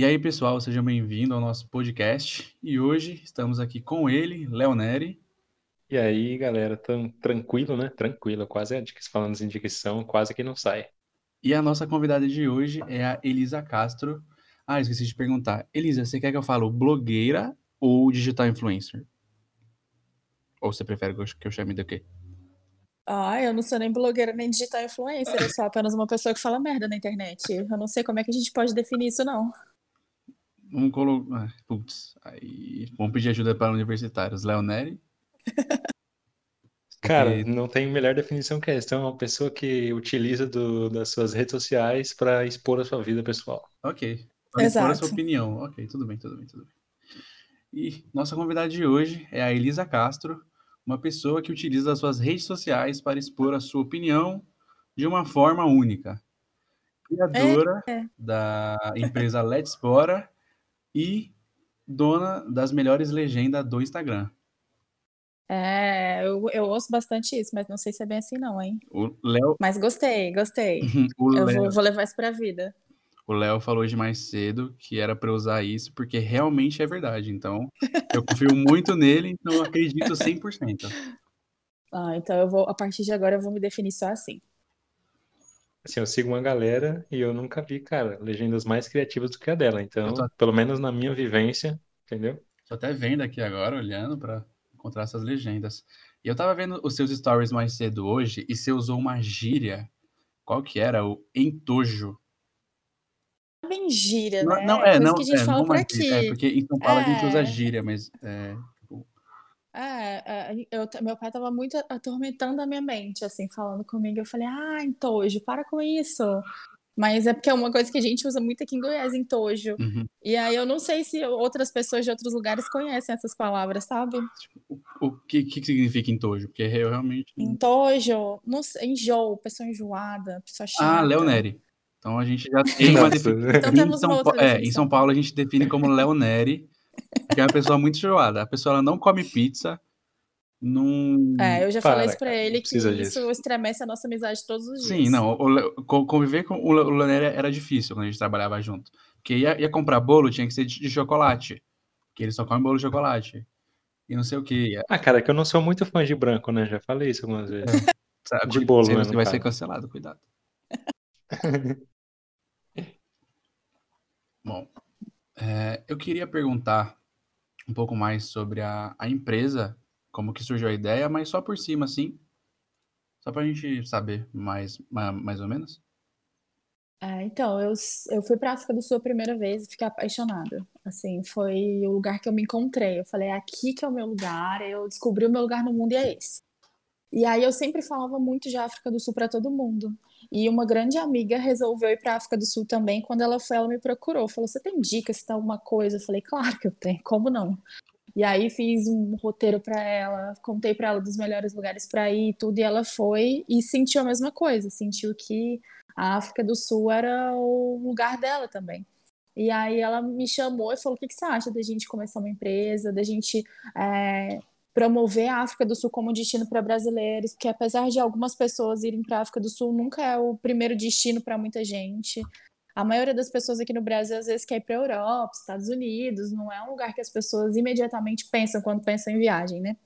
E aí, pessoal, sejam bem-vindos ao nosso podcast. E hoje estamos aqui com ele, Léo Neri. E aí, galera, tão tranquilo, né? Tranquilo, quase a falando em dicção, quase que não sai. E a nossa convidada de hoje é a Elisa Castro. Ah, esqueci de perguntar. Elisa, você quer que eu fale blogueira ou digital influencer? Ou você prefere que eu chame do quê? Ah, eu não sou nem blogueira nem digital influencer, eu sou apenas uma pessoa que fala merda na internet. Eu não sei como é que a gente pode definir isso, não. Vamos colocar. Ah, putz, aí. Vamos pedir ajuda para universitários. Leoneri? Cara, não tem melhor definição que essa. é uma pessoa que utiliza do, das suas redes sociais para expor a sua vida pessoal. Ok. Para expor a sua opinião. Ok, tudo bem, tudo bem, tudo bem. E nossa convidada de hoje é a Elisa Castro, uma pessoa que utiliza as suas redes sociais para expor a sua opinião de uma forma única. Criadora é. da empresa Let's Bora e dona das melhores legendas do Instagram. É, eu, eu ouço bastante isso, mas não sei se é bem assim não, hein? O Léo... Mas gostei, gostei. eu Léo... vou, vou, levar isso pra vida. O Léo falou de mais cedo que era para usar isso porque realmente é verdade. Então, eu confio muito nele, então eu acredito 100%. Ah, então eu vou, a partir de agora eu vou me definir só assim. Assim, eu sigo uma galera e eu nunca vi, cara, legendas mais criativas do que a dela. Então, tô... pelo menos na minha vivência, entendeu? Tô até vendo aqui agora, olhando para encontrar essas legendas. E eu tava vendo os seus stories mais cedo hoje e você usou uma gíria. Qual que era? O entojo. Bem gíria, não, né? Não, é, não, que a gente é, fala por aqui. É, porque em São Paulo é... a gente usa é. gíria, mas é, é, é eu, meu pai tava muito atormentando a minha mente, assim, falando comigo. Eu falei, ah, entojo, para com isso. Mas é porque é uma coisa que a gente usa muito aqui em Goiás, entojo. Uhum. E aí eu não sei se outras pessoas de outros lugares conhecem essas palavras, sabe? Tipo, o que, que significa entojo? Porque eu realmente. Entojo, não sei, enjoo, pessoa enjoada, pessoa ah, chata. Ah, Leoneri. Então a gente já tem uma definição. Então temos em São, é, em São Paulo a gente define como Leoneri que é uma pessoa muito enjoada. A pessoa ela não come pizza. Não... É, eu já Para, falei isso pra ele que isso disso. estremece a nossa amizade todos os dias. Sim, não. O, conviver com o Leonel era difícil quando a gente trabalhava junto. Porque ia, ia comprar bolo, tinha que ser de, de chocolate. Que ele só come bolo de chocolate. E não sei o que. Ah, cara, é que eu não sou muito fã de branco, né? Já falei isso algumas vezes. É. de bolo, né? Você vai ser cancelado, cuidado. Bom, é, eu queria perguntar um pouco mais sobre a, a empresa, como que surgiu a ideia, mas só por cima, assim, só para a gente saber mais, mais ou menos. É, então, eu, eu fui para a África do Sul a primeira vez e fiquei apaixonada. Assim, foi o lugar que eu me encontrei. Eu falei, é aqui que é o meu lugar, eu descobri o meu lugar no mundo e é esse. E aí eu sempre falava muito de África do Sul para todo mundo. E uma grande amiga resolveu ir para a África do Sul também. Quando ela foi, ela me procurou. Falou: Você tem dicas, se tem alguma coisa? Eu falei: Claro que eu tenho, como não? E aí fiz um roteiro para ela, contei para ela dos melhores lugares para ir, tudo, e ela foi e sentiu a mesma coisa, sentiu que a África do Sul era o lugar dela também. E aí ela me chamou e falou: o que, que você acha da gente começar uma empresa, da gente é, promover a África do Sul como destino para brasileiros, porque apesar de algumas pessoas irem para a África do Sul, nunca é o primeiro destino para muita gente. A maioria das pessoas aqui no Brasil às vezes quer ir para a Europa, Estados Unidos, não é um lugar que as pessoas imediatamente pensam quando pensam em viagem, né?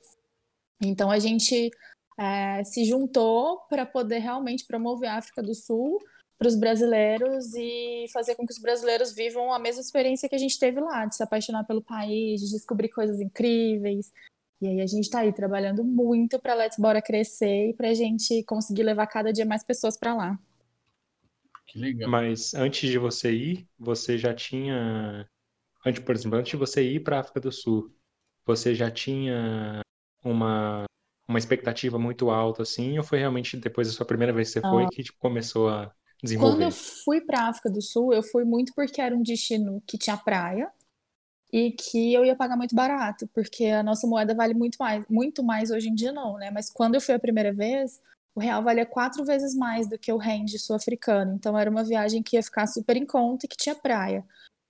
Então a gente é, se juntou para poder realmente promover a África do Sul para os brasileiros e fazer com que os brasileiros vivam a mesma experiência que a gente teve lá, de se apaixonar pelo país, de descobrir coisas incríveis, e aí a gente está aí trabalhando muito para Let's Bora crescer e para a gente conseguir levar cada dia mais pessoas para lá. Que legal. Mas antes de você ir, você já tinha, antes, por exemplo, antes de você ir para a África do Sul, você já tinha uma uma expectativa muito alta assim, ou foi realmente depois da sua primeira vez que você foi ah. que tipo, começou a desenvolver? Quando eu fui para a África do Sul, eu fui muito porque era um destino que tinha praia e que eu ia pagar muito barato, porque a nossa moeda vale muito mais, muito mais hoje em dia não, né? Mas quando eu fui a primeira vez, o real valia quatro vezes mais do que o rand sul-africano. Então era uma viagem que ia ficar super em conta e que tinha praia.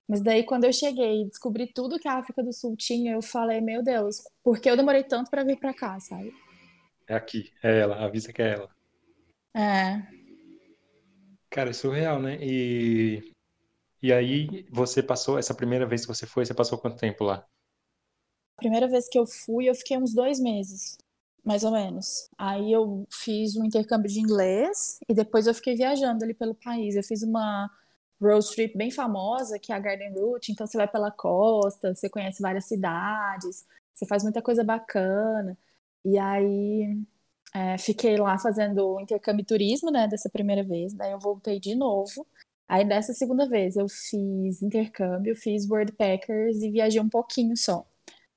Mas daí quando eu cheguei e descobri tudo que a África do Sul tinha, eu falei, meu Deus, por que eu demorei tanto para vir para cá, sabe? É aqui, é ela, avisa que é ela. É. Cara, é surreal, né? E E aí, você passou, essa primeira vez que você foi, você passou quanto tempo lá? A primeira vez que eu fui, eu fiquei uns dois meses, mais ou menos. Aí eu fiz um intercâmbio de inglês e depois eu fiquei viajando ali pelo país. Eu fiz uma road trip bem famosa, que é a Garden Route. Então você vai pela costa, você conhece várias cidades, você faz muita coisa bacana. E aí é, fiquei lá fazendo intercâmbio e turismo, né, dessa primeira vez. Daí eu voltei de novo. Aí dessa segunda vez eu fiz intercâmbio, fiz Packers e viajei um pouquinho só.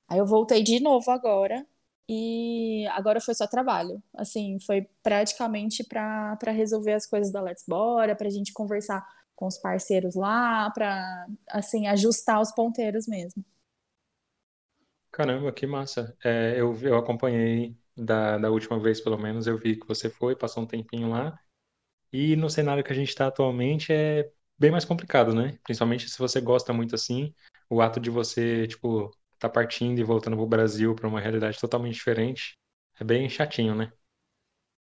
Aí eu voltei de novo agora e agora foi só trabalho. Assim, foi praticamente para resolver as coisas da Let's Bora, para a gente conversar com os parceiros lá, para assim ajustar os ponteiros mesmo. Caramba, que massa. É, eu, eu acompanhei da, da última vez, pelo menos, eu vi que você foi, passou um tempinho lá. E no cenário que a gente está atualmente é bem mais complicado, né? Principalmente se você gosta muito assim, o ato de você, tipo, tá partindo e voltando pro Brasil para uma realidade totalmente diferente, é bem chatinho, né?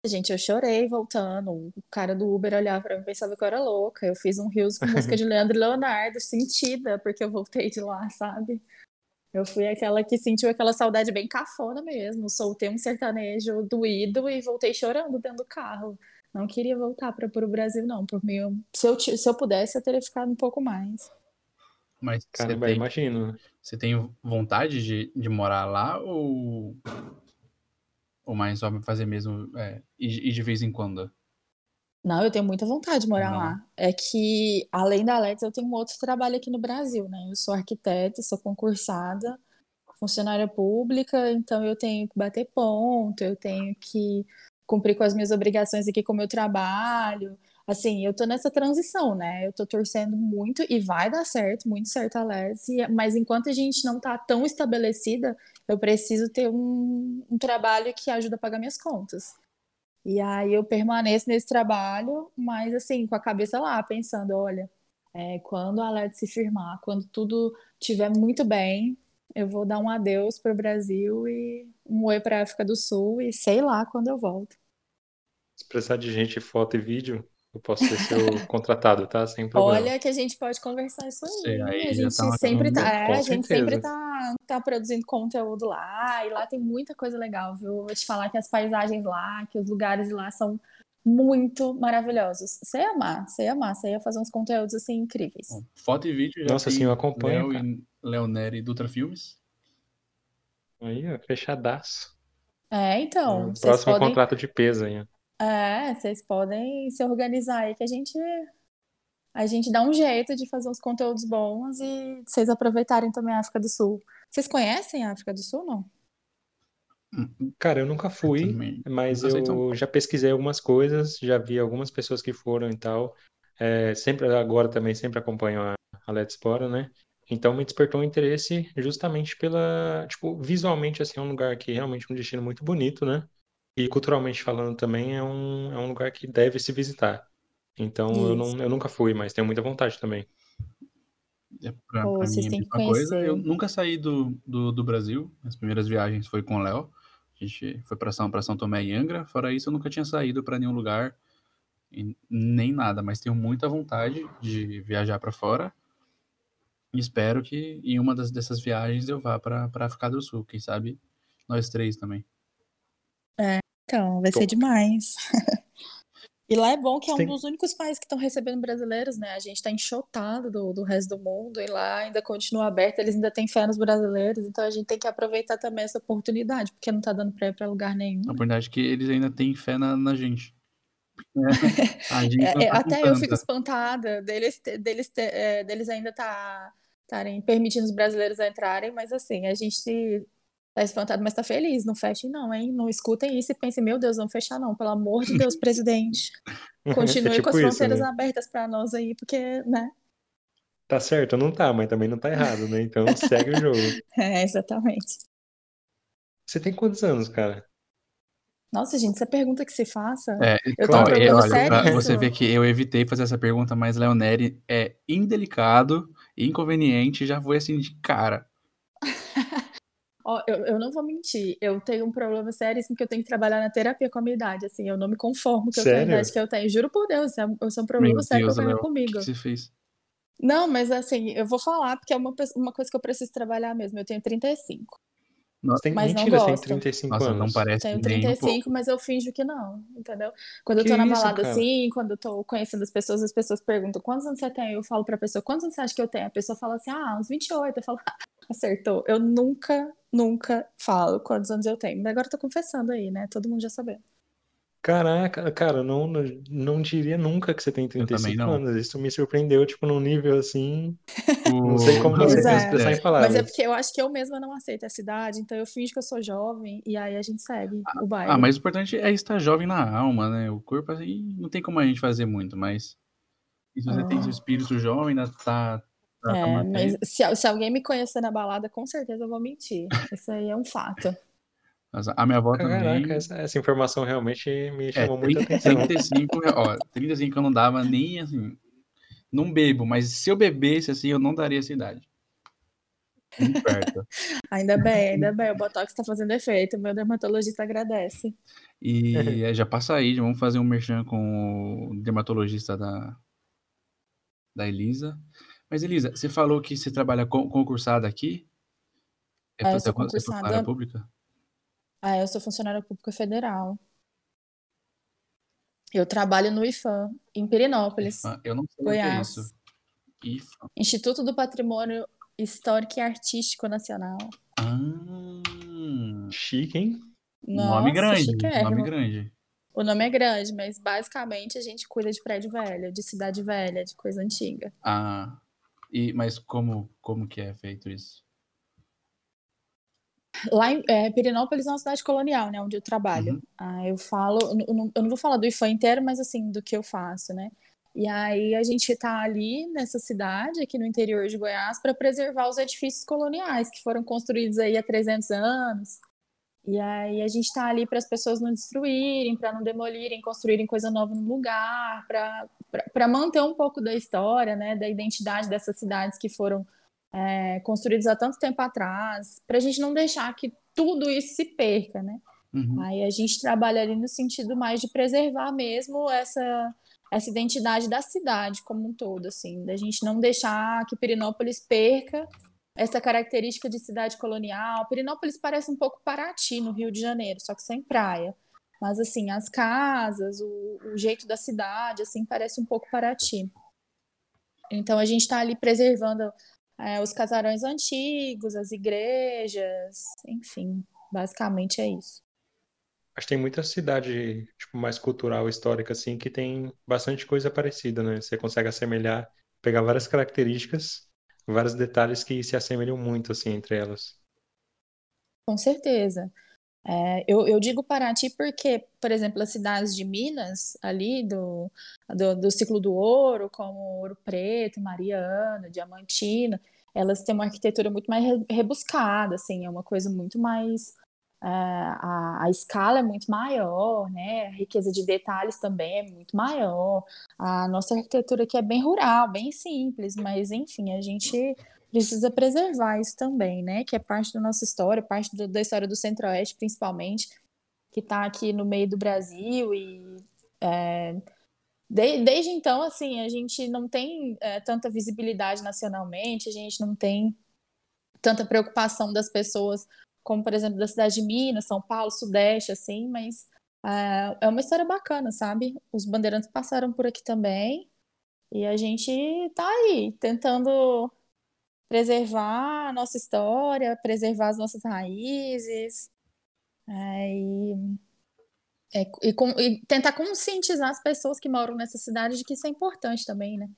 Gente, eu chorei voltando. O cara do Uber olhava pra mim e pensava que eu era louca. Eu fiz um rios com música de Leandro Leonardo, sentida, porque eu voltei de lá, sabe? Eu fui aquela que sentiu aquela saudade bem cafona mesmo. Soltei um sertanejo doído e voltei chorando dentro do carro. Não queria voltar para o Brasil, não. Por mim, se eu, se eu pudesse, eu teria ficado um pouco mais. Mas Caramba, você tem, imagino. Você tem vontade de, de morar lá ou, ou mais só fazer mesmo é, e, e de vez em quando? Não, eu tenho muita vontade de morar Não. lá. É que, além da Let's, eu tenho um outro trabalho aqui no Brasil, né? Eu sou arquiteta, sou concursada, funcionária pública, então eu tenho que bater ponto, eu tenho que cumprir com as minhas obrigações aqui com o meu trabalho. Assim, eu tô nessa transição, né? Eu tô torcendo muito e vai dar certo, muito certo a Leslie, mas enquanto a gente não tá tão estabelecida, eu preciso ter um, um trabalho que ajuda a pagar minhas contas. E aí eu permaneço nesse trabalho, mas assim, com a cabeça lá, pensando, olha, é, quando a LED se firmar, quando tudo estiver muito bem, eu vou dar um adeus para o Brasil e um oi para a África do Sul e sei lá quando eu volto. Se precisar de gente, foto e vídeo, eu posso ser seu contratado, tá? Sem problema. Olha que a gente pode conversar isso aí. aí a gente tá sempre tá, é, a gente sempre tá, tá produzindo conteúdo lá, e lá tem muita coisa legal, viu? Vou te falar que as paisagens lá, que os lugares lá são muito maravilhosos. Você ia amar, você ia amar, você ia fazer uns conteúdos assim incríveis. Bom, foto e vídeo já Nossa, assim, eu acompanho. Léo e Leoneri Dutra Filmes. Aí, ó, fechadaço. É, então. Próximo podem... contrato de peso aí. É, vocês podem se organizar aí que a gente a gente dá um jeito de fazer uns conteúdos bons e vocês aproveitarem também a África do Sul. Vocês conhecem a África do Sul, não? Cara, eu nunca fui, eu mas eu já pesquisei algumas coisas, já vi algumas pessoas que foram e tal. É, sempre agora também sempre acompanho a, a Let's Bora, né? Então me despertou um interesse justamente pela, tipo, visualmente assim é um lugar que é realmente um destino muito bonito, né? E culturalmente falando também é um, é um lugar que deve se visitar. Então eu, não, eu nunca fui, mas tenho muita vontade também. É pra, Pô, pra mim é a mesma coisa. Eu nunca saí do, do, do, Brasil. As primeiras viagens foi com o Léo. A gente foi para São, pra São Tomé e Angra. Fora isso, eu nunca tinha saído para nenhum lugar, nem nada. Mas tenho muita vontade de viajar para fora. E espero que em uma das, dessas viagens eu vá para África do Sul. Quem sabe nós três também. É, então, vai Top. ser demais. e lá é bom que é um dos únicos países que estão recebendo brasileiros, né? A gente está enxotado do, do resto do mundo e lá ainda continua aberto, eles ainda têm fé nos brasileiros, então a gente tem que aproveitar também essa oportunidade, porque não está dando para ir para lugar nenhum. A verdade é que eles ainda têm fé na, na gente. É, é, tá até eu fico espantada deles, deles, é, deles ainda tá estarem permitindo os brasileiros entrarem, mas assim, a gente Tá espantado, mas tá feliz. Não fechem, não, hein? Não escutem isso e pensem, meu Deus, não fechar, não. Pelo amor de Deus, presidente. Continue é tipo com as isso, fronteiras né? abertas para nós aí, porque, né? Tá certo, não tá, mas também não tá errado, né? Então segue o jogo. É, exatamente. Você tem quantos anos, cara? Nossa, gente, essa pergunta que se faça. É, eu tô claro, eu, olha, Você vê que eu evitei fazer essa pergunta, mas Leoneri é indelicado, inconveniente, já foi assim de cara. Ó, eu, eu não vou mentir, eu tenho um problema seríssimo que eu tenho que trabalhar na terapia com a minha idade, assim, eu não me conformo com a idade que eu tenho, juro por Deus, é, é um problema Meu sério Deus, que eu tenho comigo. O que você fez? Não, mas assim, eu vou falar porque é uma, uma coisa que eu preciso trabalhar mesmo. Eu tenho 35. Nossa, tem, mas mentira, não tem gosto. 35 Nossa, anos. não parece Tenho nem um 35, pouco. mas eu finjo que não, entendeu? Quando eu Que tô na balada assim, quando eu tô conhecendo as pessoas, as pessoas perguntam quantos anos você tem? Eu falo pra pessoa, quantos anos você acha que eu tenho? A pessoa fala assim, ah, uns 28. Eu falo, acertou. Eu nunca, nunca falo quantos anos eu tenho. Mas agora eu tô confessando aí, né? Todo mundo já sabendo. Caraca, cara, não, não, não diria nunca que você tem também 35 não. anos. Isso me surpreendeu, tipo, num nível assim. Não sei como você é. expressar em Mas palavras. é porque eu acho que eu mesma não aceito essa idade, então eu finjo que eu sou jovem e aí a gente segue o baile. Ah, mas o importante é estar jovem na alma, né? O corpo aí não tem como a gente fazer muito, mas e se você tem Ah. seu espírito jovem, ainda tá. Tá, tá É, mas se, se alguém me conhecer na balada, com certeza eu vou mentir. Isso aí é um fato. Mas a minha avó também. Caraca, essa, essa informação realmente me É, chamou muita 30, atenção. 35, ó, 35 eu não dava nem assim. Não bebo, mas se eu bebesse assim, eu não daria essa idade. Perto. Ainda bem, ainda bem. O Botox tá fazendo efeito. Meu dermatologista agradece. E é, já passa aí, já vamos fazer um merchan com o dermatologista da, da Elisa. Mas, Elisa, você falou que você trabalha con- concursada aqui? É, Ah, eu você sou é funcionária concursada. pública? Ah, eu sou funcionária pública federal. Eu trabalho no IFAM, em Pirinópolis, Ah, Eu não sei o que é Goiás. isso. IFA. Instituto do Patrimônio Histórico e Artístico Nacional. Ah, Chique, hein? nome Nossa, grande, chiquérrimo. nome grande. O nome é grande, mas basicamente a gente cuida de prédio velho, de cidade velha, de coisa antiga. Ah, e, mas como, como que é feito isso? Lá em é, Pirinópolis é uma cidade colonial, né, onde eu trabalho. Uhum. Ah, eu falo, eu não, eu não vou falar do IFAM inteiro, mas assim, do que eu faço, né? E aí a gente tá ali nessa cidade, aqui no interior de Goiás, para preservar os edifícios coloniais que foram construídos aí há 300 anos. E aí a gente tá ali para as pessoas não destruírem, para não demolirem, construírem coisa nova no lugar, para manter um pouco da história, né, da identidade dessas cidades que foram é, construídos há tanto tempo atrás, para a gente não deixar que tudo isso se perca, né? Uhum. Aí a gente trabalha ali no sentido mais de preservar mesmo essa, essa identidade da cidade como um todo, assim, da gente não deixar que Pirinópolis perca essa característica de cidade colonial. Pirinópolis parece um pouco Paraty, no Rio de Janeiro, só que sem praia. Mas, assim, as casas, o, o jeito da cidade, assim, parece um pouco Paraty. Então, a gente está ali preservando é, os casarões antigos, as igrejas, enfim, basicamente é isso. Acho que tem muita cidade, tipo, mais cultural, histórica, assim, que tem bastante coisa parecida, né? Você consegue assemelhar, pegar várias características, vários detalhes que se assemelham muito, assim, entre elas. Com certeza. É, eu, eu digo Paraty porque, por exemplo, as cidades de Minas, ali do, do, do ciclo do ouro, como Ouro Preto, Mariana, Diamantina, elas têm uma arquitetura muito mais rebuscada, assim, é uma coisa muito mais. A, a escala é muito maior, né? A riqueza de detalhes também é muito maior. A nossa arquitetura aqui é bem rural, bem simples, mas enfim, a gente precisa preservar isso também, né? Que é parte da nossa história, parte do, da história do Centro-Oeste, principalmente, que está aqui no meio do Brasil e é, de, desde então, assim, a gente não tem é, tanta visibilidade nacionalmente, a gente não tem tanta preocupação das pessoas, como por exemplo da cidade de Minas, São Paulo, Sudeste, assim, mas é, é uma história bacana, sabe? Os bandeirantes passaram por aqui também e a gente tá aí tentando preservar a nossa história, preservar as nossas raízes é, e, é, e, com, e, tentar conscientizar as pessoas que moram nessa cidade de que isso é importante também, né?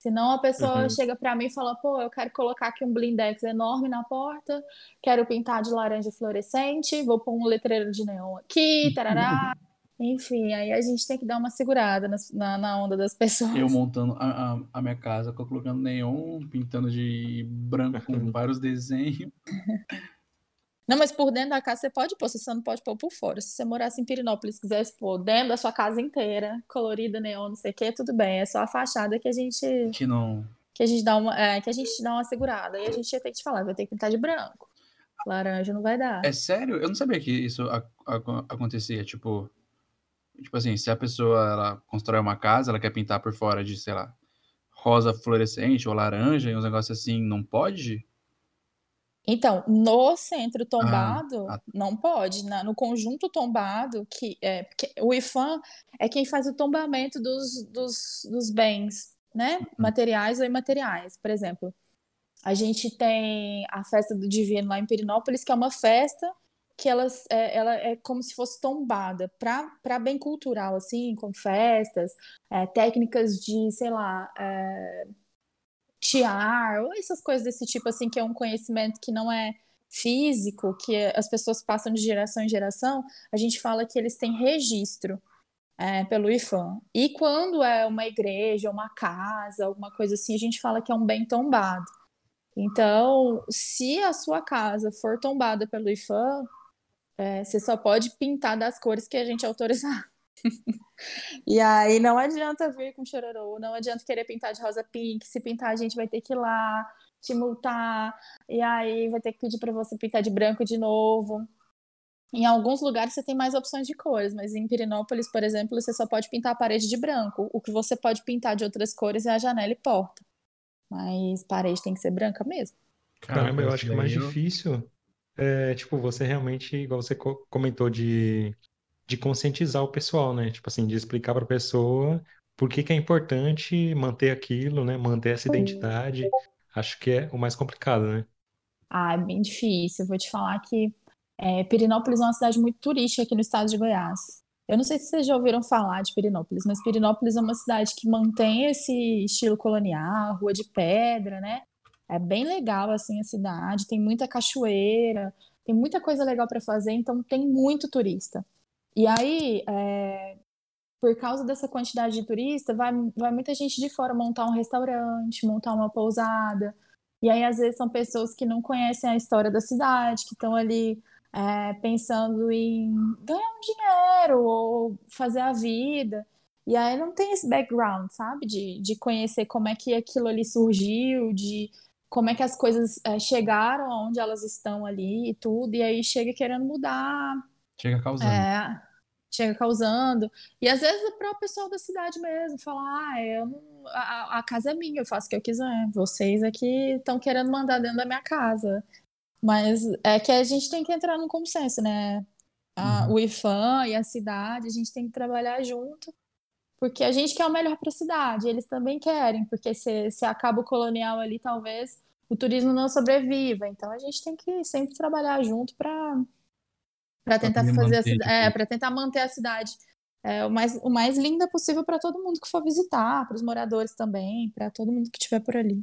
Senão a pessoa uhum. chega para mim e fala, pô, eu quero colocar aqui um blindex enorme na porta, quero pintar de laranja fluorescente, vou pôr um letreiro de neon aqui, tarará. Enfim, aí a gente tem que dar uma segurada na, na onda das pessoas. Eu montando a, a, a, minha casa, colocando neon, pintando de branco com vários desenhos. Não, mas por dentro da casa você pode pôr, você não pode pôr por fora. Se você morasse em Pirinópolis e quisesse pôr dentro da sua casa inteira, colorida, neon, não sei o que, tudo bem. É só a fachada que a gente. Que não. Que a gente dá uma, é, que a gente dá uma segurada. E a gente ia ter que te falar, vai ter que pintar de branco. Laranja não vai dar. É sério? Eu não sabia que isso a, a, acontecia. Tipo, Tipo assim, se a pessoa ela constrói uma casa, ela quer pintar por fora de, sei lá, rosa fluorescente ou laranja e uns negócios assim, não pode? Então, no centro tombado, ah, ah. não pode. Na, no conjunto tombado, que, é, que o IFAM é quem faz o tombamento dos, dos, dos bens, né? Uhum. Materiais ou imateriais. Por exemplo, a gente tem a festa do Divino lá em Pirinópolis, que é uma festa que ela é, ela é como se fosse tombada para bem cultural, assim, com festas, é, técnicas de, sei lá, é, tiar, ou essas coisas desse tipo, assim, que é um conhecimento que não é físico, que as pessoas passam de geração em geração, a gente fala que eles têm registro é, pelo IFAM. E quando é uma igreja, uma casa, alguma coisa assim, a gente fala que é um bem tombado. Então, se a sua casa for tombada pelo IFAM, é, você só pode pintar das cores que a gente autorizar. E aí não adianta vir com chororô, não adianta querer pintar de rosa pink. Se pintar, a gente vai ter que ir lá te multar, e aí vai ter que pedir para você pintar de branco de novo. Em alguns lugares você tem mais opções de cores, mas em Pirinópolis, por exemplo, você só pode pintar a parede de branco. O que você pode pintar de outras cores é a janela e porta. Mas parede tem que ser branca mesmo. Caramba, eu acho que o mais difícil é, tipo, você realmente, igual você comentou, de, de conscientizar o pessoal, né? Tipo assim, de explicar para a pessoa por que, que é importante manter aquilo, né? Manter essa identidade. Acho que é o mais complicado, né? Ah, é bem difícil. Vou te falar que é, Pirinópolis é uma cidade muito turística aqui no estado de Goiás. Eu não sei se vocês já ouviram falar de Pirinópolis, mas Pirinópolis é uma cidade que mantém esse estilo colonial, rua de pedra, né? É bem legal assim a cidade, tem muita cachoeira, tem muita coisa legal para fazer, então tem muito turista. E aí, é, por causa dessa quantidade de turista, vai, vai muita gente de fora montar um restaurante, montar uma pousada. E aí, às vezes, são pessoas que não conhecem a história da cidade, que estão ali é, pensando em ganhar um dinheiro ou fazer a vida. E aí não tem esse background, sabe? De, de conhecer como é que aquilo ali surgiu, de como é que as coisas é, chegaram onde elas estão ali e tudo, e aí chega querendo mudar. Chega causando. É, chega causando. E às vezes o próprio pessoal da cidade mesmo fala: ah, eu não, a, a, casa é minha, eu faço o que eu quiser. Vocês aqui estão querendo mandar dentro da minha casa. Mas é que a gente tem que entrar num consenso, né? A, uhum. O IFAM e a cidade, a gente tem que trabalhar junto porque a gente quer o melhor para a cidade, eles também querem, porque se, se acaba o colonial ali, talvez o turismo não sobreviva. Então a gente tem que sempre trabalhar junto para para tentar fazer a cidade, é, para tentar manter a cidade é, o mais o mais linda possível para todo mundo que for visitar, para os moradores também, para todo mundo que estiver por ali.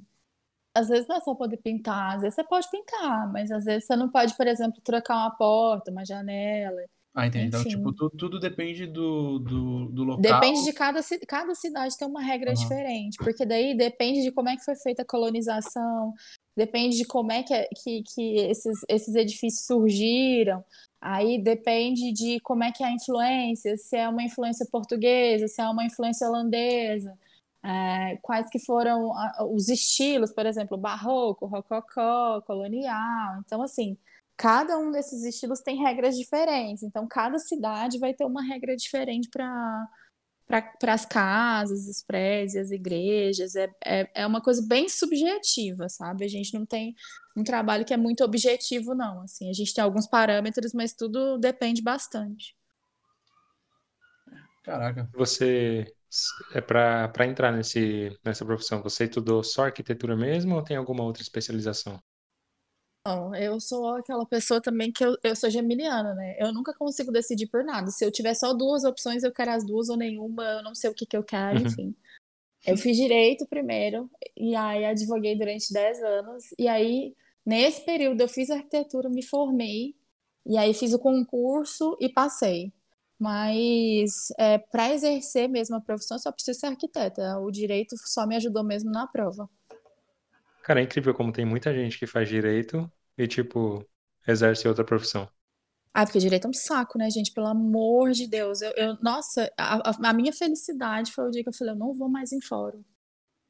Às vezes não é só poder pintar, às vezes você pode pintar, mas às vezes você não pode, por exemplo, trocar uma porta, uma janela. Ah, entendi. Então, tipo, tudo, tudo depende do, do, do, local. Depende de cada, cada cidade tem uma regra uhum. diferente, porque daí depende de como é que foi feita a colonização, depende de como é que, é, que, que esses, esses edifícios surgiram, aí depende de como é que é a influência, se é uma influência portuguesa, se é uma influência holandesa, é, quais que foram os estilos, por exemplo, barroco, rococó, colonial. Então, assim, cada um desses estilos tem regras diferentes. Então, cada cidade vai ter uma regra diferente para para as casas, os prédios, as igrejas. É, é, é uma coisa bem subjetiva, sabe? A gente não tem um trabalho que é muito objetivo, não. Assim, a gente tem alguns parâmetros, mas tudo depende bastante. Caraca. Você é para entrar nesse, nessa profissão, você estudou só arquitetura mesmo ou tem alguma outra especialização? Não, eu sou aquela pessoa também que eu, eu sou geminiana, né? Eu nunca consigo decidir por nada. Se eu tiver só duas opções, eu quero as duas ou nenhuma, eu não sei o que, que eu quero, uhum. enfim. Eu fiz direito primeiro, e aí advoguei durante 10 anos, e aí, nesse período, eu fiz arquitetura, me formei, e aí fiz o concurso e passei. Mas é, para exercer mesmo a profissão, eu só preciso ser arquiteta. O direito só me ajudou mesmo na prova. Cara, é incrível como tem muita gente que faz direito e, tipo, exerce outra profissão. Ah, porque direito é um saco, né, gente? Pelo amor de Deus. Eu, eu nossa, a, a, minha felicidade foi o dia que eu falei, eu não vou mais em fórum.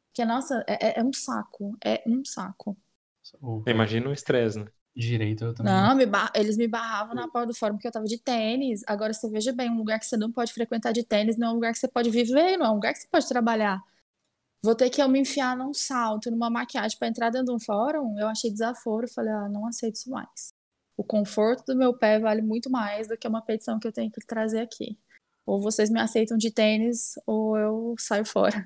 Porque, nossa, é, é, é um saco. É um saco. Imagina o estresse, né? Direito eu também. Não, me eles me barravam na porta do fórum porque eu tava de tênis. Agora você veja bem, um lugar que você não pode frequentar de tênis não é um lugar que você pode viver, não é um lugar que você pode trabalhar. vou ter que eu me enfiar num salto, numa maquiagem para entrar dentro de um fórum, eu achei desaforo, falei, ah, não aceito isso mais. O conforto do meu pé vale muito mais do que uma petição que eu tenho que trazer aqui. Ou vocês me aceitam de tênis, ou eu saio fora.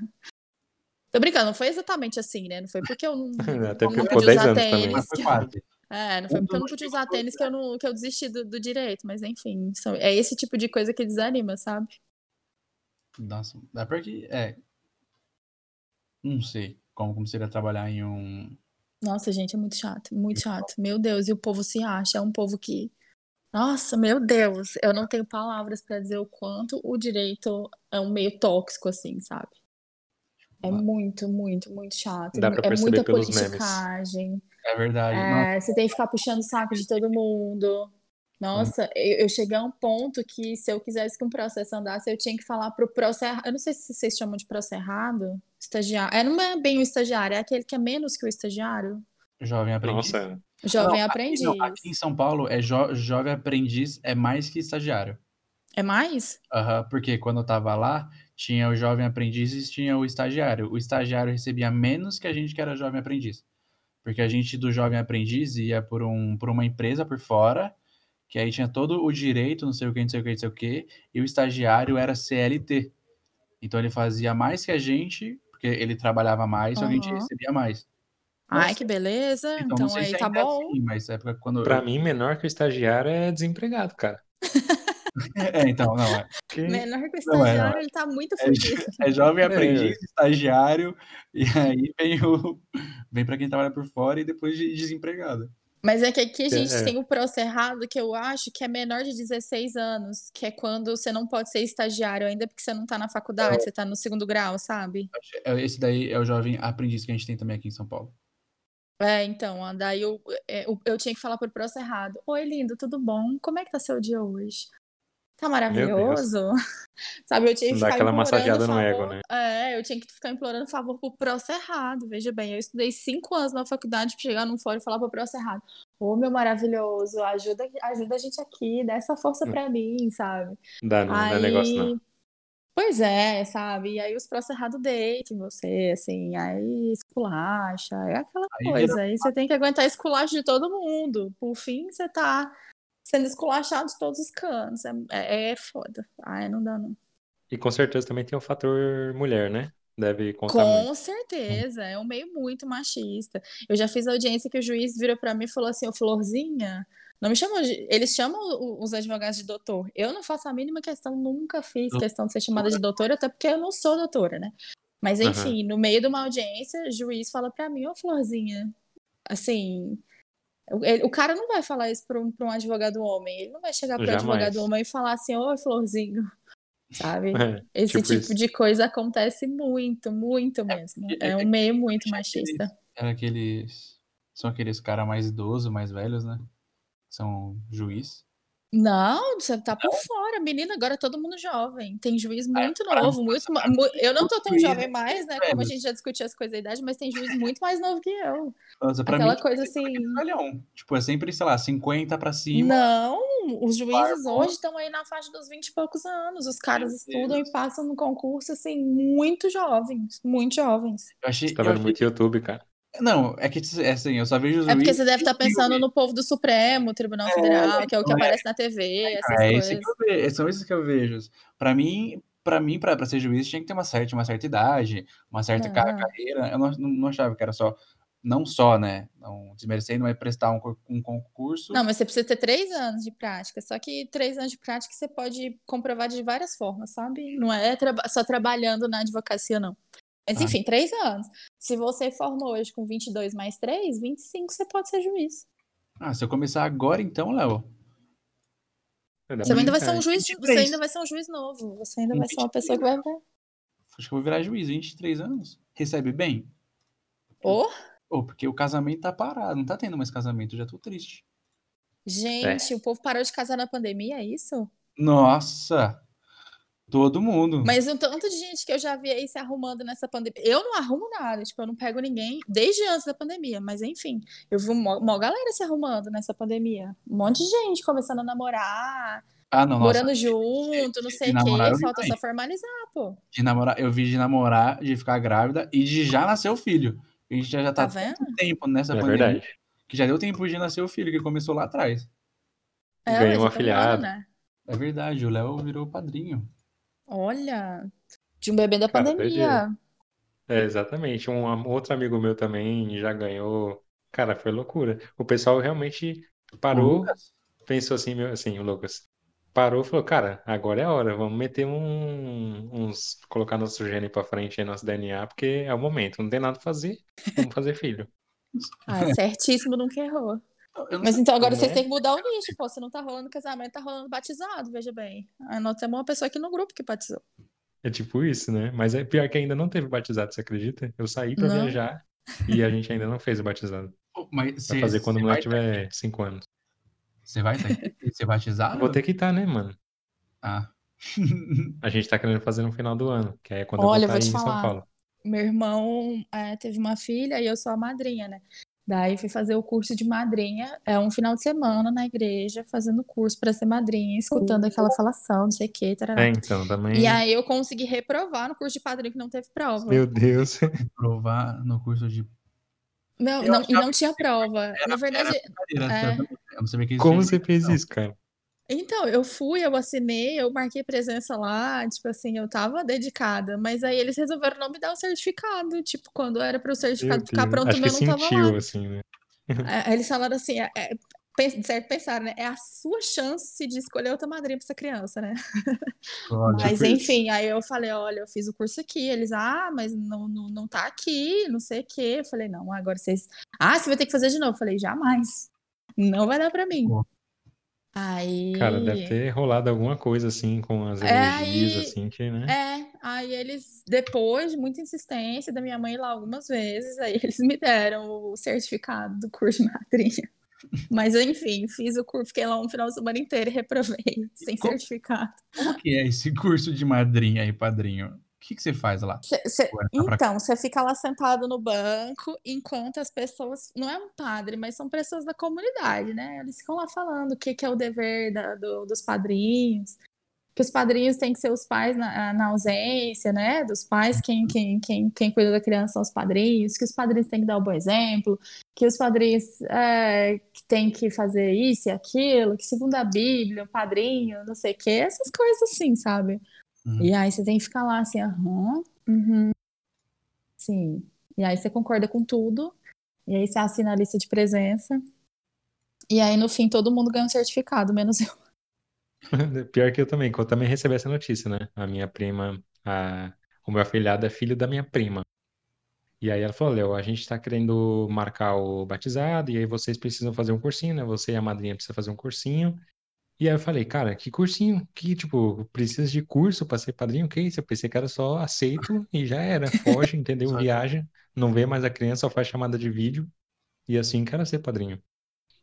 Tô brincando, não foi exatamente assim, né? Não foi porque eu não, Até não pude usar tênis. Que... É, não foi porque eu não pude usar tênis que eu, não, que eu desisti do, do direito, mas enfim, são, é esse tipo de coisa que desanima, sabe? Nossa, é porque, é, não sei como, como seria trabalhar em um... Nossa, gente, é muito chato, muito chato. Meu Deus, e o povo se acha, é um povo que... Nossa, meu Deus, eu não tenho palavras para dizer o quanto o direito é um meio tóxico, assim, sabe? É muito, muito, muito chato. Dá pra é muita pelos politicagem. Memes. É verdade. É, você tem que ficar puxando o saco de todo mundo. Nossa, hum. eu, eu, cheguei a um ponto que se eu quisesse que um processo andasse, eu tinha que falar pro processo. Eu não sei se vocês chamam de processo errado. Estagiário. É, não é bem o estagiário, é aquele que é menos que o estagiário. Jovem aprendiz. Nossa. Jovem não, aprendiz. Aqui, não, aqui, em São Paulo, é jo, jovem aprendiz é mais que estagiário. É mais? Aham, uhum, porque quando eu tava lá, tinha o jovem aprendiz e tinha o estagiário. O estagiário recebia menos que a gente que era jovem aprendiz. Porque a gente do jovem aprendiz ia por, um, por uma empresa por fora, que aí tinha todo o direito, não sei o que, não sei o que, não sei o que, e o estagiário era CLT. Então ele fazia mais que a gente, porque ele trabalhava mais, uhum. a gente recebia mais. Nossa. Ai, que beleza. Então, então aí tá é bom. Assim, mas época quando Pra eu... mim, menor que o estagiário é desempregado, cara. É, então, não é. Menor que o estagiário, não é, ele tá muito fodido. É, é jovem aprendiz, é. estagiário, e aí vem o vem para quem trabalha por fora e depois de desempregado. Mas é que aqui a gente é. tem o processo errado que eu acho que é menor de 16 anos, que é quando você não pode ser estagiário ainda porque você não tá na faculdade, é. você tá no segundo grau, sabe? É, esse daí é o jovem aprendiz que a gente tem também aqui em São Paulo. É, então, daí eu, eu, eu tinha que falar por processo errado. Oi, lindo, tudo bom? Como é que tá seu dia hoje? Tá maravilhoso. Sabe, eu tinha que Dá ficar aquela massageada no ego, né? É, eu tinha que ficar implorando favor pro processo errado. Veja bem, eu estudei cinco anos na faculdade pra chegar num fórum e falar pro processo errado. Ô, meu maravilhoso, ajuda, ajuda a gente aqui, dá essa força pra mim, sabe? Dá, não, aí... é negócio não. Pois é, sabe? E aí os processos errados deitam você, assim, aí esculacha, é aquela aí coisa. Aí você tem que aguentar esculacho de todo mundo. Por fim, você tá sendo esculachado de todos os cantos. É, é, é foda. Ai, não dá, não. E com certeza também tem o fator mulher, né? Deve contar Com muito. certeza, é um meio muito machista. Eu já fiz audiência que o juiz virou para mim e falou assim: Ô Florzinha, não me chamam de. Eles chamam os advogados de doutor. Eu não faço a mínima questão, nunca fiz questão de ser chamada de doutora, até porque eu não sou doutora, né? Mas enfim, uhum. no meio de uma audiência, o juiz fala para mim: Ô Florzinha, assim, o, cara não vai falar isso para um, um advogado homem. Ele não vai chegar para um advogado homem e falar assim: Oi, Florzinho. Sabe? É, Esse tipo, tipo de coisa acontece muito, muito mesmo. É, é um meio muito machista. Era aqueles. São aqueles caras mais idosos, mais velhos, né? São juiz. Não, você tá por fora, menina. Agora é todo mundo jovem. Tem juiz ah, muito novo, muito. Eu não tô tão jovem mais, né? Como a gente já discutiu as coisas da idade, mas tem juiz muito mais novo que eu. Nossa, pra Aquela mim, coisa assim. Tipo, é sempre, sei lá, 50 pra cima. Não, os juízes hoje estão aí na faixa dos 20 e poucos anos. Os caras estudam e passam no concurso, assim, muito jovens. Muito jovens. Eu achei, você tá vendo achei... muito YouTube, cara. Não, é que é assim, eu só vejo os É porque você deve estar tá pensando no povo do Supremo, Tribunal é, Federal, que é o que é, aparece na TV, é, essas é, coisas. Vejo, são esses que eu vejo. Para mim, para mim, para ser juiz, tinha que ter uma certa, uma certa idade, uma certa ah. carreira. Eu não, não achava que era só, não só, né? Não desmerecendo, mas prestar um, um concurso. Não, mas você precisa ter três anos de prática. Só que três anos de prática você pode comprovar de várias formas, sabe? Não é tra só trabalhando na advocacia, não. Mas ah. enfim, três anos. Se você formou hoje com 22 mais 3, 25, você pode ser juiz. Ah, se eu começar agora, então, Léo. Você ainda vai ser um juiz, você ainda vai ser um juiz novo. Você ainda vai ser uma pessoa que vai. Acho que eu vou virar juiz, 23 anos. Recebe bem? Ou? Oh? oh, porque o casamento tá parado, não tá tendo mais casamento, eu já tô triste. Gente, é. o povo parou de casar na pandemia, é isso? Nossa! Todo mundo. Mas um tanto de gente que eu já vi aí se arrumando nessa pandemia. Eu não arrumo nada, tipo, eu não pego ninguém desde antes da pandemia, mas enfim, eu vi uma, uma galera se arrumando nessa pandemia. Um monte de gente começando a namorar. Ah, não, Morando nossa. junto, não sei o quê. Falta só formalizar, pô. De namorar, eu vi de namorar, de ficar grávida e de já nascer o filho. A gente já, já tá, tá vendo? tempo nessa é pandemia. Verdade. Que já deu tempo de nascer o filho, que começou lá atrás. É, Ganhou um afilhado. né? É verdade, o Léo virou padrinho. Olha, de um bebê da Cara, pandemia. É, exatamente. Um outro amigo meu também já ganhou. Cara, foi loucura. O pessoal realmente parou, pensou assim, meu, assim, o Lucas parou e falou, cara, agora é a hora, vamos meter um, uns, colocar nosso gene pra frente aí, nosso DNA, porque é o momento, não tem nada pra fazer, vamos fazer filho. Ah, certíssimo, nunca errou. Mas então agora vocês é. têm que mudar o nicho, pô. Se não tá rolando casamento, tá rolando batizado, veja bem. Nós temos uma pessoa aqui no grupo que batizou. É tipo isso, né? Mas é pior que ainda não teve batizado, você acredita? Eu saí pra não. viajar e a gente ainda não fez o batizado. Mas pra fazer quando o moleque tiver 5 anos. Você vai ser batizado? Vou ter que estar, tá, né, mano? Ah. a gente tá querendo fazer no final do ano, que é quando Olha, eu vou estar em São Paulo. Meu irmão é, teve uma filha e eu sou a madrinha, né? Daí fui fazer o curso de madrinha, é um final de semana na igreja, fazendo curso para ser madrinha, escutando aquela falação, não sei o que, tarará. É, então, também. E aí eu consegui reprovar no curso de padrinho que não teve prova. Meu Deus. Reprovar no curso de não, não e não tinha prova. Era, Na verdade. Era, é... Como você fez isso, cara? Então, eu fui, eu assinei, eu marquei presença lá, tipo assim, eu tava dedicada, mas aí eles resolveram não me dar o certificado, tipo, quando era para o certificado ficar pronto, o meu não tava sentiu, lá. Assim, né? É, eles falaram assim, é, é, certo pensar, né? É a sua chance de escolher outra madrinha para essa criança, né? mas enfim, aí eu falei, olha, eu fiz o curso aqui. Eles, ah, mas não, não, não tá aqui, não sei o quê. Eu falei, não, agora vocês. Ah, você vai ter que fazer de novo. Eu falei, jamais. Não vai dar para mim. Aí. Cara, deve ter rolado alguma coisa assim com as energias, é, aí... assim, que, né? É, aí eles, depois de muita insistência da minha mãe lá algumas vezes, aí eles me deram o certificado do curso de madrinha. Mas enfim, fiz o curso, fiquei lá um final de semana inteiro e reprovei, sem como, certificado. Como que é esse curso de madrinha e padrinho? O que, que você faz lá? Cê, cê, então, você fica lá sentado no banco enquanto as pessoas. Não é um padre, mas são pessoas da comunidade, né? Eles ficam lá falando o que, que é o dever da, do, dos padrinhos, que os padrinhos têm que ser os pais na, na, ausência, né? Dos pais, quem, quem, quem, quem cuida da criança são os padrinhos, que os padrinhos têm que dar o um bom exemplo, que os padrinhos é, têm que fazer isso e aquilo, que segundo a Bíblia, o padrinho, não sei o quê, essas coisas assim, sabe? Uhum. E aí você tem que ficar lá assim, aham, uhum, sim. E aí você concorda com tudo, e aí você assina a lista de presença, e aí no fim todo mundo ganha um certificado, menos eu. Pior que eu também, que eu também recebi essa notícia, né? A minha prima, a... o meu afilhado é filho da minha prima. E aí ela falou, Léo, a gente tá querendo marcar o batizado, e aí vocês precisam fazer um cursinho, né? Você e a madrinha precisam fazer um cursinho. E aí eu falei, cara, que cursinho? Que, tipo, precisa de curso para ser padrinho? O que é isso? Eu pensei que era só aceito e já era. Foge, entendeu? Viaja, não vê mais a criança, só faz chamada de vídeo. E assim quero ser padrinho.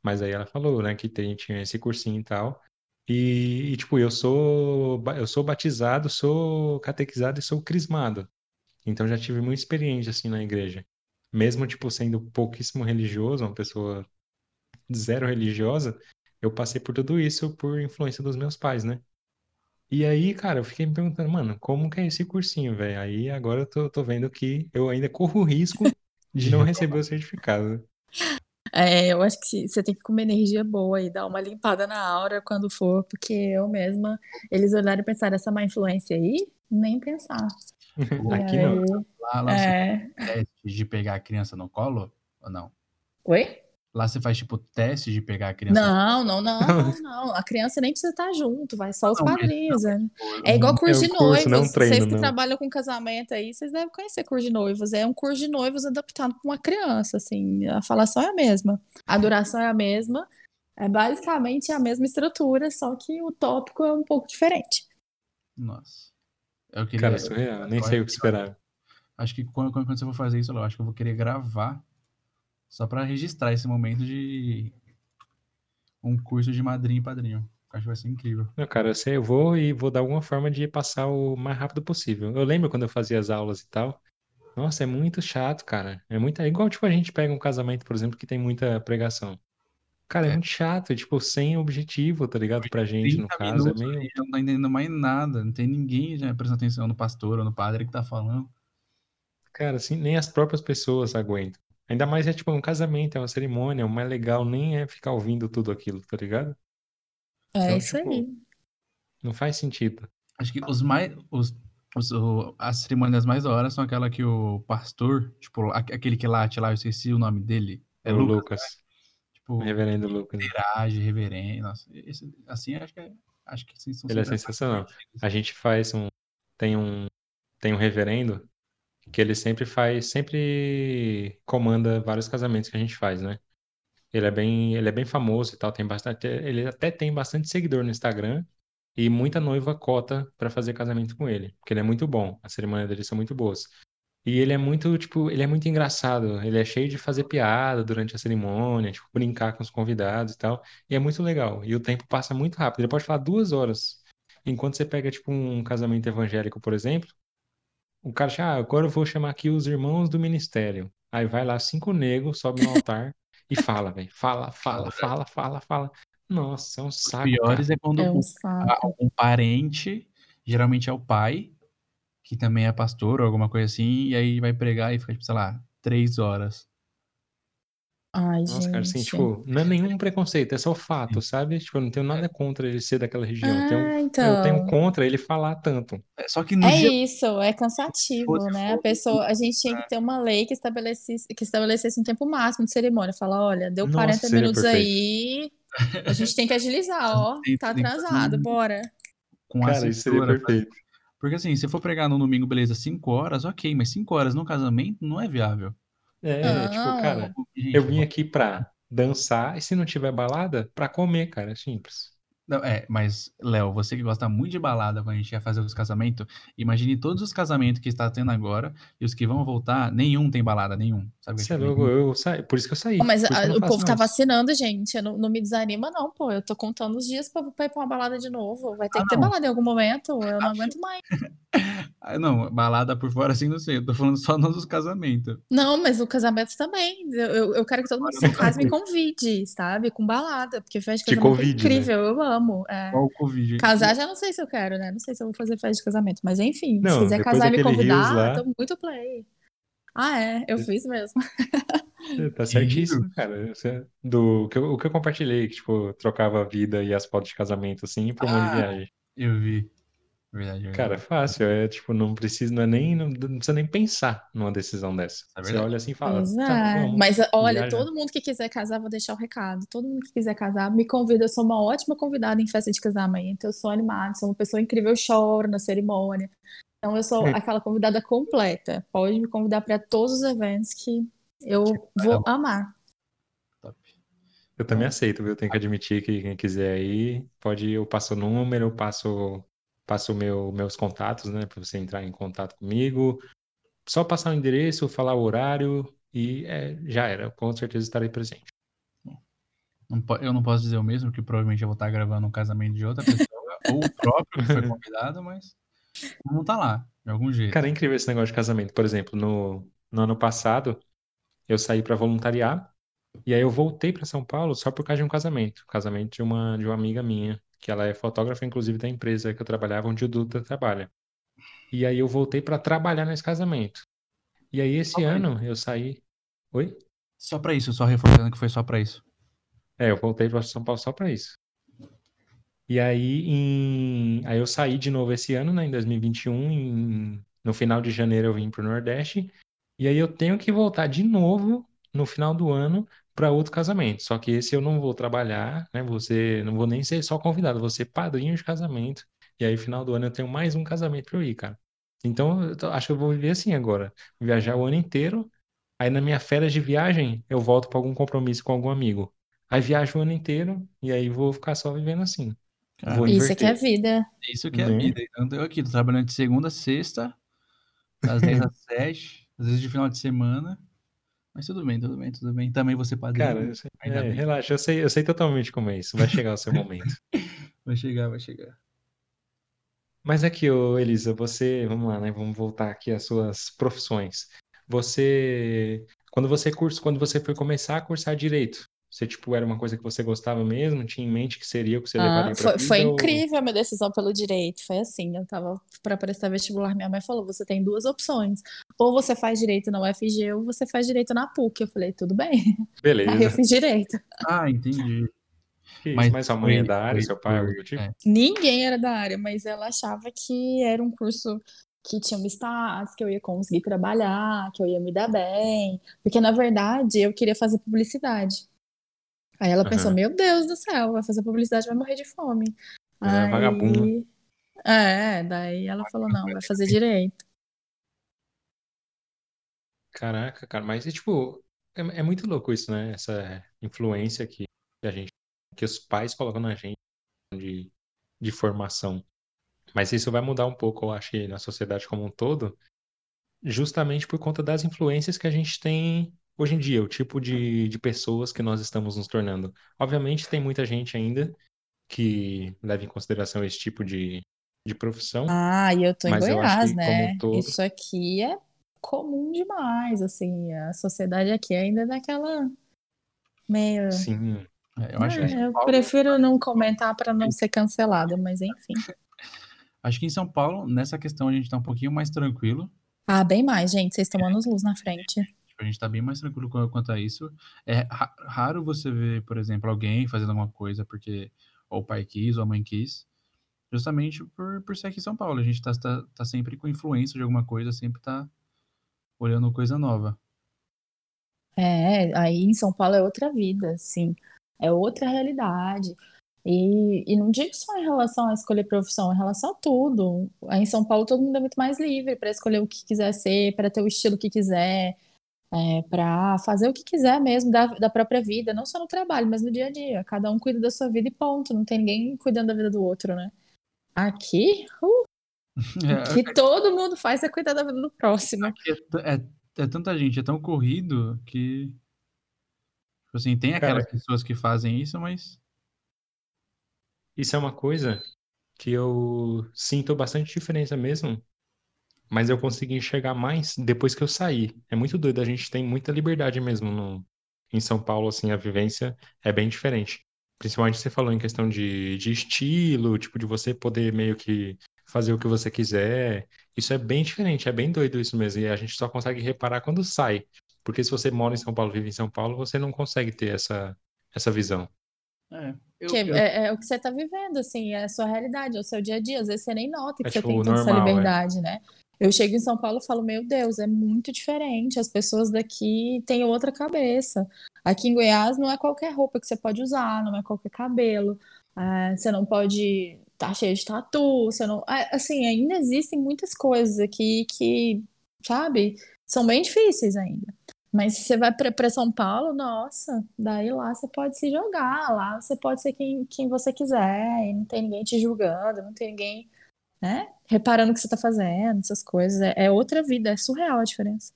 Mas aí ela falou, né, que tem, tinha esse cursinho e tal. E, e, tipo, eu sou, eu sou batizado, sou catequizado e sou crismado. Então já tive muita experiência assim na igreja. Mesmo, tipo, sendo pouquíssimo religioso, uma pessoa zero religiosa, eu passei por tudo isso por influência dos meus pais, né? E aí, cara, eu fiquei me perguntando, mano, como que é esse cursinho, velho? Aí agora eu tô, tô vendo que eu ainda corro o risco de não receber o certificado. É, eu acho que você tem que comer energia boa e dar uma limpada na aura quando for, porque eu mesma, eles olharam e pensaram, essa má influência aí? Nem pensar. Aqui aí, não. Lá, lá é... teste de pegar a criança no colo ou não? Oi? Lá você faz tipo teste de pegar a criança. Não, não, não, não, não. A criança nem precisa estar junto, vai só os não, padrinhos. Não, né? é igual curso é de noivos. Curso, treino, vocês que não. trabalham com casamento aí, vocês devem conhecer curso de noivos. É um curso de noivos adaptado para uma criança, assim. A falação é a mesma, a duração é a mesma. É basicamente a mesma estrutura, só que o tópico é um pouco diferente. Nossa. Eu queria, Cara, surreal, nem sei o que esperar. Acho que quando, quando, você for fazer isso, eu acho que eu vou querer gravar só para registrar esse momento de um curso de madrinha e padrinho. Acho que vai ser incrível. Não, cara, eu, sei, eu vou e vou dar alguma forma de passar o mais rápido possível. Eu lembro quando eu fazia as aulas e tal. Nossa, é muito chato, cara. É muito. É igual, tipo, a gente pega um casamento, por exemplo, que tem muita pregação. Cara, é, é muito chato, tipo, sem objetivo, tá ligado? Pra gente, no caso, é meio... Não tá entendendo mais nada, não tem ninguém já prestando atenção no pastor ou no padre que tá falando. Cara, assim, nem as próprias pessoas aguentam. Ainda mais é tipo um casamento, é uma cerimônia, o mais legal nem é ficar ouvindo tudo aquilo, tá ligado? É então, isso tipo, aí. Não faz sentido. Acho que os mais. Os, os, o, as cerimônias mais da hora são aquela que o pastor, tipo, aquele que late lá, eu esqueci o nome dele. É o Lucas. Lucas. Né? Tipo, reverendo Lucas. Interage, reverendo. Nossa, esse, assim, acho que é, acho que sim, são Ele é sensacional. A gente faz um. Tem um. Tem um reverendo que ele sempre faz, sempre comanda vários casamentos que a gente faz, né? Ele é bem, ele é bem famoso e tal, tem bastante, ele até tem bastante seguidor no Instagram e muita noiva cota para fazer casamento com ele, porque ele é muito bom, as cerimônias dele são muito boas. E ele é muito, tipo, ele é muito engraçado, ele é cheio de fazer piada durante a cerimônia, tipo, brincar com os convidados e tal, e é muito legal. E o tempo passa muito rápido, ele pode falar duas horas. Enquanto você pega, tipo, um casamento evangélico, por exemplo, o cara, ah, agora eu vou chamar aqui os irmãos do ministério. Aí vai lá cinco negros, sobe no altar e fala, velho. Fala, fala, fala, fala, fala. Nossa, é um saco. Os piores cara. é quando é um, um, parente, geralmente é o pai, que também é pastor ou alguma coisa assim, e aí vai pregar e fica, tipo, sei lá, três horas. Ai, Nossa, gente. cara, assim, tipo, não é nenhum preconceito, é só fato, sabe? Tipo, eu não tenho nada contra ele ser daquela região. eu, tenho, ah, então... eu tenho contra ele falar tanto. É, só que é dia... isso, é cansativo, né? A pessoa, a gente tinha que ter uma lei que estabelecesse, que estabelecesse um tempo máximo de cerimônia. Falar, olha, deu Nossa, 40 minutos perfeito. aí, a gente tem que agilizar, ó. Tá atrasado, bora. Com cara, isso seria perfeito. Porque assim, se for pregar no domingo, beleza, 5 horas, ok, mas 5 horas no casamento não é viável. É, tipo, cara, eu vim aqui pra dançar e se não tiver balada, pra comer, cara, é simples. Não, é, mas, Léo, você que gosta muito de balada quando a gente ia fazer os casamentos, imagine todos os casamentos que está tendo agora e os que vão voltar, nenhum tem balada, nenhum. Sabe? Você é louco, eu saí, por isso que eu saí. Mas a, o povo tá vacinando, gente. Não, não, me desanima, não, pô. Eu tô contando os dias pra, pra ir pra uma balada de novo. Vai ter ah, que ter balada em algum momento. Eu não aguento mais. ah, não, balada por fora, assim, não sei. Eu tô falando só nos casamentos. Não, mas o casamento também. Eu, eu, eu quero que todo mundo se case me convide, sabe? Com balada. Porque festa de casamento é né? incrível. Né? Eu amo. É. Qual o Covid? Casar já não sei se eu quero, né? Não sei se eu vou fazer festa de casamento. Mas enfim, não, se quiser casar e me convidar, lá... tô muito play. Ah, é, eu fiz mesmo. Tá certíssimo, cara. Do, que eu, o que eu compartilhei, que, tipo, trocava a vida e as fotos de casamento, assim, por uma ah, viagem. Eu vi. Verdade, verdade. Cara, é fácil. É tipo, não precisa, não é nem, não, não precisa nem pensar numa decisão dessa. É Você olha assim e fala. Tá, Mas olha, viaja. todo mundo que quiser casar, vou deixar o recado. Todo mundo que quiser casar, me convida. Eu sou uma ótima convidada em festa de casamento. Eu sou animada, sou uma pessoa incrível, eu choro na cerimônia. Então eu sou aquela convidada completa. Pode me convidar para todos os eventos que eu vou amar. Top. Eu também aceito, viu? Tenho que admitir que quem quiser aí, pode, eu passo o número, eu passo, passo meu, meus contatos, né? Para você entrar em contato comigo. Só passar o endereço, falar o horário e é, já era. Com certeza estarei presente. eu não posso dizer o mesmo, que provavelmente eu vou estar gravando um casamento de outra pessoa, ou o próprio que foi convidado, mas não tá lá, de algum jeito. Cara, é incrível esse negócio de casamento. Por exemplo, no, no ano passado, eu saí para voluntariar e aí eu voltei para São Paulo só por causa de um casamento, casamento de uma de uma amiga minha, que ela é fotógrafa inclusive da empresa que eu trabalhava onde o Duda trabalha. E aí eu voltei para trabalhar nesse casamento. E aí esse ano eu saí. Oi? Só para isso, só reforçando que foi só para isso. É, eu voltei para São Paulo só para isso. E aí, em... aí eu saí de novo esse ano, né, em 2021, em... no final de janeiro eu vim para o Nordeste, e aí eu tenho que voltar de novo no final do ano para outro casamento. Só que esse eu não vou trabalhar, né? Você não vou nem ser só convidado, vou ser padrinho de casamento. E aí, final do ano, eu tenho mais um casamento para eu ir, cara. Então, eu acho que eu vou viver assim agora. Viajar o ano inteiro. Aí, na minha férias de viagem, eu volto para algum compromisso com algum amigo. Aí, viajo o ano inteiro e aí vou ficar só vivendo assim. Cara, isso que é vida. Isso que é né? vida. Então, eu aqui, tô trabalhando de segunda a sexta, das 10 às 7, às vezes de final de semana. Mas tudo bem, tudo bem, tudo bem. Também você pode. Cara, sei, é, relaxa, eu sei, eu sei totalmente como é isso. Vai chegar o seu momento. vai chegar, vai chegar. Mas aqui, ô Elisa, você, vamos lá, né? Vamos voltar aqui às suas profissões. Você, quando você curso, quando você foi começar a cursar direito, Você, tipo, era uma coisa que você gostava mesmo? Tinha em mente que seria o que você Ah, levaria pra foi, foi vida? Ou... incrível a minha decisão pelo direito. Foi assim, eu tava para prestar vestibular, minha mãe falou: você tem duas opções. Ou você faz direito na UFG, ou você faz direito na PUC. Eu falei, tudo bem. Aí eu Beleza. fiz direito. Ah, entendi. Isso, Mas mas sua mãe é foi, da área, foi seu pai, algo do tipo? É. Ninguém era da área, mas ela achava que era um curso que tinha um status, que eu ia conseguir trabalhar, que eu ia me dar bem. Porque, na verdade, eu queria fazer publicidade. Aí ela pensou, Aham. meu Deus do céu, vai fazer publicidade, vai morrer de fome. Ela é vagabunda. Aí, é, daí ela falou, não, vai fazer direito. Caraca, cara, mas é tipo, é, é muito louco isso, né? Essa influência que a gente, que os pais colocam na gente de, de formação. Mas isso vai mudar um pouco, eu acho, na sociedade como um todo, justamente por conta das influências que a gente tem hoje em dia, o tipo de, de pessoas que nós estamos nos tornando. Obviamente, tem muita gente ainda que leva em consideração esse tipo de, de profissão, Ah, e eu tô em Goiás, que né? todo, Isso aqui é comum demais, assim, a sociedade aqui ainda é daquela meio... sim, É, eu acho que em É, eu Paulo, prefiro não comentar para não ser cancelada, mas enfim. acho que em São Paulo, nessa questão, a gente tá um pouquinho mais tranquilo. Ah, bem mais, gente, vocês estão anos luz na frente. Tipo, a gente tá bem mais tranquilo qu- quanto a isso. É ra- raro você ver, por exemplo, alguém fazendo alguma coisa porque ou o pai quis ou a mãe quis, justamente por, por ser aqui em São Paulo. A gente tá, tá, tá sempre com influência de alguma coisa, sempre tá olhando coisa nova. É, aí em São Paulo é outra vida, assim, é outra realidade. E, e não digo só em relação a escolher profissão, em relação a tudo. Em São Paulo todo mundo é muito mais livre para escolher o que quiser ser, para ter o estilo que quiser, é, para fazer o que quiser mesmo da, da própria vida, não só no trabalho, mas no dia a dia. Cada um cuida da sua vida e ponto. Não tem ninguém cuidando da vida do outro, né? Aqui, uh, o que todo mundo faz é cuidar da vida do próximo. É, é, é tanta gente, é tão corrido que. Tipo assim, tem aquelas cara, pessoas que fazem isso, mas. isso é uma coisa que eu sinto bastante diferença mesmo, mas eu consegui enxergar mais depois que eu saí. É muito doido, a gente tem muita liberdade mesmo no, em São Paulo, assim, a vivência é bem diferente. Principalmente você falou em questão de, de estilo, tipo, de você poder meio que fazer o que você quiser. Isso é bem diferente, é bem doido isso mesmo. E a gente só consegue reparar quando sai. Porque se você mora em São Paulo, vive em São Paulo, você não consegue ter essa, essa visão. É, eu, Que eu- é, é o que você tá vivendo, assim, é a sua realidade, é o seu dia a dia. Às vezes você nem nota que É você tipo tem toda essa normal, é. liberdade, né? Eu chego em São Paulo e falo, meu Deus, é muito diferente. As pessoas daqui têm outra cabeça. Aqui em Goiás não é qualquer roupa que você pode usar, não é qualquer cabelo. Ah, você não pode estar cheio de tatu, você não. ah, Assim, ainda existem muitas coisas aqui que, sabe, são bem difíceis ainda. Mas se você vai para São Paulo, nossa, daí lá você pode se jogar, lá você pode ser quem, quem você quiser, e não tem ninguém te julgando, não tem ninguém, né, reparando o que você tá fazendo, essas coisas. É, é outra vida, é surreal a diferença.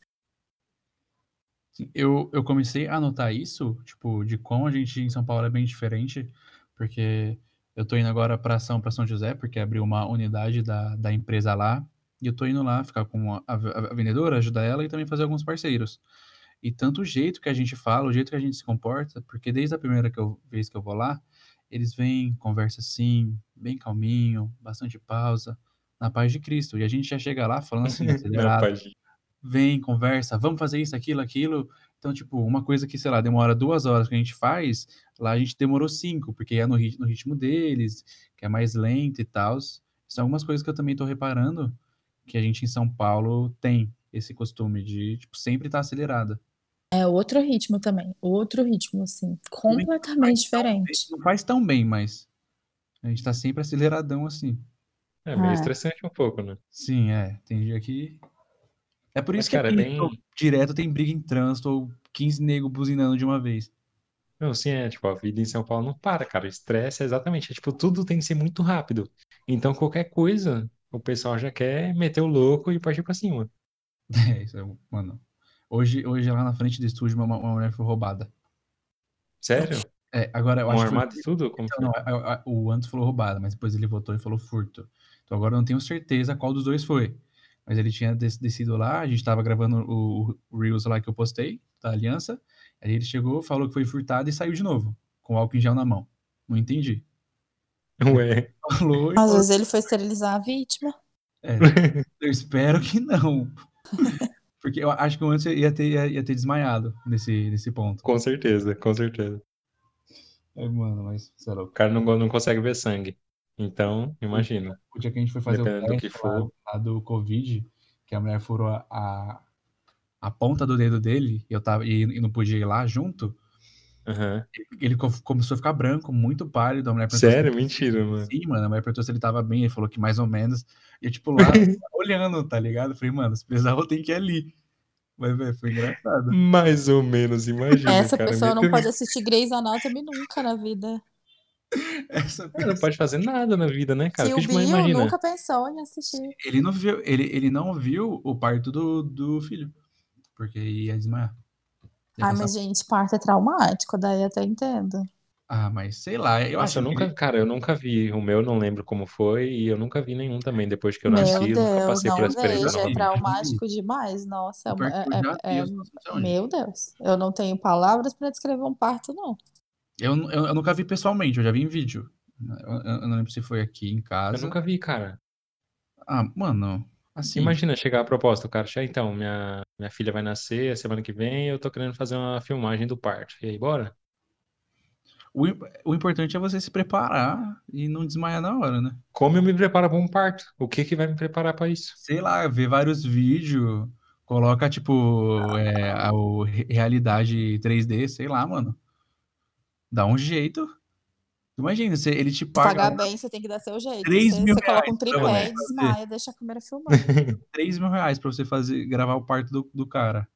Eu, eu comecei a notar isso, tipo, de como a gente em São Paulo é bem diferente, porque eu tô indo agora para São, para São José, porque abriu uma unidade da, da empresa lá, e eu tô indo lá ficar com a, a- a vendedora, ajudar ela e também fazer alguns parceiros. E tanto o jeito que a gente fala, o jeito que a gente se comporta, porque desde a primeira que eu, vez que eu vou lá, eles vêm, conversa assim, bem calminho, bastante pausa, na paz de Cristo. E a gente já chega lá falando assim, acelerado, vem, conversa, vamos fazer isso, aquilo, aquilo. Então, tipo, uma coisa que, sei lá, demora duas horas que a gente faz, lá a gente demorou cinco, porque é no, rit- no ritmo deles, que é mais lento e tal. São algumas coisas que eu também tô reparando que a gente em São Paulo tem esse costume de, tipo, sempre estar acelerada. É outro ritmo também, outro ritmo, assim, não completamente faz tão bem, diferente. não faz tão bem, mas a gente tá sempre aceleradão assim. É meio É. estressante um pouco, né? Sim, é. Tem dia que. É por Mas, isso que cara, é bem. direto tem briga em trânsito ou 15 nego buzinando de uma vez. Não, sim, é, tipo, a vida em São Paulo não para, cara. O estresse é exatamente, é, tipo, tudo tem que ser muito rápido. Então, qualquer coisa, o pessoal já quer meter o louco e partir pra cima. É, isso é, mano. Hoje, hoje lá na frente do estúdio, uma, uma mulher foi roubada. Sério? É, agora eu Mão acho que foi. armada e tudo? Como Então, foi? não, a- a- o antes falou roubada, mas depois ele votou e falou furto. Então agora eu não tenho certeza qual dos dois foi. Mas ele tinha des- descido lá, a gente tava gravando o, o Reels lá que eu postei, da Aliança, Aí ele chegou, falou que foi furtado e saiu de novo, com álcool em gel na mão. Não entendi. Ué. Falou Às vezes ele foi esterilizar a vítima. É, eu espero que não. Porque eu acho que o antes ia ter, ia, ia ter desmaiado nesse, nesse ponto. Com certeza, com certeza. É, mano, mas sei lá. O cara não, não consegue ver sangue. Então, imagina. O dia que a gente foi fazer o teste do, que for. Lá, do Covid, que a mulher furou a, a, a ponta do dedo dele e eu tava, e, e não podia ir lá junto, Uhum. Ele começou a ficar branco, muito pálido. A mulher Sério? Mentira, mano. Sim, mano. A mulher perguntou se ele tava bem. Ele falou que mais ou menos. E eu, tipo, lá, olhando, tá ligado? Eu falei, mano, se precisar, eu tenho que ir ali. Mas, velho, foi engraçado. Mais ou menos, imagina. Essa cara, pessoa não pode assistir Grey's Anatomy nunca na vida. Essa pessoa... Não pode fazer nada na vida, né, cara? Se o Bill nunca pensou em assistir. Ele não viu, ele, ele não viu o parto do, do filho. Porque ia desmaiar. Ah, mas gente, parto é traumático, daí até entendo. Ah, mas sei lá, eu Nossa, acho eu nunca, que... cara, eu nunca vi. O meu não lembro como foi e eu nunca vi nenhum também depois que eu nasci. Meu Deus, nunca passei não por essa experiência. Vejo, é traumático demais. Nossa, é, é, é, meu Deus, eu não tenho palavras para descrever um parto, não. Eu, eu, eu, nunca vi pessoalmente, eu já vi em vídeo. Eu, eu, não lembro se foi aqui em casa. Eu nunca vi, cara. Ah, mano, Assim. Imagina chegar a proposta, o cara chega, então, minha, minha filha vai nascer a semana que vem, eu tô querendo fazer uma filmagem do parto. E aí, bora? O, o importante é você se preparar e não desmaiar na hora, né? Como eu me preparo para um parto? O que que vai me preparar para isso? Sei lá, ver vários vídeos, coloca, tipo, é, a, a, realidade 3D, sei lá, mano. Dá um jeito. Imagina, você, ele te paga. Pagar bem, você tem que dar seu jeito. 3 você, mil você coloca um tripé e desmaia, deixa a câmera filmando. 3 mil reais pra você fazer, gravar o parto do, do cara.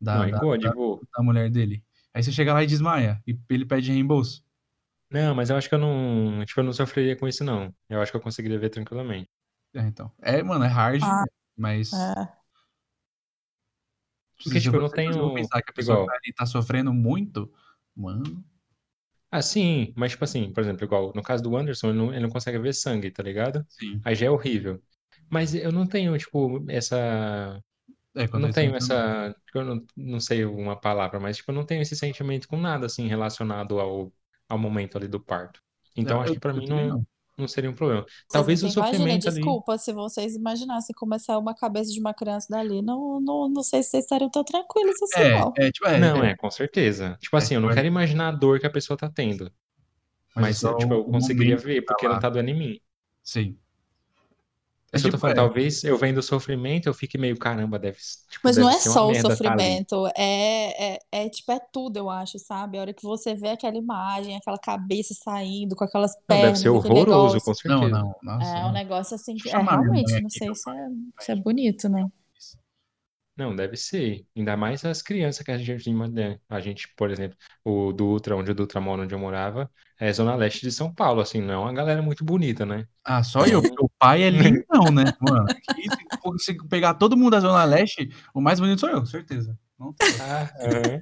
Da, Não, da, boa, da, da, mulher dele. Aí você chega lá e desmaia. E ele pede reembolso. Não, mas eu acho que eu não. Tipo, eu não sofreria com isso, não. Eu acho que eu conseguiria ver tranquilamente. É, então. É, mano, é hard, ah, mas. É. Porque, tipo, eu não tenho. pensar que a pessoa igual. tá sofrendo muito, mano. Ah, sim, mas tipo assim, por exemplo, igual no caso do Anderson, ele não, ele não consegue ver sangue, tá ligado? Sim. Aí já é horrível. Mas eu não tenho, tipo, essa. É, eu não tenho essa. Tipo, eu não, não sei uma palavra, mas tipo, eu não tenho esse sentimento com nada assim relacionado ao, ao momento ali do parto. Então Não, acho eu, que pra mim não, não não seria um problema. Talvez o sofrimento imagina, ali... desculpa, se vocês imaginassem começar uma cabeça de uma criança dali, não, não, não sei se vocês estariam tão tranquilos assim, é, não. É, tipo, é, não, é, é, com certeza. Tipo assim, eu não quero imaginar a dor que a pessoa tá tendo. Mas, mas tipo, eu conseguiria ver, porque tá não tá doendo em mim. Sim. É isso eu tô falando, é. talvez eu vendo o sofrimento, eu fique meio, caramba, deve. Tipo, Mas deve não é só o sofrimento, tá é, é, é, tipo, é tudo, eu acho, sabe? A hora que você vê aquela imagem, aquela cabeça saindo com aquelas pernas. Não, deve ser horroroso, com certeza. Não, não, nossa, é um negócio assim que é realmente, não sei se é, se é bonito, né? Não, deve ser. Ainda mais as crianças que a gente, né? a gente, por exemplo, o Dutra, onde o Dutra mora, onde eu morava, é zona leste de São Paulo, assim, não é uma galera muito bonita, né? Ah, só eu, o pai é lindão, né, mano? se pegar todo mundo da zona leste, o mais bonito sou eu, certeza. Não ah, é.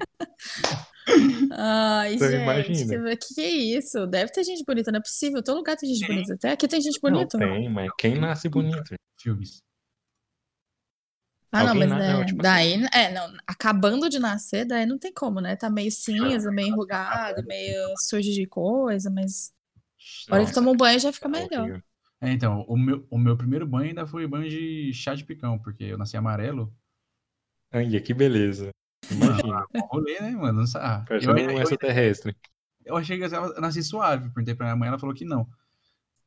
Ai, então, gente, imagina. que que é isso? Deve ter gente bonita, não é possível. Todo lugar tem gente bonita. Até aqui tem gente bonita. Não tem, mas quem nasce bonito? Filmes. Ah, não, mas né, tipo daí, assim. é, não, acabando de nascer, daí não tem como, né? Tá meio cinza, meio enrugado, meio sujo de coisa, mas a hora que toma um banho já fica é melhor. É, então, o meu, o meu primeiro banho ainda foi banho de chá de picão, porque eu nasci amarelo. Ai, que beleza. Imagina. Ah, rolê, né, mano? Ah, Parece eu, um eu, extraterrestre. Eu achei que eu nasci suave, perguntei pra minha mãe, ela falou que não.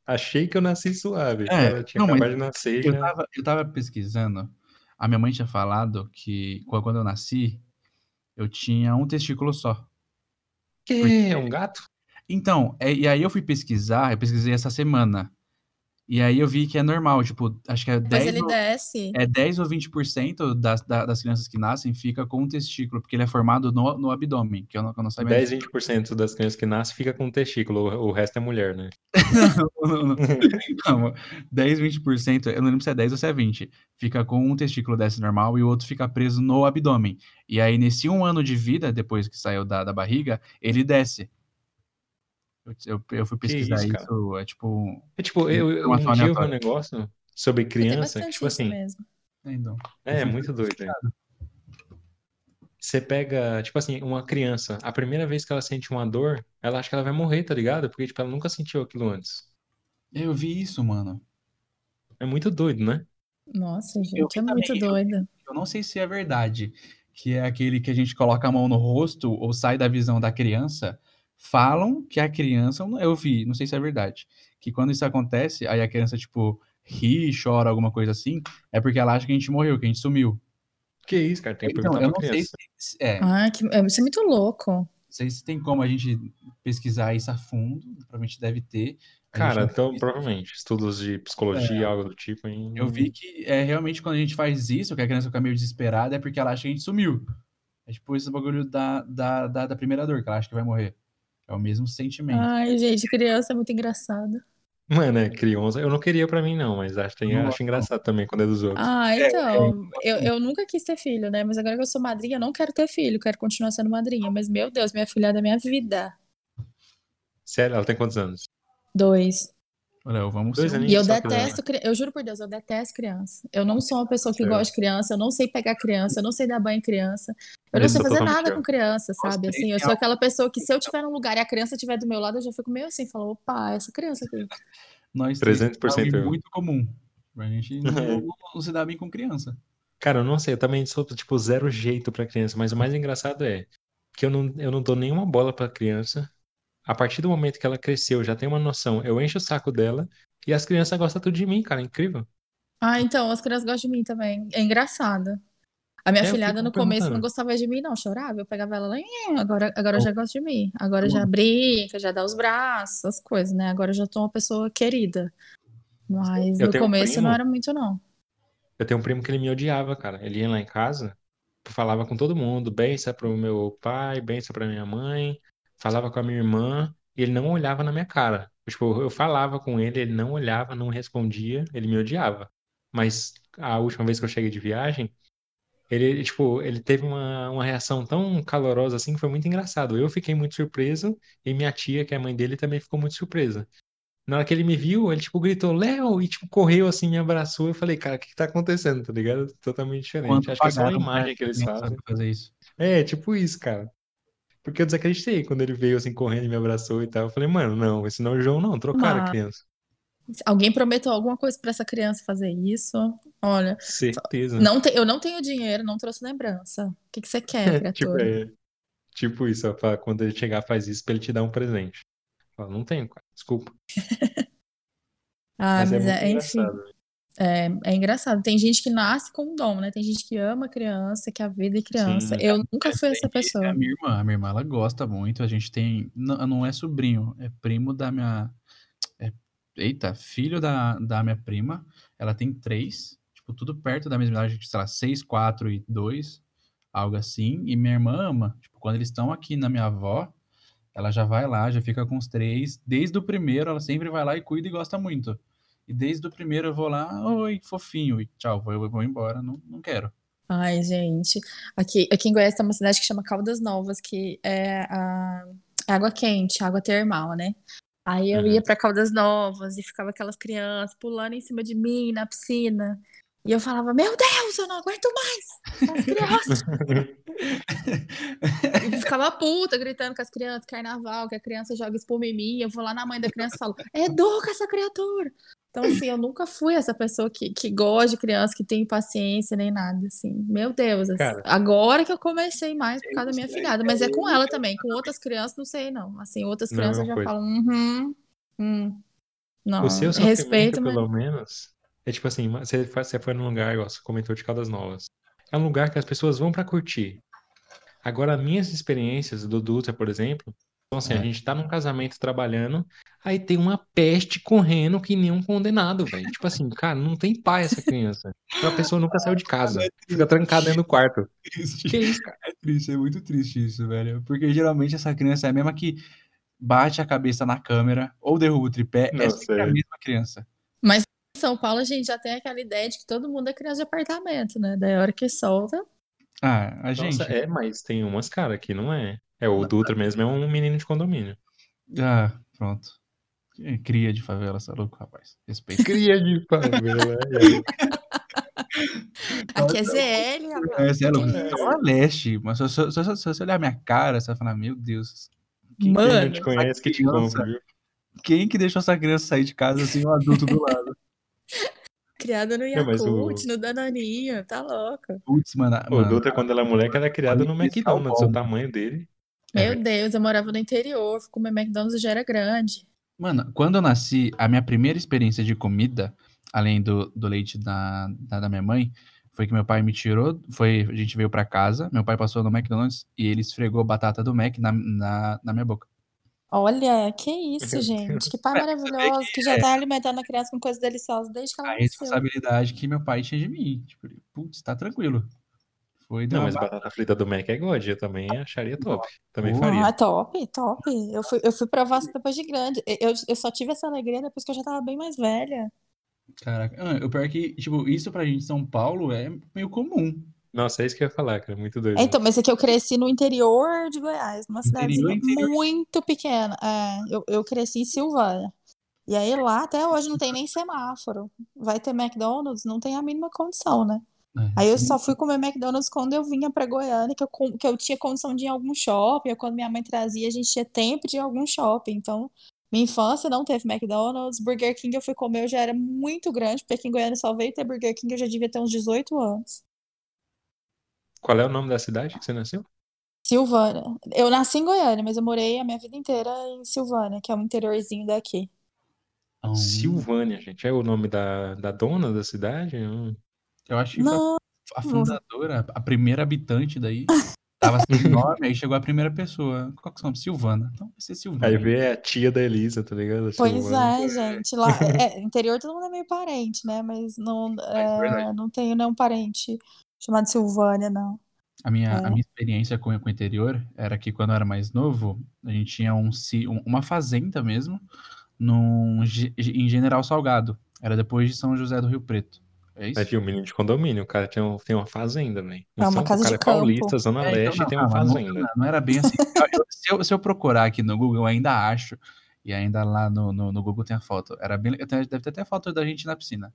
Achei que eu nasci suave. É, ela tinha não, acabado de nascer. Eu, já... tava, eu tava pesquisando a minha mãe tinha falado que quando eu nasci, eu tinha um testículo só. Que? Porque... É um gato? Então, é, e aí eu fui pesquisar, eu pesquisei essa semana. E aí eu vi que é normal, tipo, acho que é 10, ele ou, desce. é 10 ou 20% das, das crianças que nascem fica com um testículo, porque ele é formado no, no abdômen, que eu não, eu não sabia. 10, 20% das crianças que nascem fica com um testículo, o, o resto é mulher, né? não, não, não. não, 10, 20%, eu não lembro se é 10 ou se é 20, fica com um testículo desce normal e o outro fica preso no abdômen. E aí, nesse um ano de vida, depois que saiu da, da barriga, ele desce. Eu, eu fui pesquisar isso, isso, é tipo. É tipo, eu, eu um dia eu vi um negócio sobre criança, tipo assim. Mesmo. É, então, é, muito doido. É. Você pega, tipo assim, uma criança, a primeira vez que ela sente uma dor, ela acha que ela vai morrer, tá ligado? Porque, tipo, ela nunca sentiu aquilo antes. Eu vi isso, mano. É muito doido, né? Nossa, gente, é muito doido. Eu não sei se é verdade, que é aquele que a gente coloca a mão no rosto ou sai da visão da criança. Falam que a criança, eu vi, não sei se é verdade, que quando isso acontece, aí a criança, tipo, ri, chora, alguma coisa assim, é porque ela acha que a gente morreu, que a gente sumiu. Que isso, cara? Tem que então, perguntar eu não criança. sei se, é. Ah, que, é, isso é muito louco. Não sei se tem como a gente pesquisar isso a fundo, provavelmente deve ter. Cara, então provavelmente, estudos de psicologia, é, algo do tipo. Hein? Eu vi que é realmente quando a gente faz isso, que a criança fica meio desesperada, é porque ela acha que a gente sumiu. É tipo esse bagulho da, da, da, da primeira dor, que ela acha que vai morrer. É o mesmo sentimento. Ai, gente, criança é muito engraçado. Mano, é criança. Eu não queria pra mim, não, mas acho, tem, acho engraçado também quando é dos outros. Ah, é, então. É, eu, eu nunca quis ter filho, né? Mas agora que eu sou madrinha, eu não quero ter filho, quero continuar sendo madrinha. Mas, meu Deus, minha filha é da minha vida. Sério? Ela tem quantos anos? Dois. Olha, vamos Dois E eu detesto, eu juro por Deus, eu detesto criança. Eu não sou uma pessoa que certo. gosta de criança, eu não sei pegar criança, eu não sei dar banho em criança. Eu não sei fazer nada com criança, sabe? Assim, eu sou aquela pessoa que se eu estiver num lugar e a criança estiver do meu lado, eu já fico meio assim, falo, opa, essa criança aqui. Nós 300% é muito comum. A gente não, não, se dá bem com criança. Cara, eu não sei, eu também sou, tipo, zero jeito pra criança, mas o mais engraçado é que eu não, eu não dou nenhuma bola pra criança. A partir do momento que ela cresceu, já tem uma noção, eu encho o saco dela e as crianças gostam tudo de mim, cara, é incrível. Ah, então, as crianças gostam de mim também. É engraçado. A minha é, filhada no começo não gostava de mim, não, chorava. Eu pegava ela lá, agora, agora já gosta de mim. Agora já brinca, já dá os braços, as coisas, né? Agora já tô uma pessoa querida. Mas eu no começo um não era muito, não. Eu tenho um primo que ele me odiava, cara. Ele ia lá em casa, falava com todo mundo, benção pro meu pai, benção pra minha mãe, falava com a minha irmã, e ele não olhava na minha cara. Tipo, eu falava com ele, ele não olhava, não respondia, ele me odiava. Mas a última vez que eu cheguei de viagem, ele, tipo, ele teve uma, uma reação tão calorosa assim que foi muito engraçado. Eu fiquei muito surpreso e minha tia, que é a mãe dele, também ficou muito surpresa. Na hora que ele me viu, ele, tipo, gritou, Léo, e, tipo, correu assim, me abraçou. Eu falei, cara, o que que tá acontecendo, tá ligado? Totalmente diferente. Quanto Acho que é só uma imagem que eles fazem. Fazer isso. É, tipo isso, cara. Porque eu desacreditei quando ele veio, assim, correndo e me abraçou e tal. Eu falei, mano, não, esse não é o João, não. Trocaram a criança. Alguém prometeu alguma coisa para essa criança fazer isso? Olha. Certeza. Não te, eu não tenho dinheiro, não trouxe lembrança. O que, que você quer, tipo, criatura? tipo, é, tipo isso, ó, quando ele chegar, faz isso pra ele te dar um presente. Fala, não tenho, cara. Desculpa. ah, mas, é mas é, é enfim. É, é engraçado. Tem gente que nasce com um dom, né? Tem gente que ama criança, que a vida é criança. Sim, eu nunca fui essa pessoa. A minha irmã, a minha irmã, ela gosta muito. A gente tem. Não, não é sobrinho, é primo da minha. É, eita, filho da, da minha prima. Ela tem três tipo, tudo perto da mesma idade, sei lá, 6, 4 e 2, algo assim. E minha irmã ama, tipo, quando eles estão aqui na minha avó, ela já vai lá, já fica com os três. Desde o primeiro, ela sempre vai lá e cuida e gosta muito. E desde o primeiro eu vou lá, oi, fofinho, e tchau, vou, eu vou embora, não, não quero. Ai, gente. Aqui, aqui em Goiás tem uma cidade que chama Caldas Novas, que é a água quente, água termal, né? Aí eu uhum. ia para Caldas Novas e ficava aquelas crianças pulando em cima de mim na piscina. E eu falava, meu Deus, eu não aguento mais as crianças. e ficava puta, gritando com as crianças, carnaval, que a criança joga espuma em mim. Eu vou lá na mãe da criança e falo, educa essa criatura. Então, assim, eu nunca fui essa pessoa que, que gosta de criança, que tem paciência nem nada, assim. Meu Deus, assim, Cara, agora que eu comecei mais por causa da minha filhada, mas é com ela também. Com outras crianças, não sei, não. Assim, outras crianças já falam, uhum, hum, não, o seu respeito, pelo mas... menos, é tipo assim, você, você foi num lugar, igual você comentou de Caldas Novas. É um lugar que as pessoas vão para curtir. Agora, minhas experiências do Dutra, por exemplo, então assim, é. a gente tá num casamento trabalhando, aí tem uma peste correndo que nem um condenado, velho. Tipo assim, cara, não tem pai essa criança. A pessoa nunca saiu de casa. É fica trancada dentro do quarto. Triste. Que isso, cara? É triste, é muito triste isso, velho. Porque geralmente essa criança é a mesma que bate a cabeça na câmera ou derruba o tripé. Não, é a mesma criança. Mas são Paulo, a gente já tem aquela ideia de que todo mundo é criança de apartamento, né? Daí a hora que solta. Ah, a gente. Nossa, é, mas tem umas, cara, que não é. É, o Dutra mesmo é um menino de condomínio. Ah, pronto. Cria de favela, você é louco, rapaz. Respeito. Cria de favela. é. Aqui é ZL, rapaz. É, ZL, é leste. Mas se, se, se, se, você olhar minha cara, você vai falar, meu Deus. Quem Mano, que te conhece que te compra, viu? Quem que deixou essa criança sair de casa assim, um adulto do lado? Criada no Yakult, o... no Danoninho, tá louca. Putz, mano. O mano, Dutra, quando ela é moleque, ela é criada no McDonald's, o tamanho dele. Meu é. Deus, eu morava no interior, comer McDonald's já era grande. Mano, quando eu nasci, a minha primeira experiência de comida, além do, do leite da, da, da minha mãe, foi que meu pai me tirou, foi, a gente veio para casa, meu pai passou no McDonald's e ele esfregou a batata do Mac na, na, na minha boca. Olha, que isso, gente. Que pai maravilhoso, que já é. tá alimentando a criança com coisas deliciosas desde que ela A responsabilidade que meu pai tinha de mim. Tipo, putz, tá tranquilo. Foi Não, mas batata frita do Mac é god, eu também acharia top. Também faria. Ah, top, top. Eu fui, eu fui provar isso depois de grande. Eu, eu só tive essa alegria depois que eu já tava bem mais velha. Caraca, ah, o pior é que, tipo, isso pra gente em São Paulo é meio comum. Nossa, é isso que eu ia falar, cara. Muito doido. É, então, mas é que eu cresci no interior de Goiás, numa cidade muito pequena. É, eu, eu cresci em Silvânia. E aí lá até hoje não tem nem semáforo. Vai ter McDonald's, não tem a mínima condição, né? É, aí eu sim. só fui comer McDonald's quando eu vinha pra Goiânia, que eu, que eu tinha condição de ir em algum shopping, ou quando minha mãe trazia, a gente tinha tempo de ir em algum shopping. Então, minha infância não teve McDonald's. Burger King eu fui comer, eu já era muito grande, porque aqui em Goiânia só veio ter Burger King, eu já devia ter uns 18 anos. Qual é o nome da cidade que você nasceu? Silvânia. Eu nasci em Goiânia, mas eu morei a minha vida inteira em Silvânia, que é um interiorzinho daqui. Silvânia, gente. É o nome da, da dona da cidade? Hum. Eu acho que não, a, fundadora, a primeira habitante daí, tava sem nome, aí chegou a primeira pessoa. Qual que é o nome? Silvana. Então vai ser Silvana. Aí vê a tia da Elisa, tá ligado? Pois Silvana. é, gente. Lá, é, interior todo mundo é meio parente, né? Mas não, é, é não tenho nenhum parente chamado Silvânia, não. A minha, é. a minha experiência com, com o interior era que quando eu era mais novo, a gente tinha um, uma fazenda mesmo, num, em General Salgado. Era depois de São José do Rio Preto. É isso? É tinha um menino de condomínio, o cara tinha, tem uma fazenda, velho. É uma casa o cara de é paulista, Zona é, então Leste, então, não, tem uma fazenda. Não, não, era bem assim. se, eu, se eu procurar aqui no Google, eu ainda acho. E ainda lá no, no, no Google tem a foto. Era bem, deve ter até foto da gente na piscina.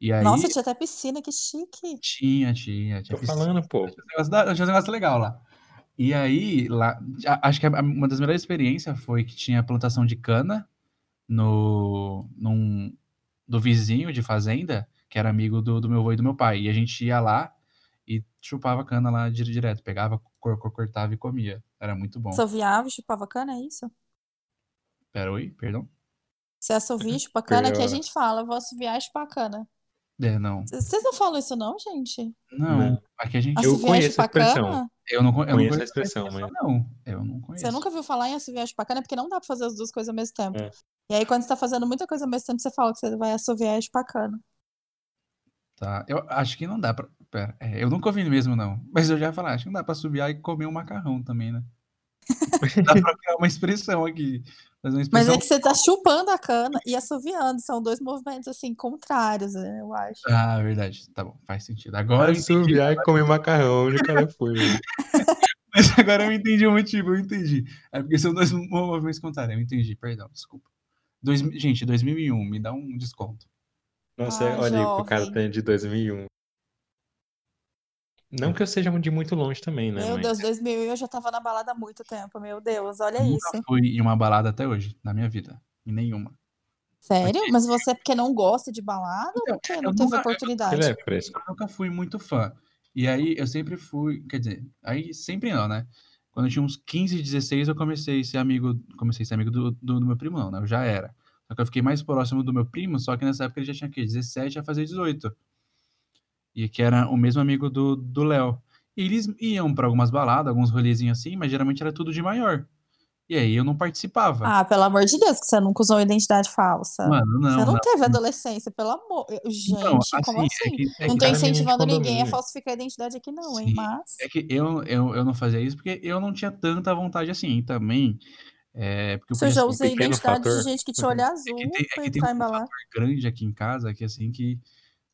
E aí, Nossa, tinha até piscina, que chique. Tinha, tinha. tinha Tô piscina, falando, pô. Tinha um negócio legal lá. E aí, lá, acho que uma das melhores experiências foi que tinha plantação de cana no, num, do vizinho de fazenda que era amigo do, do meu avô e do meu pai. E a gente ia lá e chupava cana lá direto. Pegava, cor, cor, cortava e comia. Era muito bom. Assoviava e chupava cana, é isso? Pera, oi, perdão? Você assovia e chupa cana? Que a gente fala, vou assoviar e chupar cana. É, não. Vocês não falam isso não, gente? Não, aqui a gente... Eu conheço a expressão. Eu não, eu conheço não a expressão, mas... Não, eu não conheço. Você nunca viu falar em assoviar e chupar cana? Porque não dá pra fazer as duas coisas ao mesmo tempo. É. E aí, quando você tá fazendo muita coisa ao mesmo tempo, você fala que você vai assoviar e chupar cana. Tá, eu acho que não dá pra. Pera, é, eu nunca ouvi mesmo, não. Mas eu já ia falar, acho que não dá pra subir e comer um macarrão também, né? dá pra criar uma expressão aqui. Mas, expressão... mas, é que você tá chupando a cana e assoviando. São dois movimentos, assim, contrários, né, eu acho. Ah, verdade. Tá bom, faz sentido. Agora. Assoviar e comer macarrão, onde o cara foi. mas agora eu entendi o motivo, eu entendi. É porque são dois movimentos contrários. Eu entendi, perdão, desculpa. Dois, gente, 2001, me dá um desconto. Nossa, ah, olha aí o cara tem de 2001. Não que eu seja de muito longe também, né? Meu mas... Deus, 2000 eu já tava na balada há muito tempo, meu Deus, olha Nunca isso. fui em uma balada até hoje, na minha vida. Em nenhuma. Sério? Porque... Mas você é porque não gosta de balada então, ou porque não teve nunca, oportunidade? Ele é fresco. Eu nunca fui muito fã. E aí eu sempre fui, quer dizer, aí sempre não, né? Quando eu tinha uns 15, 16, eu comecei a ser amigo, comecei a ser amigo do, do, do meu primo, não, né? Eu já era. Só que eu fiquei mais próximo do meu primo, só que nessa época ele já tinha aqui 17 a fazer 18. E que era o mesmo amigo do Léo. E eles iam para algumas baladas, alguns rolezinhos assim, mas geralmente era tudo de maior. E aí eu não participava. Ah, pelo amor de Deus, que você nunca usou identidade falsa. Mano, não. Você não, não. teve adolescência, pelo amor. Gente, não, assim, como assim? É que, é não tô incentivando ninguém a falsificar a identidade aqui, não, Sim. hein? Mas. É que eu, eu, eu não fazia isso porque eu não tinha tanta vontade assim. também é, porque Você já usa identidade fator, de gente que te olha azul é tem, é que tem um fator grande aqui em casa, que é assim que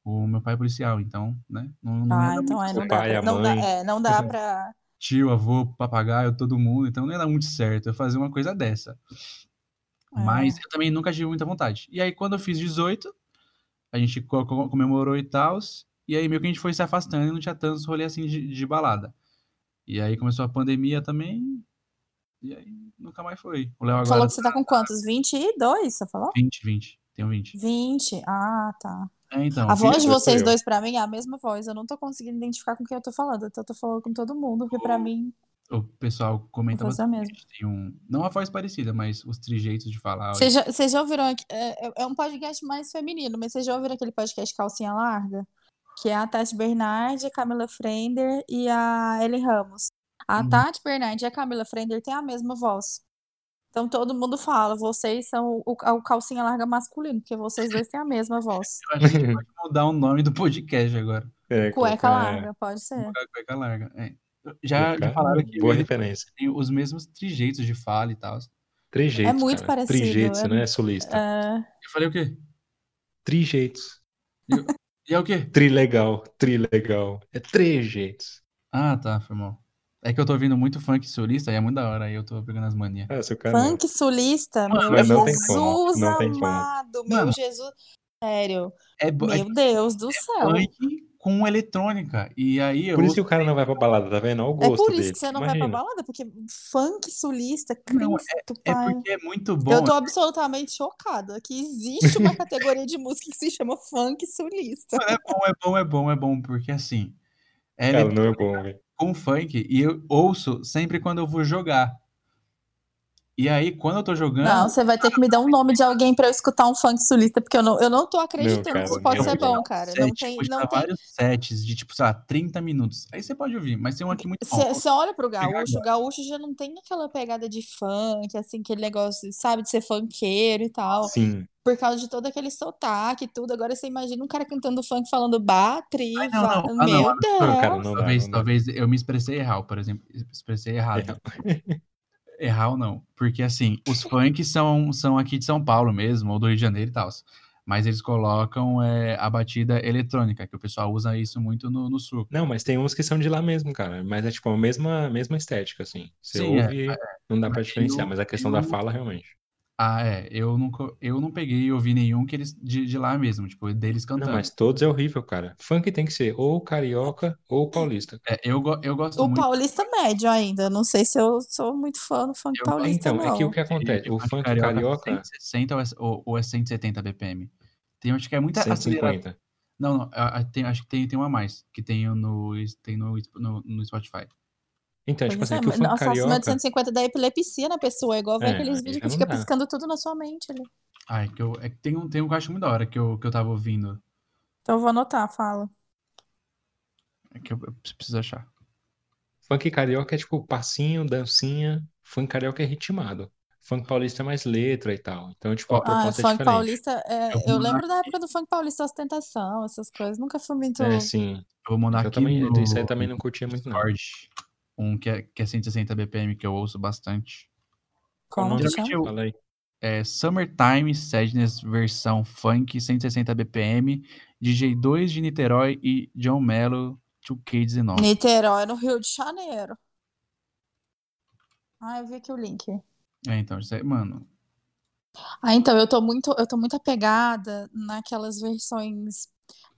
o meu pai é policial, então, né? Não, não ah, então é, não, dá pai, pra, não, dá, é, não dá pra... Tio, avô, papagaio, todo mundo, então não ia dar muito certo eu fazer uma coisa dessa. É. Mas eu também nunca tive muita vontade. E aí, quando eu fiz 18, a gente comemorou e tal, E aí meio que a gente foi se afastando e não tinha tantos rolês assim de, de balada. E aí começou a pandemia também. E aí nunca mais foi. O Léo agora. Falou que você tá com quantos? 22, você falou? 20, 20. Tenho 20. 20. Ah, tá. É, então, a voz de vocês dois, pra mim, é a mesma voz. Eu não tô conseguindo identificar com quem eu tô falando. Então eu tô falando com todo mundo, porque pra mim. O pessoal comenta bastante. Tem um, não a voz parecida, mas os trejeitos de falar. Vocês já, já ouviram? É, é, é um podcast mais feminino, mas vocês já ouviram aquele podcast Calcinha Larga? Que é a Tati Bernardi, a Camila Frender e a Ellen Ramos. A uhum. Tati Bernardi e a Camila Frender têm a mesma voz. Então todo mundo fala, vocês são o, o calcinha larga masculino, porque vocês dois têm a mesma voz. Eu acho que a gente pode mudar o nome do podcast agora. É, cueca é... larga, pode ser. Cueca larga, é. Já, já falaram que boa referência. tem os mesmos trejeitos de fala e tal. Trejeitos. É muito cara. parecido. Trejeitos, é... né? Sulista. É... Eu falei o quê? Trejeitos. E, e é o quê? Trilegal, trilegal. É trejeitos. Ah, tá, foi mal. É que eu tô ouvindo muito funk sulista e é muito da hora, aí eu tô pegando as manias. É, funk sulista? Mano, meu Jesus amado, meu Mano, Jesus. Sério. É, meu é, Deus do é céu. Funk com eletrônica. E aí Por isso que o cara não vai pra balada, tá vendo? Olha o gosto É por isso dele. que você não Imagina. vai pra balada, porque funk sulista, Cristo, não, é, é, porque é muito bom. Eu tô absolutamente chocada que existe uma categoria de música que se chama funk sulista. É bom, é bom, é bom, é bom, porque assim. É cara, não é bom, velho com funk e eu ouço sempre quando eu vou jogar. E aí, quando eu tô jogando. Não, você vai ter que me dar um nome de alguém para eu escutar um funk sulista, porque eu não, eu não tô acreditando que isso pode ser bom, cara. Set, não tem. Não tem... vários sets de, tipo, sei lá, 30 minutos. Aí você pode ouvir, mas tem um aqui muito bom. Você olha pro gaúcho, o gaúcho já não tem aquela pegada de funk, assim, aquele negócio, sabe, de ser funkeiro e tal. Sim por causa de todo aquele sotaque e tudo. Agora você imagina um cara cantando funk falando batri, Ai, não, não. Ah, meu Deus. Não, cara, não talvez, dá, talvez eu me expressei errado, por exemplo, expressei errado. errar ou não, porque assim, os funk são, são aqui de São Paulo mesmo, ou do Rio de Janeiro e tal. Mas eles colocam é, a batida eletrônica, que o pessoal usa isso muito no, no sul. Não, mas tem uns que são de lá mesmo, cara. Mas é tipo a mesma, mesma estética, assim. Você Sim, é, ouve, é, não dá pra diferenciar, mas a questão da fala, realmente. Ah, é. Eu nunca, eu não peguei e ouvi nenhum que eles de, de lá mesmo, tipo, deles cantando. Não, mas todos é horrível, cara. Funk tem que ser ou carioca ou paulista. É, eu, eu gosto o muito. O paulista médio ainda. Não sei se eu sou muito fã do funk eu, paulista. Então, não. é que o que acontece? O, o funk carioca. carioca 160 ou é, ou, ou é 170 BPM? Tem, acho que é muita 150. Não, não, tem, acho que tem, tem uma a mais, que tem no, tem no, no, no Spotify. Então, tipo assim, é, que o funk nossa, carioca... acima de 150 da epilepsia na pessoa, é igual ver é, aqueles vídeos que fica dá. piscando tudo na sua mente ali. Ah, é que, eu, é que tem, um, tem um que eu acho muito da hora que eu, que eu tava ouvindo. Então eu vou anotar, fala. É que eu, eu preciso achar. Funk carioca é tipo passinho, dancinha. Funk carioca é ritmado. Funk paulista é mais letra e tal. Então, tipo, a ah, proposta ah, é funk paulista, é, eu, eu lembro da época do funk paulista ostentação, essas coisas. Nunca fui muito. É, sim. Eu vou mandar eu aqui. Também, no... Isso aí também não curtia muito, não um que é, que é 160 BPM, que eu ouço bastante. Como que chama? Fala aí. É Summertime Sadness versão funk 160 BPM, DJ2 de Niterói e John Mello 2K19. Niterói no Rio de Janeiro. Ah, eu vi aqui o link. É, então, isso aí, mano. Ah, então, eu tô muito, eu tô muito apegada naquelas versões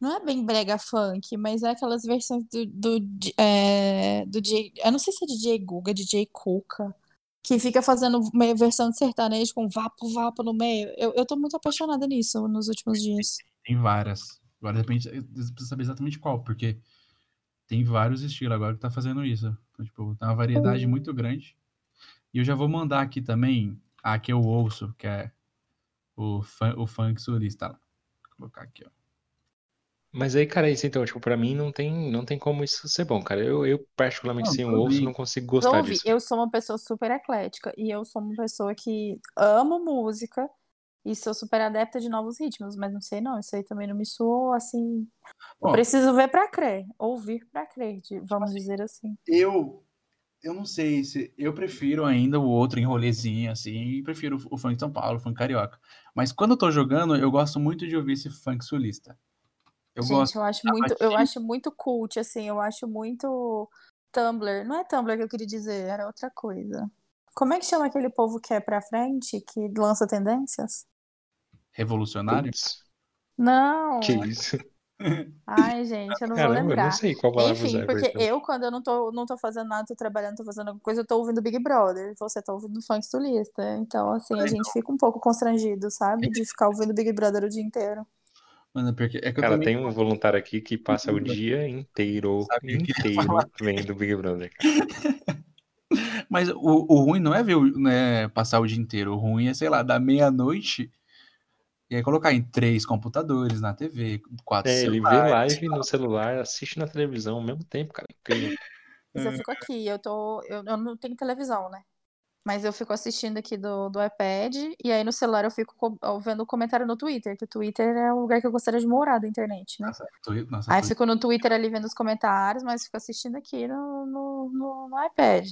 não é bem brega funk, mas é aquelas versões do, do, é, do DJ. Eu não sei se é DJ Guga, DJ Cuca, que fica fazendo meio versão de sertanejo com vapo, vapo no meio. Eu, eu tô muito apaixonada nisso nos últimos dias. Tem várias. Agora depende, precisa saber exatamente qual, porque tem vários estilos agora que tá fazendo isso. Então, tipo, tem uma variedade uhum. muito grande. E eu já vou mandar aqui também a que eu ouço, que é o, fun, o funk sulista. Vou colocar aqui, ó. Mas aí, cara, isso então, tipo, pra mim não tem, não tem como isso ser bom, cara. Eu, eu particularmente, não, sem o ouço, não consigo gostar ouvi, disso. Eu sou uma pessoa super eclética e eu sou uma pessoa que amo música e sou super adepta de novos ritmos, mas não sei não, isso aí também não me soou assim. Bom, preciso ver pra crer, ouvir pra crer, vamos assim, dizer assim. Eu eu não sei se eu prefiro ainda o outro em rolezinho assim, e prefiro o funk de São Paulo, o funk carioca. Mas quando eu tô jogando, eu gosto muito de ouvir esse funk sulista. Eu Gente, gosto eu acho muito, eu acho muito cult, assim, eu acho muito Tumblr. Não é Tumblr que eu queria dizer, era outra coisa. Como é que chama aquele povo que é pra frente, que lança tendências? Revolucionários? Não. Que isso? Ai, gente, eu não Caramba, vou lembrar. Eu não sei qual palavra Enfim, usar, porque eu, quando eu não tô, não tô fazendo nada, tô trabalhando, tô fazendo alguma coisa, eu tô ouvindo Big Brother. Você tá ouvindo Funk Sulista. Então, assim, a gente fica um pouco constrangido, sabe? De ficar ouvindo Big Brother o dia inteiro. Mano, é porque é que cara, também... tem um voluntário aqui que passa o dia inteiro, inteiro vendo Big Brother. Mas o, o ruim não é ver né, passar o dia inteiro. O ruim é, sei lá, da meia-noite e aí colocar em três computadores na TV, quatro É, ele vê live no celular, assiste na televisão ao mesmo tempo, cara. Incrível. Mas eu fico aqui, eu tô. Eu, eu não tenho televisão, né? Mas eu fico assistindo aqui do, do iPad, e aí no celular eu fico vendo o comentário no Twitter, que o Twitter é o lugar que eu gostaria de morar da internet, né? Nossa, nossa, aí fico no Twitter ali vendo os comentários, mas fico assistindo aqui no, no, no, no iPad.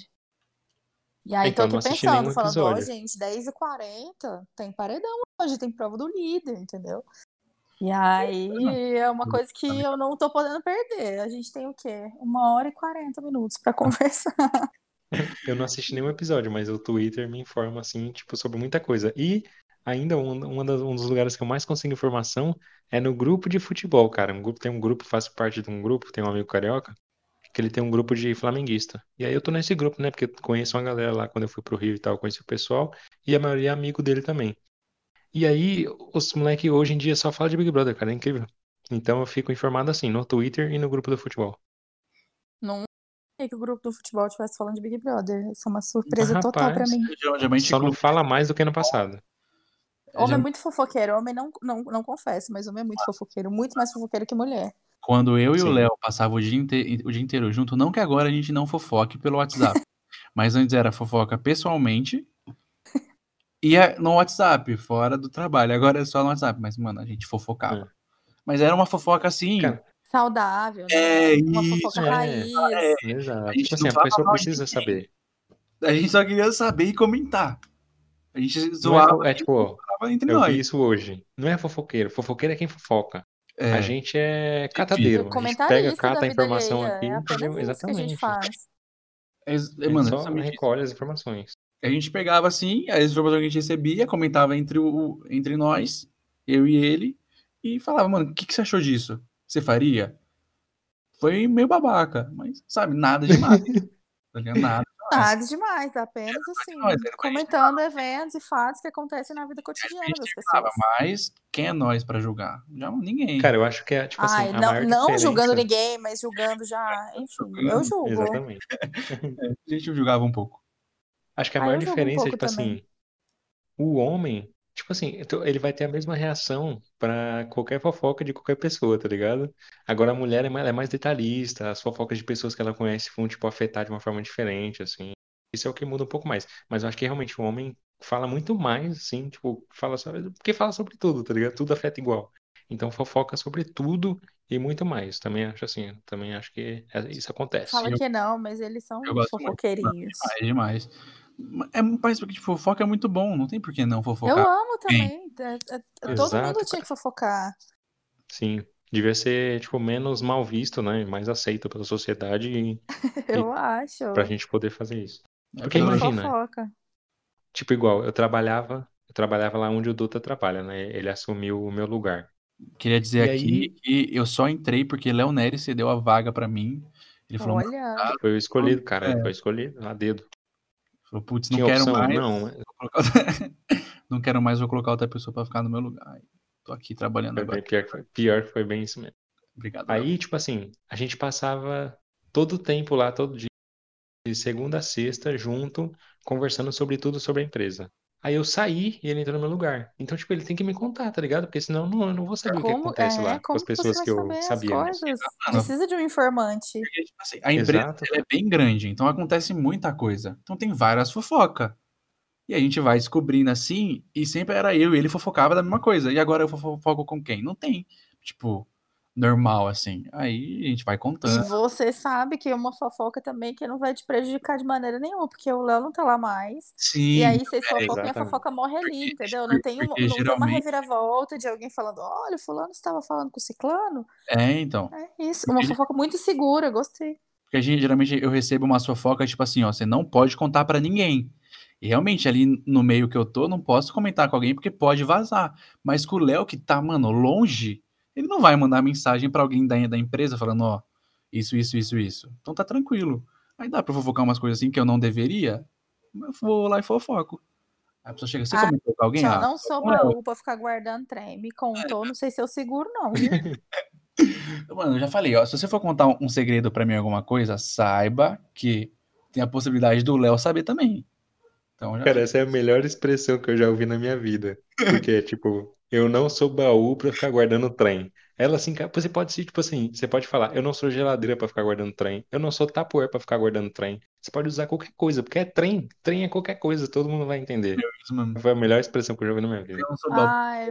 E aí então, tô aqui pensando, falando, ó, oh, gente, 10h40 tem paredão hoje, tem prova do líder, entendeu? E aí é uma coisa que eu não tô podendo perder. A gente tem o quê? Uma hora e 40 minutos para conversar. Eu não assisti nenhum episódio, mas o Twitter me informa, assim, tipo, sobre muita coisa. E ainda um, das, um dos lugares que eu mais consigo informação é no grupo de futebol, cara. Um grupo, tem um grupo, faço parte de um grupo, tem um amigo carioca, que ele tem um grupo de flamenguista. E aí eu tô nesse grupo, né? Porque eu conheço uma galera lá quando eu fui pro Rio e tal, conheci o pessoal, e a maioria é amigo dele também. E aí, os moleques hoje em dia só falam de Big Brother, cara, é incrível. Então eu fico informado assim, no Twitter e no grupo do futebol. Que o grupo do futebol estivesse falando de Big Brother. Isso é uma surpresa Rapaz, total pra mim. Só não fala mais do que no passado. Homem é muito fofoqueiro. Homem não, não, não confesso, mas homem é muito fofoqueiro. Muito mais fofoqueiro que mulher. Quando eu e Sim. o Léo passavam o dia, o dia inteiro junto, não que agora a gente não fofoque pelo WhatsApp, mas antes era fofoca pessoalmente e no WhatsApp, fora do trabalho. Agora é só no WhatsApp, mas, mano, a gente fofocava. É. Mas era uma fofoca assim. Cara, saudável, né? É, uma isso, fofoca é, raiz. É, exato. A, gente tipo assim, a pessoa precisa saber. A gente só queria saber e comentar. A gente zoava. É, é tipo, entre eu nós. vi isso hoje. Não é fofoqueiro. Fofoqueiro é quem fofoca. É. A gente é catadeiro. A gente pega, cata a informação aqui. É exatamente. a gente faz. É, é, mano, só recolhe as informações. A gente pegava assim, as informações que a gente recebia, comentava entre, o, entre nós, eu e ele, e falava, mano, o que, que você achou disso? Você faria? Foi meio babaca, mas, sabe, nada demais. nada Nada demais, apenas assim, comentando eventos e fatos que acontecem na vida cotidiana das pessoas. Mas quem é nós para julgar? Já ninguém. Cara, eu acho que é tipo assim. Ai, não, não julgando ninguém, mas julgando já. Enfim, eu julgo. Exatamente. a gente julgava um pouco. Acho que a maior diferença um é, tipo assim, também. assim, o homem, tipo assim, então, ele vai ter a mesma reação para qualquer fofoca de qualquer pessoa, tá ligado? Agora a mulher é mais, é mais detalhista, as fofocas de pessoas que ela conhece vão, tipo, afetar de uma forma diferente, assim. Isso é o que muda um pouco mais. Mas eu acho que realmente o homem fala muito mais, assim, tipo, fala sobre. Porque fala sobre tudo, tá ligado? Tudo afeta igual. Então fofoca sobre tudo e muito mais. Também acho assim. Também acho que é, isso acontece. Fala que não, mas eles são fofoqueirinhos. É demais. É, parece que tipo, fofoca é muito bom, não tem por que não fofocar. Eu amo também. É, é, todo Exato, mundo tinha que fofocar. Sim. Devia ser, tipo, menos mal visto, né? Mais aceito pela sociedade. E, eu e acho. Pra gente poder fazer isso. É Porque imagina. Fofoca. Tipo, igual, eu trabalhava, eu trabalhava lá onde o Duta trabalha, né? Ele assumiu o meu lugar. Queria dizer e aqui aí... que eu só entrei porque Léo Nery cedeu a vaga para mim. Ele falou, Olha. Foi o escolhido, cara. É. Foi escolhido, a dedo. Falou, putz, não Tinha quero opção, mais. Não. não quero mais, vou colocar outra pessoa para ficar no meu lugar. Tô aqui trabalhando foi agora. Pior, foi, pior foi bem isso mesmo. Obrigado. Aí, tipo assim, a gente passava todo o tempo lá, todo dia, de segunda a sexta, junto, conversando sobre tudo sobre a empresa. Aí eu saí e ele entrou no meu lugar. Então, tipo, ele tem que me contar, tá ligado? Porque senão não, eu não vou saber como, o que acontece é, lá com as pessoas que eu sabia. Precisa de um informante. Porque, tipo assim, a empresa é bem grande, então acontece muita coisa. Então tem várias fofocas. E a gente vai descobrindo assim, e sempre era eu e ele fofocava da mesma coisa. E agora eu fofoco com quem? Não tem. Tipo, normal, assim. Aí a gente vai contando. E você sabe que é uma fofoca também que não vai te prejudicar de maneira nenhuma, porque o Léo não tá lá mais. Sim. E aí vocês é, fofocam e a fofoca morre ali, porque, entendeu? Não tem, uma, não geralmente... tem uma reviravolta de alguém falando, olha, fulano estava falando com o ciclano. É, então. É isso, uma fofoca muito segura, gostei. Porque a gente, geralmente, eu recebo uma fofoca, tipo assim, ó, você não pode contar para ninguém. E realmente, ali no meio que eu tô, não posso comentar com alguém porque pode vazar. Mas com o Léo, que tá, mano, longe, ele não vai mandar mensagem para alguém da, da empresa falando, ó, isso, isso, isso, isso. Então tá tranquilo. Aí dá pra fofocar umas coisas assim que eu não deveria, eu vou lá e fofoco. Aí a pessoa chega, você ah, comentou com alguém? Eu ah, não sou baú pra ficar guardando trem. Me contou, é. não sei se eu seguro, não. Mano, eu já falei, ó, se você for contar um segredo para mim alguma coisa, saiba que tem a possibilidade do Léo saber também. Então, já... Cara, essa é a melhor expressão que eu já ouvi na minha vida. Porque, tipo, eu não sou baú pra ficar guardando trem. Ela assim, você pode ser, tipo assim, você pode falar, eu não sou geladeira pra ficar guardando trem. Eu não sou tapoer pra ficar guardando trem. Você pode usar qualquer coisa, porque é trem. Trem é qualquer coisa, todo mundo vai entender. Foi a melhor expressão que eu já ouvi na minha vida. Eu não sou baú. Ah, é,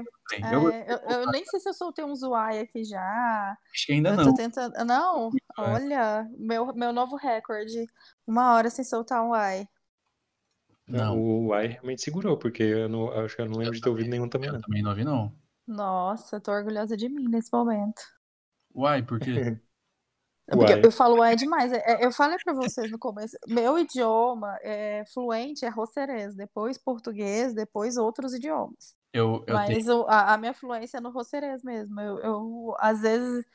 eu, eu, eu, nem sei se eu soltei um zoai aqui já. Acho que ainda eu não. Tentando... Não, é. olha, meu, meu novo recorde. Uma hora sem soltar um ai. Não. O Y realmente segurou, porque eu, não, eu acho que eu não lembro eu de ter ouvido nenhum também. Eu não. também não ouvi, não. Nossa, tô orgulhosa de mim nesse momento. Uai, por quê? Porque eu, eu falo uai demais. É, é, eu falei para vocês no começo, meu idioma é fluente é rocerês, depois português, depois outros idiomas. Eu, eu Mas tenho... a, a, minha fluência é no rocerês mesmo. Eu, eu às vezes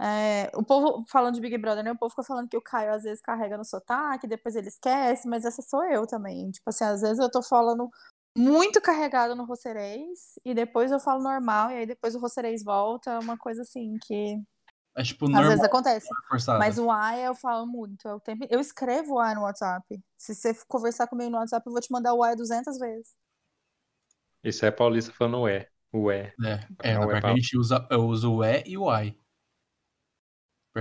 é, o povo falando de Big Brother, né? O povo fica falando que o Caio às vezes carrega no sotaque, depois ele esquece, mas essa sou eu também. Tipo assim, às vezes eu tô falando muito carregado no rocerês e depois eu falo normal, e aí depois o rocerês volta, é uma coisa assim que. É, tipo, Às normal, vezes acontece. Mas o ai eu falo muito. Eu, tenho... eu escrevo o ai no WhatsApp. Se você conversar comigo no WhatsApp, eu vou te mandar o ai 200 vezes. Isso é paulista falando o é. O é. É, é, é, é a gente usa, eu uso o é e o ai.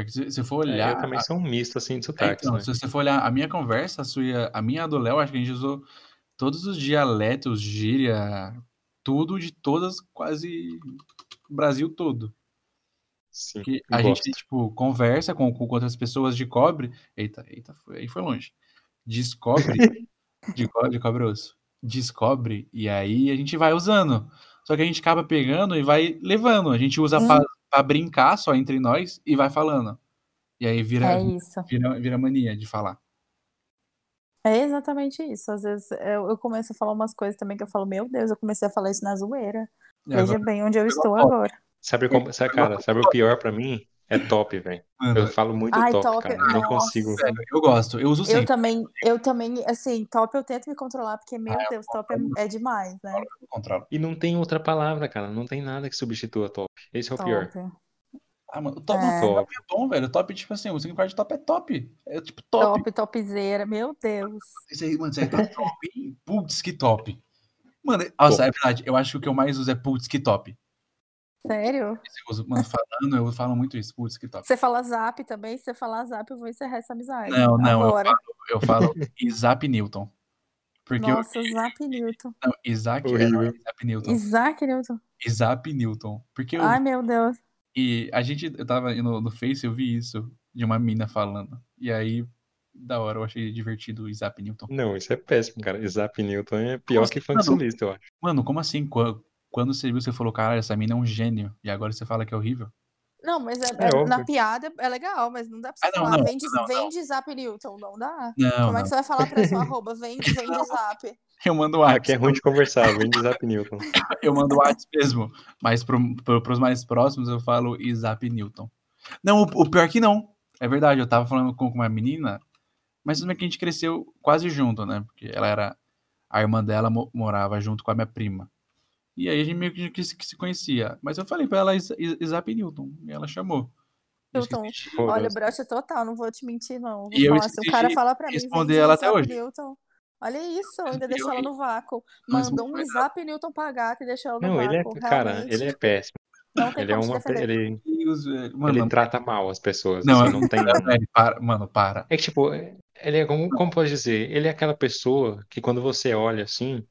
Porque se for olhar. É, eu também sou um misto assim de sotaques. É, então, né? Se você for olhar a minha conversa, a sua, a minha do Léo, acho que a gente usou todos os dialetos, gíria, tudo de todas, quase o Brasil todo. Sim, que a gosto. gente, tipo, conversa com, com outras pessoas de cobre. Eita, eita, foi, aí foi longe. Descobre. de, cobre, de cobre osso. Descobre, e aí a gente vai usando. Só que a gente acaba pegando e vai levando. A gente usa hum. Pra brincar só entre nós e vai falando. E aí vira, é isso. vira, vira mania de falar. É exatamente isso. Às vezes eu, eu, começo a falar umas coisas também que eu falo, meu Deus, eu comecei a falar isso na zoeira. Veja agora, bem onde eu estou agora. Sabe como, sabe, cara, sabe o pior para mim? É top, velho. Eu falo muito Ai, top, top, cara. Eu não consigo. Eu gosto, eu uso sempre. Eu também, eu também, assim, top eu tento me controlar, porque, meu ah, Deus, top é, é, demais, né? E não tem outra palavra, cara. Não tem nada que substitua top. Esse é o top. pior. Ah, mano, o top é. top é bom, velho. O top, tipo assim, o significado de top é top. É tipo top. Top, topzera, meu Deus. Isso aí, mano, isso aí tá top, hein? Putz, que top. Mano, nossa, top. é verdade. Eu acho que o que eu mais uso é putz, que top. Sério? Mano, falando, eu falo muito isso. Putz, que top. Você fala zap também? Se você falar zap, eu vou encerrar essa amizade. Não, não, Agora. eu falo, eu falo Zap Newton. Porque Nossa, eu... Zap Newton. Não, Isaac, é, Isaac Newton. Isaac Newton. Isaac Newton. Porque eu... Ai, meu Deus. E a gente, eu tava no, no Face, eu vi isso, de uma mina falando. E aí, da hora, eu achei divertido o Isaac Newton. Não, isso é péssimo, cara. Isaac Newton é pior assim, que funk solista, eu acho. Mano, como assim? Quando, quando você viu, você falou, cara, essa mina é um gênio. E agora você fala que é horrível? Não, mas é, é, é na piada é legal, mas não dá pra você ah, não, falar, não, vende, não, vende Zap Newton, não dá. Como é que você vai falar pra sua arroba, vende, vende Zap? Eu mando WhatsApp. Aqui é ruim de conversar, vende Zap Newton. eu mando WhatsApp mesmo, mas pro, pro, pros mais próximos eu falo Zap Newton. Não, o, o, pior que não, é verdade, eu tava falando com uma menina, mas também que a gente cresceu quase junto, né, porque ela era, a irmã dela morava junto com a minha prima. E aí a gente meio que, que, se, que se conhecia. Mas eu falei pra ela Isap Newton. E ela chamou. Newton, olha, brocha total, não vou te mentir, não. Vou e falar, se o cara fala pra mim, responder ela até hoje. Newton, olha isso, ainda deixou ela no vácuo. Mandou um zap Newton pra gata e deixou ela no não, vácuo. Ele é, cara, ele é péssimo. Ele é uma, ele, mano, ele trata mal as pessoas. Não, assim, não tem. Ele para, mano, para. É que, tipo, ele é como, como pode dizer? Ele é aquela pessoa que quando você olha assim,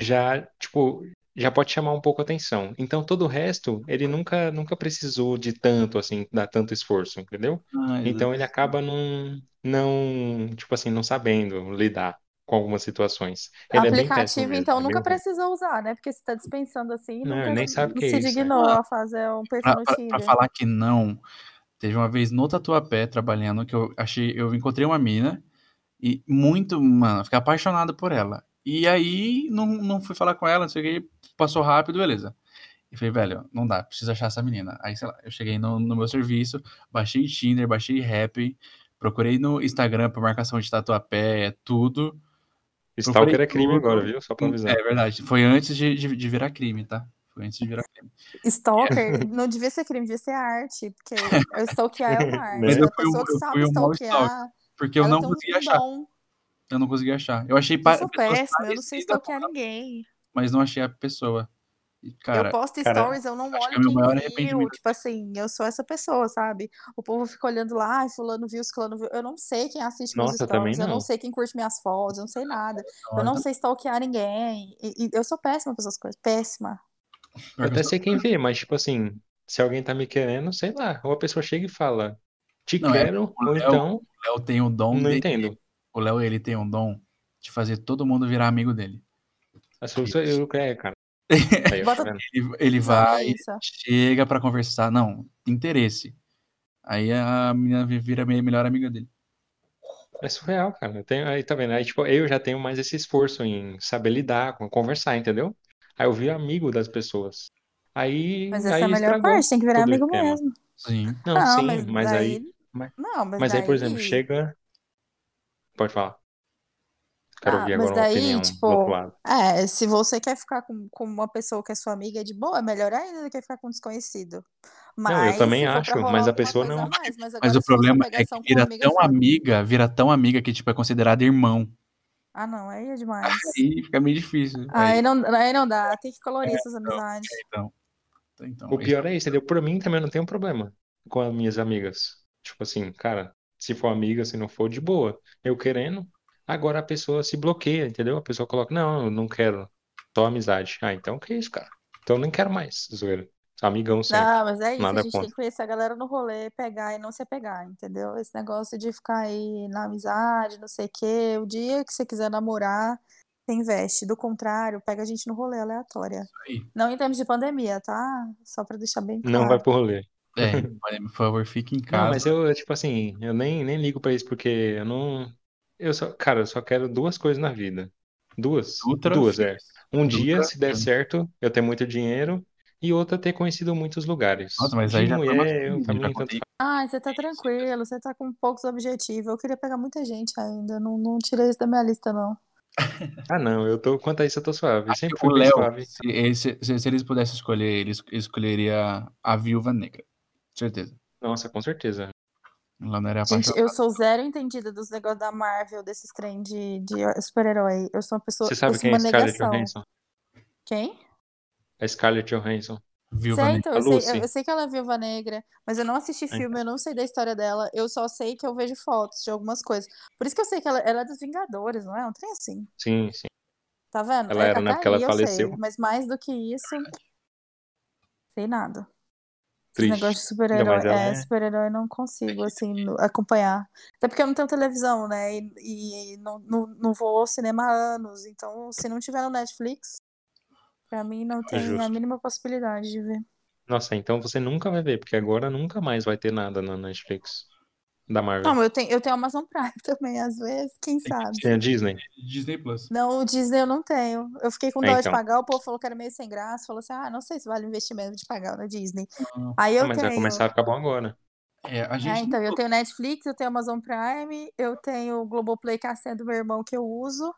já, tipo, já pode chamar um pouco a atenção. Então todo o resto, ele nunca nunca precisou de tanto assim, dar tanto esforço, entendeu? Ah, então ele acaba não não, tipo assim, não sabendo lidar com algumas situações. Ele Aplicativo, é então, nunca precisou usar, né? Porque você está dispensando assim, não, nunca nem sabe que se é isso, dignou a fazer um perfil pra, no Tinder. Pra falar que não, teve uma vez no Tatuapé, trabalhando, que eu achei, eu encontrei uma mina e muito, mano, fiquei apaixonado por ela. E aí, não, não fui falar com ela, não sei o que, passou rápido, beleza. E falei, velho, não dá, preciso achar essa menina. Aí, sei lá, eu cheguei no, no meu serviço, baixei Tinder, baixei Rap, procurei no Instagram pra marcação de tatuapé, tudo. Stalker é crime agora, viu? Só pra avisar. É verdade. Foi antes de, de, de virar crime, tá? Foi antes de virar crime. Stalker não devia ser crime, devia ser arte, porque stalkear é uma arte. Mas eu a pessoa um, que sabe stalkear. Porque eu não conseguia achar. Dom. Eu não consegui achar. Eu achei. Eu sou péssima, eu não sei stalkear ninguém. Mas não achei a pessoa. Cara, eu posto cara, stories, eu não olho é quem viu. Tipo assim, eu sou essa pessoa, sabe? O povo fica olhando lá, ai, fulano viu, fulano viu. Eu não sei quem assiste Nossa, meus stories, não. eu não sei quem curte minhas fotos, eu não sei nada. Eu não sei stalkear ninguém. E, e eu sou péssima com essas coisas, péssima. Eu até sei quem vê, mas tipo assim, se alguém tá me querendo, sei lá, ou a pessoa chega e fala, te não, é, quero, é, ou então. O Léo tem o dom. Não entendo. O Léo, ele tem um dom de fazer todo mundo virar amigo dele. A sua, eu, é, cara. Aí, ele, ele vai, chega para conversar, não, interesse. Aí a menina vira minha melhor amiga dele. É surreal, cara. Eu tenho, aí tá vendo? Aí, tipo, eu já tenho mais esse esforço em saber lidar, conversar, entendeu? Aí eu vi amigo das pessoas. Aí. Mas essa aí é a melhor parte, tem que virar amigo mesmo. Sim. Não, não sim, mas, mas daí... aí. Mas, não, mas, mas daí... aí, por exemplo, chega. Pode falar. Quero ah, ouvir agora daí, uma opinião tipo, do outro lado. É, se você quer ficar com, com uma pessoa que é sua amiga é de boa, é melhor ainda do que ficar com um desconhecido. Mas, não, eu também acho, mas a pessoa não. Mais, mas, mas o problema é que vira tão amiga, vira tão amiga que tipo é considerada irmão. Ah, não, aí é demais. Aí fica meio difícil. Aí, aí não, aí não dá, tem que colorir é, essas então, amizades. Então, então, o pior é isso, entendeu? Por mim também não tenho problema com as minhas amigas. Tipo assim, cara, se for amiga, se não for, de boa. Eu querendo, agora a pessoa se bloqueia, entendeu? A pessoa coloca, não, eu não quero, só amizade. Ah, então que isso, cara? Então nem quero mais, zoeira. Amigão sempre. Não, mas é isso, Nada a gente contra. tem que conhecer a galera no rolê, pegar e não se apegar, entendeu? Esse negócio de ficar aí na amizade, não sei o quê. O dia que você quiser namorar, você investe. Do contrário, pega a gente no rolê aleatória. Não em termos de pandemia, tá? Só pra deixar bem claro. Não vai pro rolê. É, por favor, fique em casa. Não, mas eu, tipo assim, eu nem, nem ligo pra isso, porque eu não. Eu só, cara, eu só quero duas coisas na vida. Duas? Duas, é. Um dia, se der certo, eu ter muito dinheiro e outra ter conhecido muitos lugares. Nossa, mas aí já mulher, eu, pra mim, tanto... Ah, você tá tranquilo, você tá com poucos objetivos. Eu queria pegar muita gente ainda, não, não tirei isso da minha lista, não. ah, não, eu tô, quanto a isso eu tô suave, Acho sempre fui o Léo, suave. Se, se, se, eles pudessem escolher, eles escolheria a Viúva Negra, certeza. Nossa, com certeza. Ela não era Gente, eu sou zero entendida dos negócios da Marvel, desses trem de, de super-herói. Eu sou uma pessoa. Você sabe quem é Scarlett Johansson? Quem? A Scarlett Johansson. Viúva sei, então, eu, sei, eu, sei, que ela é viúva negra, mas eu não assisti filme, eu não sei da história dela. Eu só sei que eu vejo fotos de algumas coisas. Por isso que eu sei que ela, ela é dos Vingadores, não é? Um trem assim. Sim, sim. Tá vendo? Ela era, né? Porque ela faleceu. Sei, mas mais do que isso, sei nada. Triste. Esse negócio de super-herói, é, é... super-herói não consigo, assim, acompanhar. Até porque eu não tenho televisão, né? E, e não, não, não vou ao cinema há anos. Então, se não tiver no Netflix, Pra mim não é tem a mínima possibilidade de ver. Nossa, então você nunca vai ver, porque agora nunca mais vai ter nada na Netflix da Marvel. Não, eu tenho, eu tenho Amazon Prime também, às vezes, quem sabe. Tem a Disney? Disney Plus. Não, o Disney eu não tenho. Eu fiquei com é, dó é, então. de pagar, o povo falou que era meio sem graça, falou assim, ah, não sei se vale o investimento de pagar na Disney. Ah, Aí eu mas tenho... vai começar a ficar bom agora. É, a gente é, então, eu tenho Netflix, eu tenho Amazon Prime, eu tenho o Globoplay, que é a senha do meu irmão que eu uso.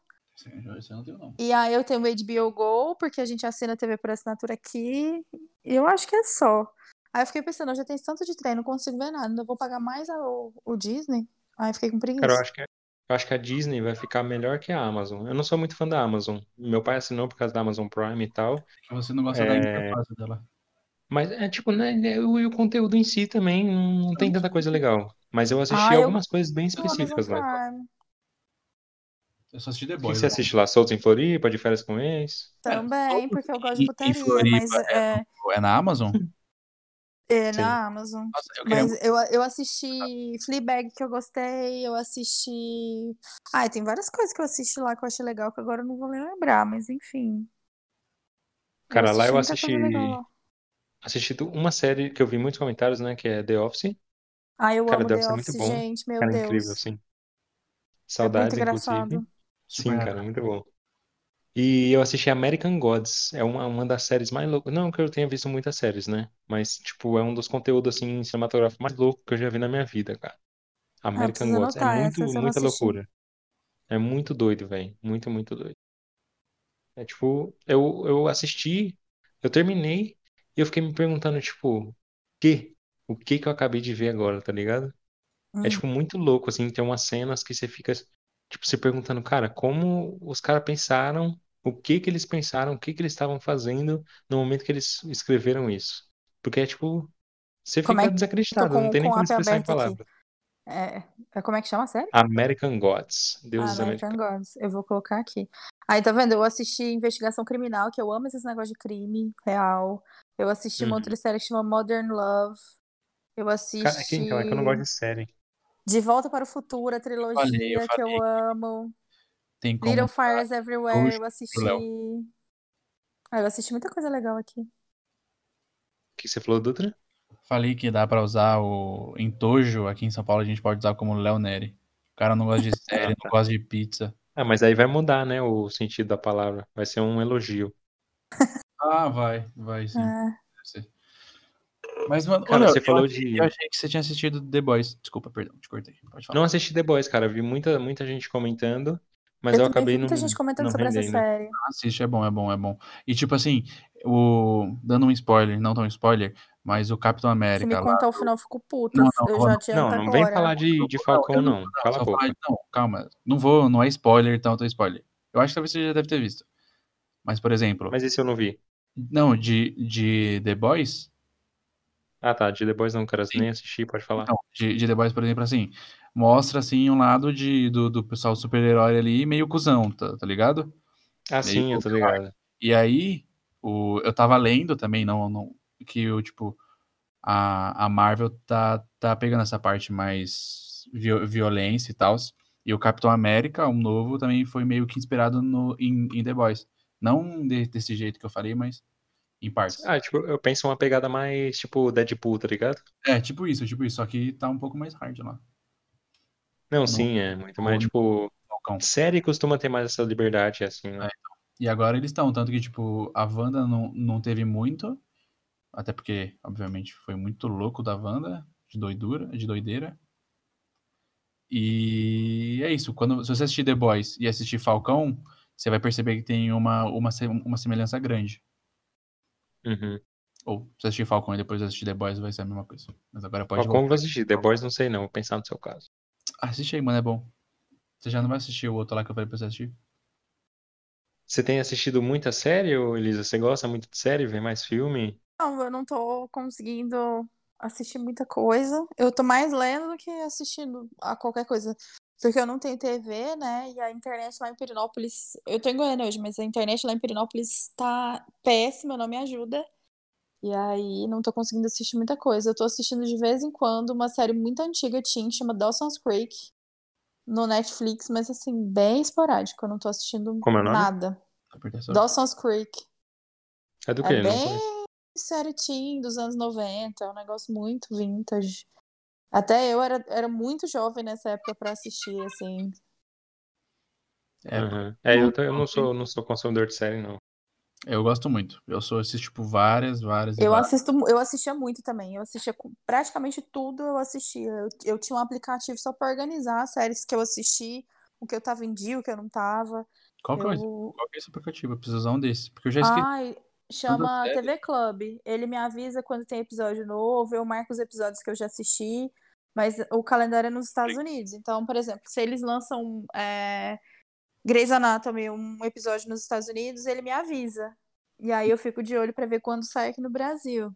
Esse eu não tenho, não. E aí eu tenho o HBO Go, porque a gente assina a TV por assinatura aqui. E eu acho que é só. Aí eu fiquei pensando, eu já tenho tanto de trem, não consigo ver nada. Ainda vou pagar mais o, o Disney. Aí eu fiquei com preguiça. Cara, eu acho, que, eu acho que a Disney vai ficar melhor que a Amazon. Eu não sou muito fã da Amazon. Meu pai assinou por causa da Amazon Prime e tal. Você não gosta é... da interface dela. Mas é tipo, né? O, o conteúdo em si também não tem tanta coisa legal. Mas eu assisti ah, algumas eu... coisas bem específicas lá. Eu só assisti The Boys. Você né? assiste lá? Soltos em Floripa, de férias com ex? Também, porque eu gosto de putaria, Floripa mas é... é na Amazon? É, Sim. na Amazon. Nossa, eu queria... Mas eu, eu assisti Fleabag, que eu gostei, eu assisti... Ai, tem várias coisas que eu assisti lá que eu achei legal, que agora eu não vou lembrar, mas enfim. Cara, eu lá eu assisti... Assisti uma série que eu vi muitos comentários, né, que é The Office. Ah, eu Cara, amo The Office, The Office é muito bom. gente, meu Cara, Deus. incrível, sim. Saudades, é muito engraçado. inclusive. Sim, cara, muito bom. E eu assisti American Gods. É uma, uma das séries mais loucas. Não que eu tenha visto muitas séries, né? Mas, tipo, é um dos conteúdos, assim, cinematográficos mais loucos que eu já vi na minha vida, cara. Ah, American preciso Gods. É anotar. muito, eu não muita loucura. É muito doido, velho. Muito, muito doido. É tipo, eu, eu assisti, eu terminei e eu fiquei me perguntando, tipo, que? O que que eu acabei de ver agora, tá ligado? É, Hum. tipo, muito louco, assim, tem umas cenas que você fica, tipo, se perguntando, cara, como os caras pensaram, o que que eles pensaram, o que que eles estavam fazendo no momento que eles escreveram isso. Porque é, tipo, você Como fica é desacreditado, não com, tem nem como expressar em palavras. É, é como é que chama a série? American Gods, Deuses American Americanos. Gods. Eu vou colocar aqui. Aí, tá vendo? Eu assisti Investigação Criminal, que eu amo esses negócios de crime real. Eu assisti uma Uhum. outra série que chama Modern Love. Eu Cara, é que, então, é que eu não gosto assisti de série. De Volta para o Futuro, a falei, eu trilogia que eu falei. amo. Tem como Little Fires Everywhere, eu assisti. Ah, eu assisti muita coisa legal aqui. O que você falou, Dutra? Falei que dá pra usar o entojo aqui em São Paulo, a gente pode usar como Léo Neri. O cara não gosta de série, não gosta de pizza. Ah, mas aí vai mudar, né, o sentido da palavra. Vai ser um elogio. Ah, vai, vai sim. É. Ser. Mas, mano, Cara, Léo, você eu falou achei, de. eu achei que você tinha assistido The Boys. Desculpa, perdão, te cortei. Pode falar. Não assisti The Boys, cara. Vi muita, muita gente comentando, mas Eu eu também vi acabei muita não, gente comentando não sobre essa rendendo. série. Assiste, é bom, é bom, é bom. E tipo assim, o... dando um spoiler, não tão spoiler, mas o Capitão Se me América lá. contar o final, eu fico puta. Não, não, Eu não, já não. adianto Não, não vem agora. falar de, de Não, Falcão, não, não. não, Cala a boca. falar, não, calma. Não vou, não é spoiler, tanto é spoiler. Eu acho que talvez você já deve ter visto. Mas, por exemplo, Mas esse eu não vi. não, de, de The Boys, Ah, tá. De The Boys não, cara. sim. Nem assisti, pode falar. Então, de, de The Boys, por exemplo, assim, mostra assim um lado de, do, do pessoal super-herói ali meio cuzão, tá, tá ligado? Ah, Meio sim, eu tô ligado. E aí, o, eu tava lendo também, não, não, que o tipo, a, a Marvel tá, tá pegando essa parte mais viol- violência e tal. E o Capitão América, um novo, também foi meio que inspirado no, em, em The Boys. Não de- desse jeito que eu falei, mas em partes. Ah, tipo, eu penso uma pegada mais, tipo, Deadpool, tá ligado? É, tipo isso, tipo isso, só que tá um pouco mais hard lá. Não, sim, é muito mais, tipo... Falcão. Série costuma ter mais essa liberdade, assim, né? É, E agora eles estão, tanto que, tipo, a Wanda não, não teve muito, até porque, obviamente, foi muito louco da Wanda, de doidura, de doideira. E é isso, quando, se você assistir The Boys e assistir Falcão, você vai perceber que tem uma, uma, uma semelhança grande. Uhum. Ou se assistir Falcão e depois assistir The Boys, vai ser a mesma coisa. Mas agora pode Falcão voltar. vou assistir. The Boys não sei não, vou pensar no seu caso. Assiste aí, mano, é bom. Você já não vai assistir o outro lá que eu falei pra você assistir? Você tem assistido muita série, Elisa? Você gosta muito de série? Vê mais filme? Não, eu não tô conseguindo assistir muita coisa. Eu tô mais lendo do que assistindo a qualquer coisa. Porque eu não tenho TV, né? E a internet lá em Pirinópolis. Eu tô em Goiânia hoje, mas a internet lá em Pirinópolis tá péssima, não me ajuda. E aí não tô conseguindo assistir muita coisa. Eu tô assistindo de vez em quando uma série muito antiga, teen, chama Dawson's Creek, no Netflix, mas assim, bem esporádico. Eu não tô assistindo Como é nada. Dawson's Creek. É do É quê? Não bem série teen dos anos 90, é um negócio muito vintage. Até eu era, era muito jovem nessa época pra assistir, assim. É, Aham. É, eu, eu não sou, não sou consumidor de série, não. Eu gosto muito. Eu sou, assisto, tipo, várias, várias Eu várias. assisto, eu assistia muito também. Eu assistia praticamente tudo, eu assistia. Eu, eu tinha um aplicativo só pra organizar as séries que eu assisti, o que eu tava em dia, o que eu não tava. Qual que, é, Eu... qual é esse aplicativo? Eu preciso usar um desse. Porque eu já esqueci Ai, chama. TV Club. Ele me avisa quando tem episódio novo, eu marco os episódios que eu já assisti, mas o calendário é nos Estados Unidos. Então, por exemplo, se eles lançam é, Grey's Anatomy, um episódio nos Estados Unidos, ele me avisa. E aí eu fico de olho pra ver quando sai aqui no Brasil.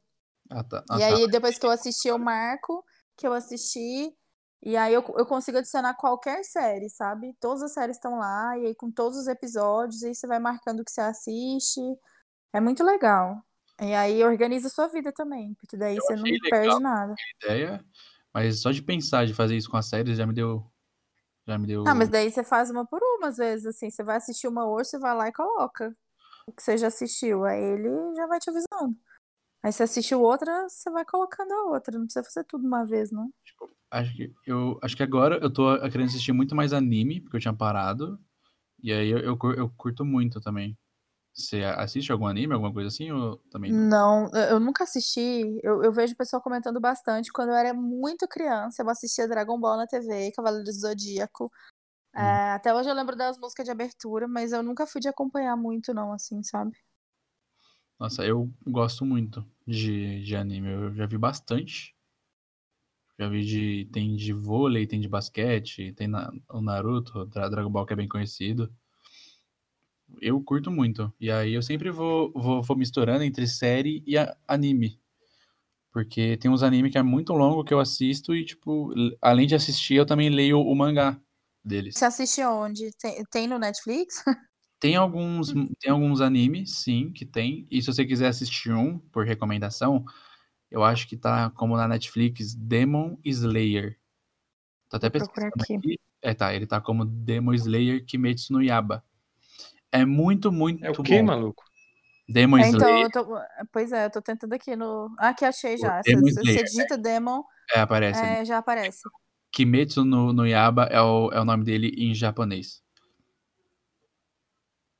Ah, tá. E Ah, tá. aí, depois que eu assisti, eu marco que eu assisti. E aí eu, eu consigo adicionar qualquer série, sabe? Todas as séries estão lá, e aí com todos os episódios, e aí você vai marcando o que você assiste. É muito legal. E aí organiza a sua vida também, porque daí Eu você não legal perde nada. ideia, mas só de pensar de fazer isso com as séries já me deu. Já me deu. Ah, mas daí você faz uma por uma, às vezes, assim. Você vai assistir uma hoje, você vai lá e coloca o que você já assistiu. Aí ele já vai te avisando. Aí você assistiu outra, você vai colocando a outra. Não precisa fazer tudo uma vez, não. Acho que, eu, acho que agora eu tô querendo assistir muito mais anime, porque eu tinha parado. E aí eu, eu, eu curto muito também. Você assiste algum anime, alguma coisa assim, ou também não? Não, eu nunca assisti. Eu, eu vejo o pessoal comentando bastante. Quando eu era muito criança, eu assistia Dragon Ball na TV, Cavaleiros do Zodíaco. Hum. É, até hoje eu lembro das músicas de abertura, mas eu nunca fui de acompanhar muito, não, assim, sabe? Nossa, eu gosto muito de, de anime. Eu já vi bastante. Já vi de. Tem de vôlei, tem de basquete, tem na, o Naruto, Dragon Ball que é bem conhecido eu curto muito. E aí eu sempre vou, vou, vou misturando entre série e anime. Porque tem uns animes que é muito longo que eu assisto e, tipo, além de assistir, eu também leio o mangá deles. Você assiste onde? Tem, tem no Netflix? Tem alguns, tem alguns animes, sim, que tem. E se você quiser assistir um, por recomendação, eu acho que tá como na Netflix, Demon Slayer. Tô até pesquisando aqui. aqui. É, tá, ele tá como Demon Slayer Kimetsu no Yaba. É muito, muito É o quê, bom. maluco? Demon É, então, Slayer. eu tô... Pois é, eu tô tentando aqui no. Ah, aqui achei já. Demon Se você digita Demon, É, aparece é, já aparece. Kimetsu no, no Yaba é o, é o nome dele em japonês.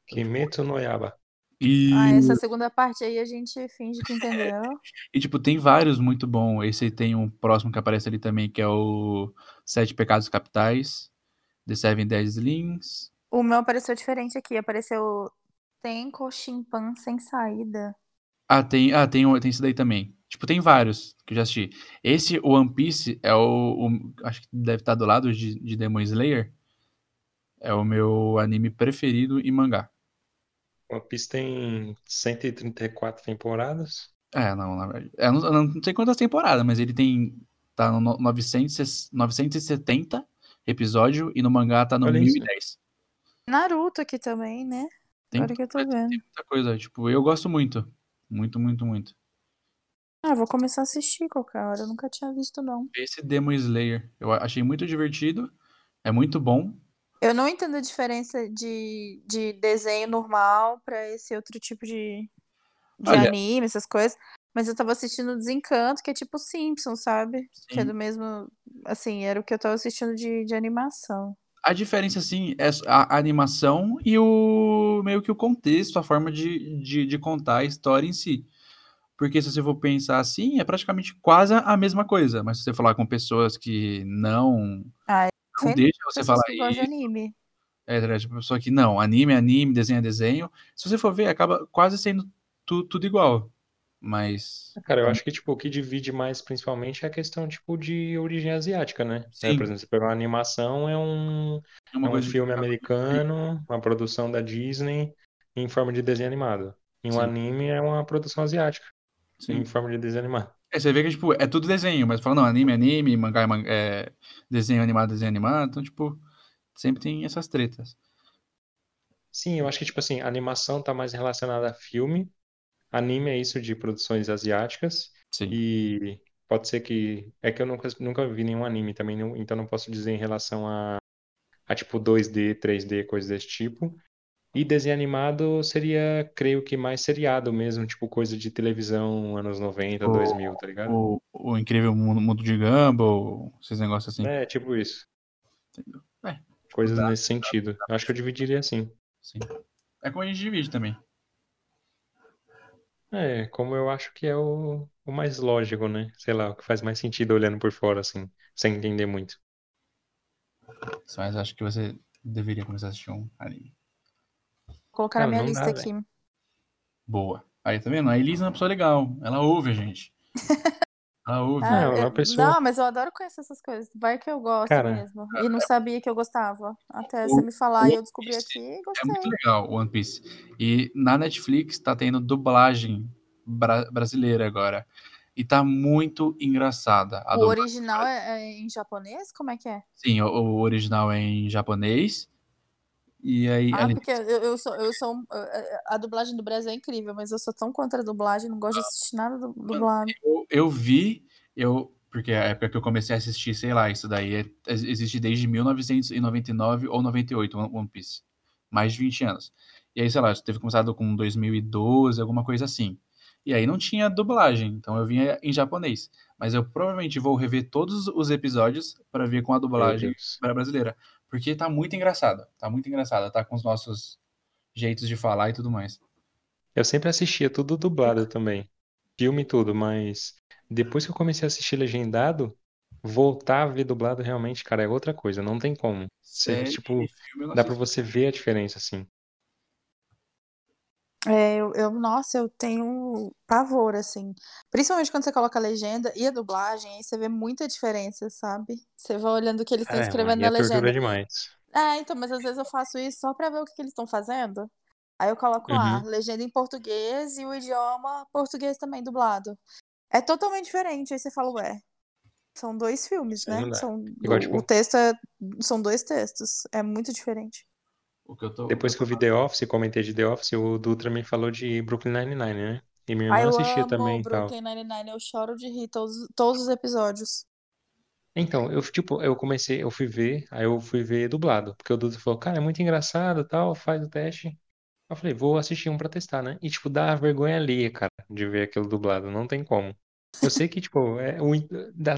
Kimetsu no Yaba. E, Ah, essa segunda parte aí a gente finge que entendeu. e, tipo, tem vários muito bons. Esse tem um próximo que aparece ali também, que é o Sete Pecados Capitais, The Seven Deadly Sins. O meu apareceu diferente aqui. Apareceu Tenko Shimpan sem saída. Ah, tem, ah, tem, tem esse daí também. Tipo, tem vários que eu já assisti. Esse, o One Piece, é o, o- Acho que deve estar do lado de, de Demon Slayer. É o meu anime preferido em mangá. One Piece tem 134 temporadas. É, não, na verdade. Eu não, eu não sei quantas temporadas, mas ele tem. Tá no no- 900, 970 episódio e no mangá tá no Olha isso. 1010. Naruto aqui também, né? Tem Agora que eu tô vendo. muita coisa. Tipo, eu gosto muito. Muito, muito, muito. Ah, vou começar a assistir qualquer hora. Eu nunca tinha visto, não. Esse Demon Slayer, eu achei muito divertido. É muito bom. Eu não entendo a diferença de, de desenho normal pra esse outro tipo de, de Olha- anime, essas coisas. Mas eu tava assistindo Desencanto, que é tipo Simpsons, sabe? Que é Sim. do mesmo. Assim, era o que eu tava assistindo de, de animação. A diferença, assim, é a animação e o meio que o contexto, a forma de, de, de contar a história em si. Porque se você for pensar assim, é praticamente quase a mesma coisa. Mas se você falar com pessoas que não, Ah, não Fe- deixam você falar isso, anime. é, tá, tipo, pessoa que não, anime é anime, desenho é desenho. Se você for ver, acaba quase sendo tu- tudo igual. Mas, Cara, eu acho que, tipo, o que divide mais principalmente é a questão, tipo, de origem asiática, né? Sim. por exemplo, você pegar uma animação, é um, é é um filme americano, uma produção da Disney em forma de desenho animado. E um Sim. anime é uma produção asiática Sim. em forma de desenho animado. É, você vê que, tipo, é tudo desenho, mas fala, não, anime é anime, mangá é, man- é desenho animado, desenho animado. Então, tipo, sempre tem essas tretas. Sim, eu acho que, tipo assim, a animação tá mais relacionada a filme, anime é isso de produções asiáticas, Sim. e pode ser que. É que eu nunca, nunca vi nenhum anime também, não- então não posso dizer em relação a, a tipo 2D, 3D, coisas desse tipo. E desenho animado seria, creio que mais seriado mesmo, tipo coisa de televisão, anos 90, O- 2000, tá ligado? O, o incrível mundo, de Gumball, esses negócios assim. É, tipo isso. É, Coisas dá- nesse sentido. Eu acho que eu dividiria assim. Sim. É como a gente divide também. É, como eu acho que é o, o mais lógico, né? Sei lá, o que faz mais sentido olhando por fora, assim, sem entender muito. Mas acho que você deveria começar a assistir um anime. Vou colocar na Cara, minha não lista dá, aqui. Boa. Aí, tá vendo? A Elisa é uma pessoa legal. Ela ouve a gente. Ela ouve. Ah, é eu- uma pessoa- não, mas eu adoro conhecer essas coisas. Vai que eu gosto Cara, mesmo. E não sabia que eu gostava. Até o- você me falar e eu descobri aqui e É muito gostei. legal o One Piece. E na Netflix tá tendo dublagem bra- brasileira agora. E tá muito engraçada. A O dublagem. original é, é em japonês? Como é que é? Sim, o, o original é em japonês. E aí, Ah, ali- porque eu, eu sou, eu sou. um- A dublagem do Brasil é incrível, mas eu sou tão contra a dublagem, não gosto de assistir nada du- dublado. eu, eu vi, eu. Porque a época que eu comecei a assistir, sei lá, isso daí é- existe desde 1999 ou 98, One Piece. Mais de 20 anos. E aí, sei lá, teve começado com 2012, alguma coisa assim. E aí não tinha dublagem, então eu vinha em japonês. Mas eu provavelmente vou rever todos os episódios para ver com a dublagem brasileira. Porque tá muito engraçada. Tá muito engraçada. Tá com os nossos jeitos de falar e tudo mais. Eu sempre assistia tudo dublado também. Filme e tudo, mas depois que eu comecei a assistir legendado, voltar a ver dublado realmente, cara, é outra coisa. Não tem como. Série tipo, filme dá pra assisto. você ver a diferença, assim. É, eu, eu- nossa, eu tenho pavor, assim. Principalmente quando você coloca a legenda e a dublagem, aí você vê muita diferença, sabe? Você vai olhando o que eles estão É, escrevendo na é legenda. demais. É, então, mas às vezes eu faço isso só pra ver o que, que eles estão fazendo. Aí eu coloco lá, Uhum. legenda em português e o idioma português também dublado. É totalmente diferente. Aí você fala, ué, são dois filmes, aí né? São, Igual, tipo- o texto é, são dois textos. É muito diferente. O que eu tô. Depois que eu vi The Office, comentei de The Office, o Dutra me falou de Brooklyn Nine-Nine, né? E minha irmã assistia também e tal. Brooklyn Nine-Nine, eu choro de rir todos, todos os episódios. Então, eu, tipo, eu comecei, eu fui ver, aí eu fui ver dublado, porque o Dutra falou, cara, é muito engraçado, tal, faz o teste. Eu falei, vou assistir um pra testar, né? E, tipo, dá vergonha alheia, cara, de ver aquilo dublado, não tem como. Eu sei que, tipo, é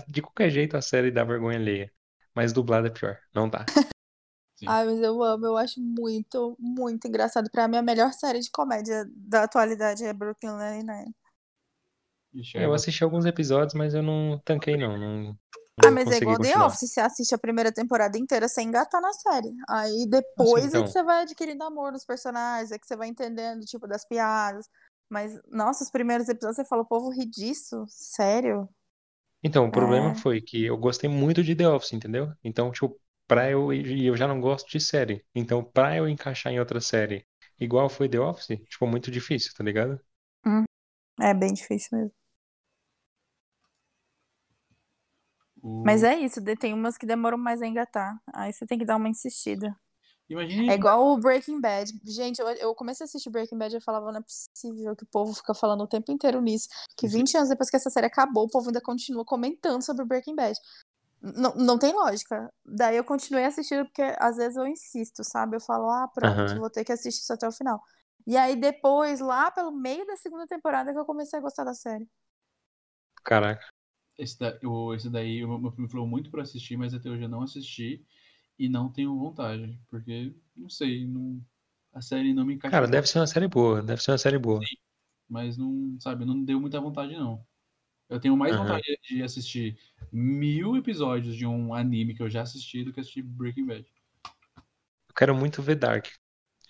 de qualquer jeito a série dá vergonha alheia, mas dublado é pior, não dá. Sim. Ai, mas eu amo, eu acho muito, muito engraçado. Pra mim, a melhor série de comédia da atualidade é Brooklyn Nine-Nine. Eu assisti alguns episódios, mas eu não tanquei, não, não, Ah, não mas é igual The. Office, você assiste a primeira temporada inteira sem engatar na série. Aí depois é então. que você vai adquirindo amor nos personagens, é que você vai entendendo, tipo, das piadas. Mas, nossa, os primeiros episódios você fala, o povo ri disso? Sério? Então, o problema É. foi que eu gostei muito de The Office, entendeu? Então, tipo, pra eu, e eu já não gosto de série. Então, pra eu encaixar em outra série, igual foi The Office, tipo, muito difícil, tá ligado? É bem difícil mesmo. Mas é isso, tem umas que demoram mais a engatar. Aí você tem que dar uma insistida. Imagine. É igual o Breaking Bad. Gente, eu, eu comecei a assistir Breaking Bad e eu falava, não é possível que o povo fica falando o tempo inteiro nisso. Que Isso- 20 anos depois que essa série acabou, o povo ainda continua comentando sobre Breaking Bad. Não, não tem lógica. Daí eu continuei assistindo porque às vezes eu insisto, sabe? Eu falo, ah, pronto, Aham. vou ter que assistir isso até o final. E aí depois, lá pelo meio da segunda temporada, que eu comecei a gostar da série. Caraca. Esse, da, o- esse daí, o meu primo falou muito pra assistir, mas até hoje eu não assisti e não tenho vontade, porque, não sei, não, a série não me encaixou, Cara, deve ser uma série boa, deve ser uma série boa. mas não, sabe, não deu muita vontade, não. Eu tenho mais Aham. vontade de assistir mil episódios de um anime que eu já assisti do que assistir Breaking Bad. Eu quero muito ver Dark.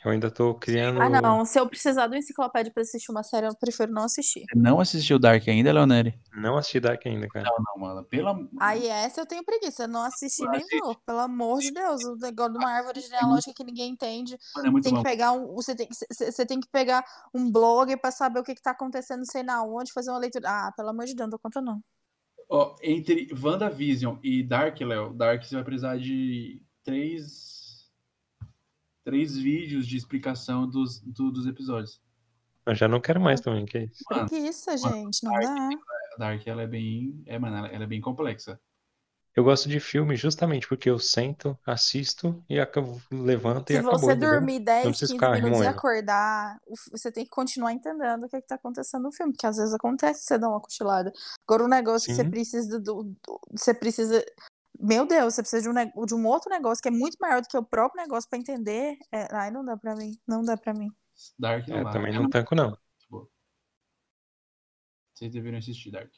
Eu ainda tô criando. Ah, não. Se eu precisar de uma enciclopédia pra assistir uma série, eu prefiro não assistir. Você não assistiu Dark ainda, Leoneri? Não assisti Dark ainda, cara. Não, não, mano. Pela... Aí essa eu tenho preguiça, não assisti nem Assiste. vou. Pelo amor de Deus, o negócio de uma árvore genealógica que ninguém entende. Mano, é muito Tem que pegar um, você tem, você você tem que pegar um blog pra saber o que, que tá acontecendo, sei na onde, fazer uma leitura. Ah, pelo amor de Deus, não dou conta não. Ó, entre WandaVision e Dark, Léo, Dark você vai precisar de três, três vídeos de explicação dos, do- dos episódios. Eu já não quero mais também, que é isso. Mano, Preguiça, gente, não dá. a Dark ela é bem, é, mano, ela, ela é bem complexa. Eu gosto de filme justamente porque eu sento, assisto e acabo, levanto e Se acabou, você entendeu? dormir 10, preciso 15 ficar minutos e remoendo. acordar, o f- você tem que continuar entendendo o que, que tá acontecendo no filme, porque às vezes acontece você dá uma cochilada. Agora, um negócio que você Sim. precisa do, do- Você precisa. Meu Deus, você precisa de um, de um outro negócio que é muito maior do que o próprio negócio pra entender. É, ai, não dá pra mim. Não dá pra mim. Dark não É, também É não tanco, não. boa. Vocês deveriam assistir Dark.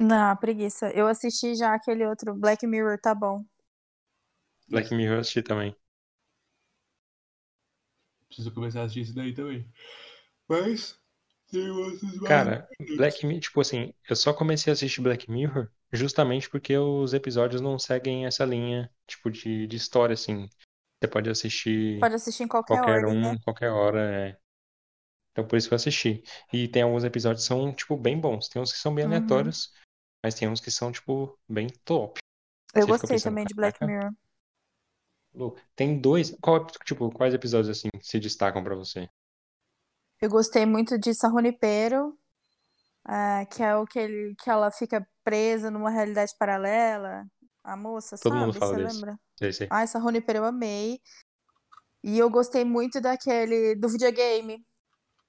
Não, preguiça. Eu assisti já aquele outro, Black Mirror, tá bom. Black Mirror eu assisti também. Preciso começar a assistir isso daí também. Mas tem outros. Cara, Black Mirror, tipo assim, eu só comecei a assistir Black Mirror justamente porque os episódios não seguem essa linha, tipo, de, de história, assim. Você pode assistir Pode assistir em qualquer, qualquer ordem, um, né? qualquer hora, é. Então por isso que eu assisti. E tem alguns episódios que são, tipo, bem bons. Tem uns que são bem Uhum. aleatórios, mas tem uns que são, tipo, bem top. Eu Você gostei pensando, também de Black. Mirror. Tem dois. Qual, tipo, quais episódios assim se destacam pra você? Eu gostei muito de San Junipero, ah, que é o que, ele, que ela fica presa numa realidade paralela. A moça, Todo sabe? mundo fala Você desse. lembra? Sei, sei. Ah, San Junipero eu amei. E eu gostei muito daquele do videogame,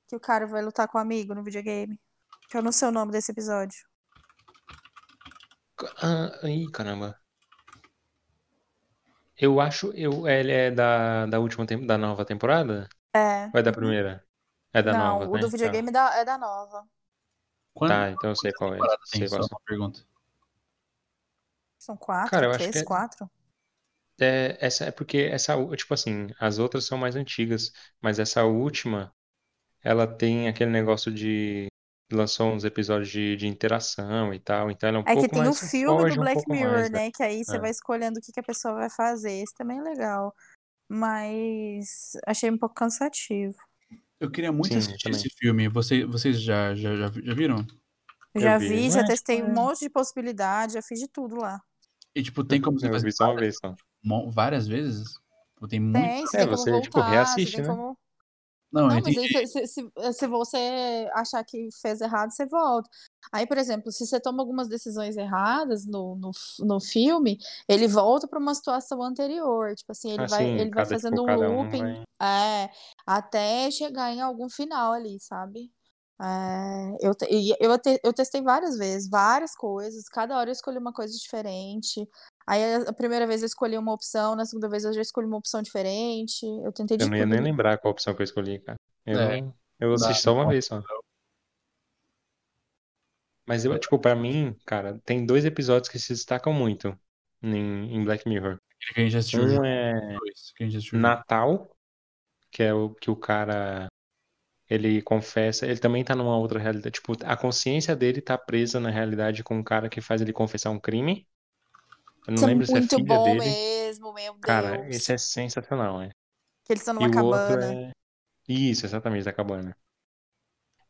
que o cara vai lutar com o amigo no videogame. Que eu não sei o nome desse episódio. Ah, ih, caramba. Eu acho. Eu, ele é da, da última da nova temporada? É. Ou é da primeira? É da Não, nova, o né? do videogame tá. é da nova. Quando, tá, então eu sei qual é. Sei qual é. uma pergunta. São quatro, Cara, eu três, acho que é... quatro? É, essa é porque essa, tipo assim, as outras são mais antigas, mas essa última, ela tem aquele negócio de lançou uns episódios de, de interação e tal, então ela é um é pouco mais. É que tem o filme do Black um Mirror, mais, né? Que aí você é. vai escolhendo o que, que a pessoa vai fazer. Esse também é legal. Mas achei um pouco cansativo. Eu queria muito Sim, assistir esse filme. Você, vocês já, já, já, já viram? Já vi, vi já é, testei tipo, um monte de possibilidades, já fiz de tudo lá. E, tipo, tem como você eu fazer vi só uma vez só. várias vezes? Tem, muito... tem, você é, tem como você, voltar, tipo, reassiste, né? Como... Não, não mas aí, se, se, se, você achar que fez errado, você volta. Aí, por exemplo, se você toma algumas decisões erradas no, no, no filme, ele volta para uma situação anterior. Tipo assim, ele vai, ele vai fazendo tipo, um looping um vai... é, até chegar em algum final ali, sabe? É, eu, eu, eu testei várias vezes, várias coisas, cada hora eu escolhi uma coisa diferente. Aí a primeira vez eu escolhi uma opção, na segunda vez eu já escolhi uma opção diferente. Eu tentei Eu não ia nem lembrar qual opção que eu escolhi, cara. Eu, é. eu assisti só uma vez só. Mas eu, tipo, pra mim, cara, tem dois episódios que se destacam muito em, em Black Mirror. Que a gente assistiu um é Natal, que é o que o cara ele confessa, ele também tá numa outra realidade. Tipo, a consciência dele tá presa na realidade com um cara que faz ele confessar um crime. Eu não Isso é lembro é se é filha bom dele. mesmo, meu Deus. Cara, esse é sensacional, né? Que eles estão numa e cabana. É... Isso, exatamente, da cabana.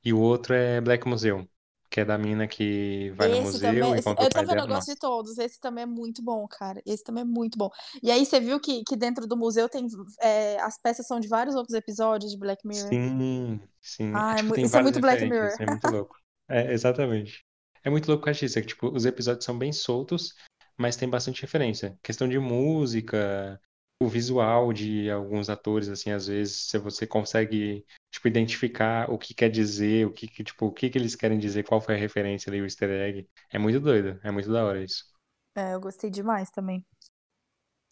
E o outro é Black Museum, que é da mina que vai esse no museu também, e conta Eu tô vendo, eu gosto de todos. Esse também é muito bom, cara. Esse também é muito bom. E aí você viu que, que dentro do museu tem é, as peças são de vários outros episódios de Black Mirror. Sim, sim. Ah, é, tipo, isso é muito Black Mirror. É muito louco. É, exatamente. É muito louco com a disso, é que tipo, os episódios são bem soltos, mas tem bastante referência. Questão de música, o visual de alguns atores, assim, às vezes, se você consegue, tipo, identificar o que quer dizer, o que, que tipo, o que, que eles querem dizer, qual foi a referência ali, o easter egg. É muito doido, é muito da hora isso. É, eu gostei demais também.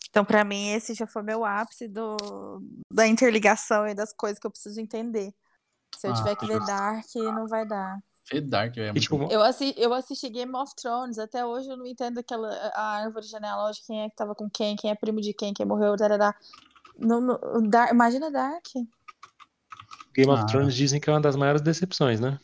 Então, para mim, esse já foi meu ápice do, da interligação e das coisas que eu preciso entender. Se eu ah, tiver que ver Dark, não vai dar. Dark é muito tipo, eu, assi eu assisti Game of Thrones, até hoje eu não entendo aquela a árvore genealógica, quem é que tava com quem, quem é primo de quem, quem morreu, tarará. No, no, Dark, imagina Dark. Game of ah. Thrones dizem que é uma das maiores decepções, né?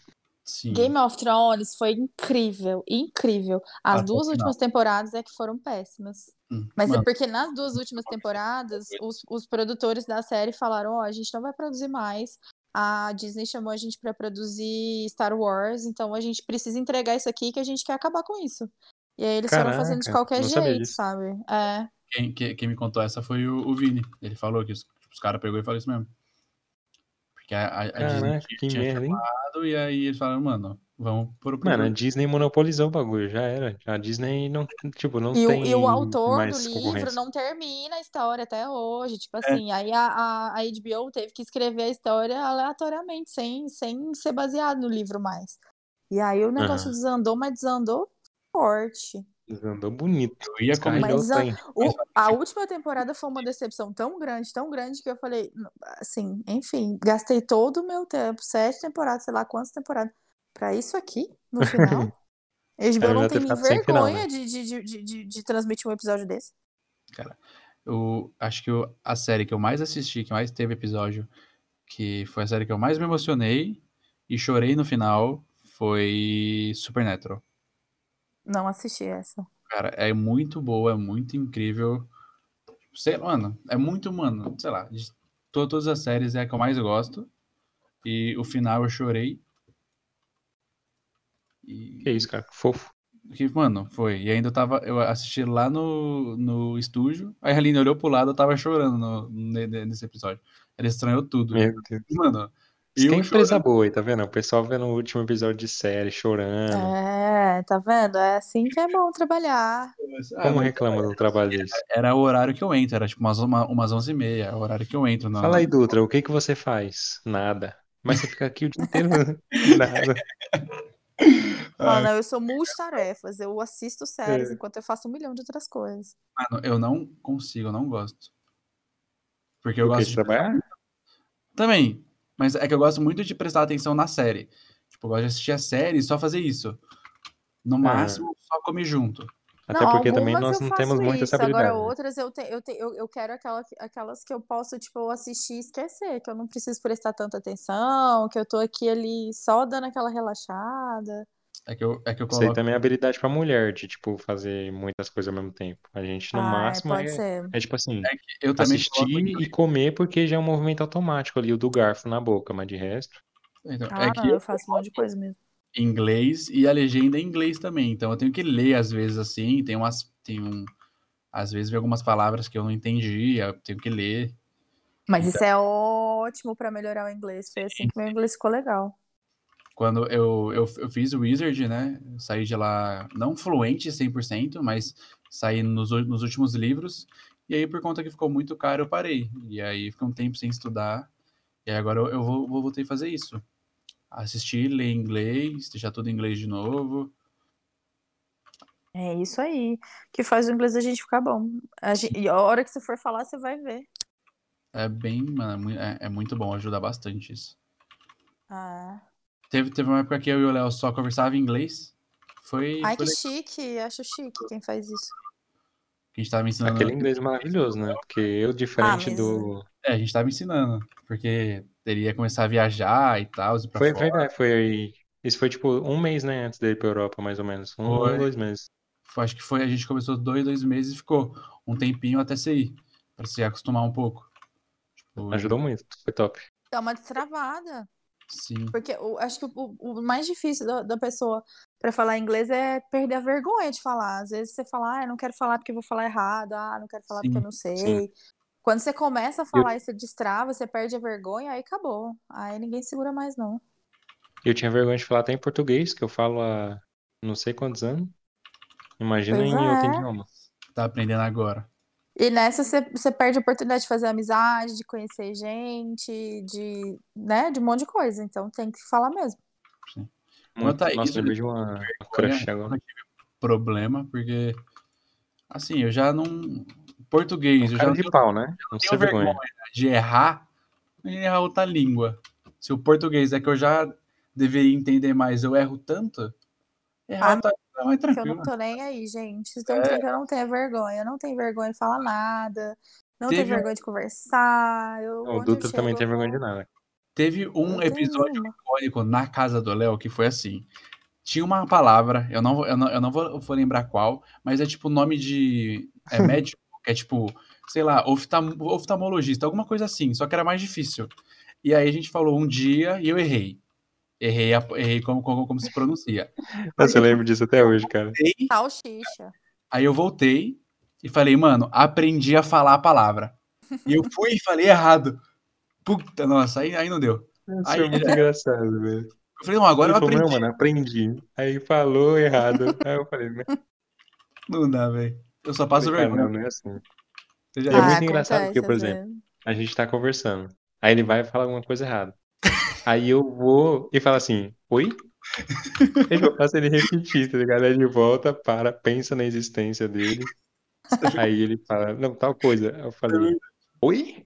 Sim. Game of Thrones foi incrível, incrível. As duas últimas temporadas é que foram péssimas. Hum, Mas é mano. é porque nas duas últimas temporadas, os, os produtores da série falaram: Ó, oh, a gente não vai produzir mais. A Disney chamou a gente para produzir Star Wars, então a gente precisa entregar isso aqui que a gente quer acabar com isso. E aí eles Caraca, foram fazendo de qualquer jeito, sabe? É. Quem, quem, quem, me contou essa foi o, o Vini. Ele falou que os, os caras pegou e falou isso mesmo. Porque a, a, a Caraca, Disney tinha merda, chamado hein? e aí eles falaram, mano, vamos pro Mano, a Disney monopolizou o bagulho, já era. A Disney não, tipo, não e tem o, E o autor do livro não termina a história até hoje, tipo é. assim, aí a, a, a HBO teve que escrever a história aleatoriamente, sem, sem ser baseado no livro mais. E aí o negócio uhum. desandou, mas desandou forte. Desandou bonito. Eu ia mas a, o, a última temporada foi uma decepção tão grande, tão grande, que eu falei, assim, enfim, gastei todo o meu tempo, sete temporadas, sei lá quantas temporadas, pra isso aqui, no final. HBO é, não tem vergonha final, né? de, de, de, de, de, transmitir um episódio desse. Cara, eu acho que eu, a série que eu mais assisti, que mais teve episódio, que foi a série que eu mais me emocionei e chorei no final, foi Supernatural. Não assisti essa. Cara, é muito boa, é muito incrível. Sei, mano, é muito, mano, sei lá, de todas as séries é a que eu mais gosto. E o final eu chorei. E... Que isso, cara, fofo. Que, mano, foi. E ainda eu tava. Eu assisti lá no, no estúdio. Aí a Aline olhou pro lado, eu tava chorando no, nesse episódio. Ela estranhou tudo. Meu Deus. Mano, isso tem empresa boa aí, tá vendo? O pessoal vendo o último episódio de série, chorando. É, tá vendo? É assim que é bom trabalhar. Como reclama do trabalho desse? Era o horário que eu entro, era tipo umas, uma, umas 11 e meia, é o horário que eu entro. Fala aí, Dutra, o que que você faz? Nada. Mas você fica aqui o dia inteiro, nada. Ah, não, eu sou multitarefas. Eu assisto séries É. enquanto eu faço um milhão de outras coisas. Mano, eu não consigo, eu não gosto. Porque eu O quê? gosto De de trabalhar? Também. Mas é que eu gosto muito de prestar atenção na série. Tipo, eu gosto de assistir a série e só fazer isso. No É. máximo, só comer junto. Até Não, porque também nós eu não temos isso. essa Agora, habilidade. né? outras eu, te, eu, te, eu, eu quero aquela, aquelas que eu posso, tipo, assistir e esquecer, que eu não preciso prestar tanta atenção, que eu tô aqui ali só dando aquela relaxada. É que eu, é que eu Isso aí coloco. também é habilidade pra mulher, de, tipo, fazer muitas coisas ao mesmo tempo. A gente, no Ah, máximo, pode é, ser. é tipo assim, É que eu também coloco em assistir e comer porque já é um movimento automático ali, o do garfo na boca, mas de resto. Então, Ah, é que não, eu eu faço um monte de coisa mesmo. Em inglês e a legenda é em inglês também. Então eu tenho que ler às vezes assim. Tem umas. Tem um. Às vezes vem algumas palavras que eu não entendi, eu tenho que ler. Mas Então- isso é ótimo pra melhorar o inglês. Foi assim que meu inglês ficou legal. Quando eu, eu, eu fiz o Wizard, né? eu Saí de lá, não fluente 100%, mas saí nos, nos últimos livros. E aí, por conta que ficou muito caro, eu parei. E aí, fiquei um tempo sem estudar. E aí, agora eu, eu vou, vou voltar a fazer isso. Assistir, ler inglês, deixar tudo em inglês de novo. É isso aí que faz o inglês a gente ficar bom. A gen- e a hora que você for falar, você vai ver. É bem, mano, é é, é muito bom, ajuda bastante isso. Ah. Teve, teve uma época que eu e o Léo só conversava em inglês. Foi, Ai, foi que legal, chique. Acho chique quem faz isso. a gente tava ensinando. Aquele inglês maravilhoso, né? Porque eu, diferente mas- do. É, a gente tava ensinando, porque teria que começar a viajar e tal, ir pra Foi fora. verdade, foi. Isso foi tipo um mês, né, antes dele ir pra Europa, mais ou menos. Um, Foi. dois meses. Foi- Acho que foi, a gente começou dois, dois meses e ficou um tempinho até você ir, pra se acostumar um pouco. Tipo, Ajudou muito, foi top. Dá uma destravada. Sim, Porque eu acho que o, o mais difícil da, da pessoa pra falar inglês é perder a vergonha de falar. Às vezes você fala, ah, eu não quero falar porque eu vou falar errado, ah, não quero falar porque eu Sim, não sei. sim. Quando você começa a falar e você destrava, você perde a vergonha, aí acabou. Aí ninguém segura mais, não. Eu tinha vergonha de falar até em português, que eu falo há não sei quantos anos. Imagina Pois em outro é. idioma. tá aprendendo agora. E nessa você, você perde a oportunidade de fazer amizade, de conhecer gente, de, né, de um monte de coisa. Então tem que falar mesmo. Muito. Quanto a Nossa, isso, lembrei de uma, uma crush eu agora. problema, porque assim, eu já não. Português, eu já Cara não de tenho, pau, né? Não tenho vergonha. vergonha de errar e errar outra língua. Se o português é que eu já deveria entender mais, eu erro tanto, errar Ah, outra língua é mais Que eu tranquilo. não tô nem aí, gente. Dizendo que eu não tenho vergonha. Eu não tenho vergonha de falar nada. Não tenho Teve um- vergonha de conversar. Eu, O onde eu Dutra também chego, tem eu vergonha de nada. Teve Eu um não tenho episódio icônico na casa do Léo que foi assim. Tinha uma palavra, eu não, vou- eu não, eu não vou, vou lembrar qual, mas é tipo nome de é médico, que é tipo, sei lá, oftam- oftalmologista, alguma coisa assim, só que era mais difícil. E aí a gente falou um dia e eu errei. Errei, a- errei como, como, como se pronuncia. Nossa, eu lembro disso até hoje, cara. Voltei, Salsicha. Aí eu voltei e falei, mano, aprendi a falar a palavra. E eu fui e falei errado. Puta, nossa, aí, aí não deu. Isso Aí- foi muito engraçado, velho. Eu falei, não, agora eu falou, aprendi. não, mano, aprendi. Aí falou errado. Aí eu falei, né? Não dá, velho. Eu só passo vergonha. não, não é assim. Você já E é viu? muito engraçado porque, por exemplo, a gente tá conversando. Aí ele vai falar alguma coisa errada. Aí eu vou e falo assim, oi? Aí eu faço ele repetir, tá ligado? Aí ele volta, para, pensa na existência dele. Aí ele fala, não, tal coisa. Eu falei, oi?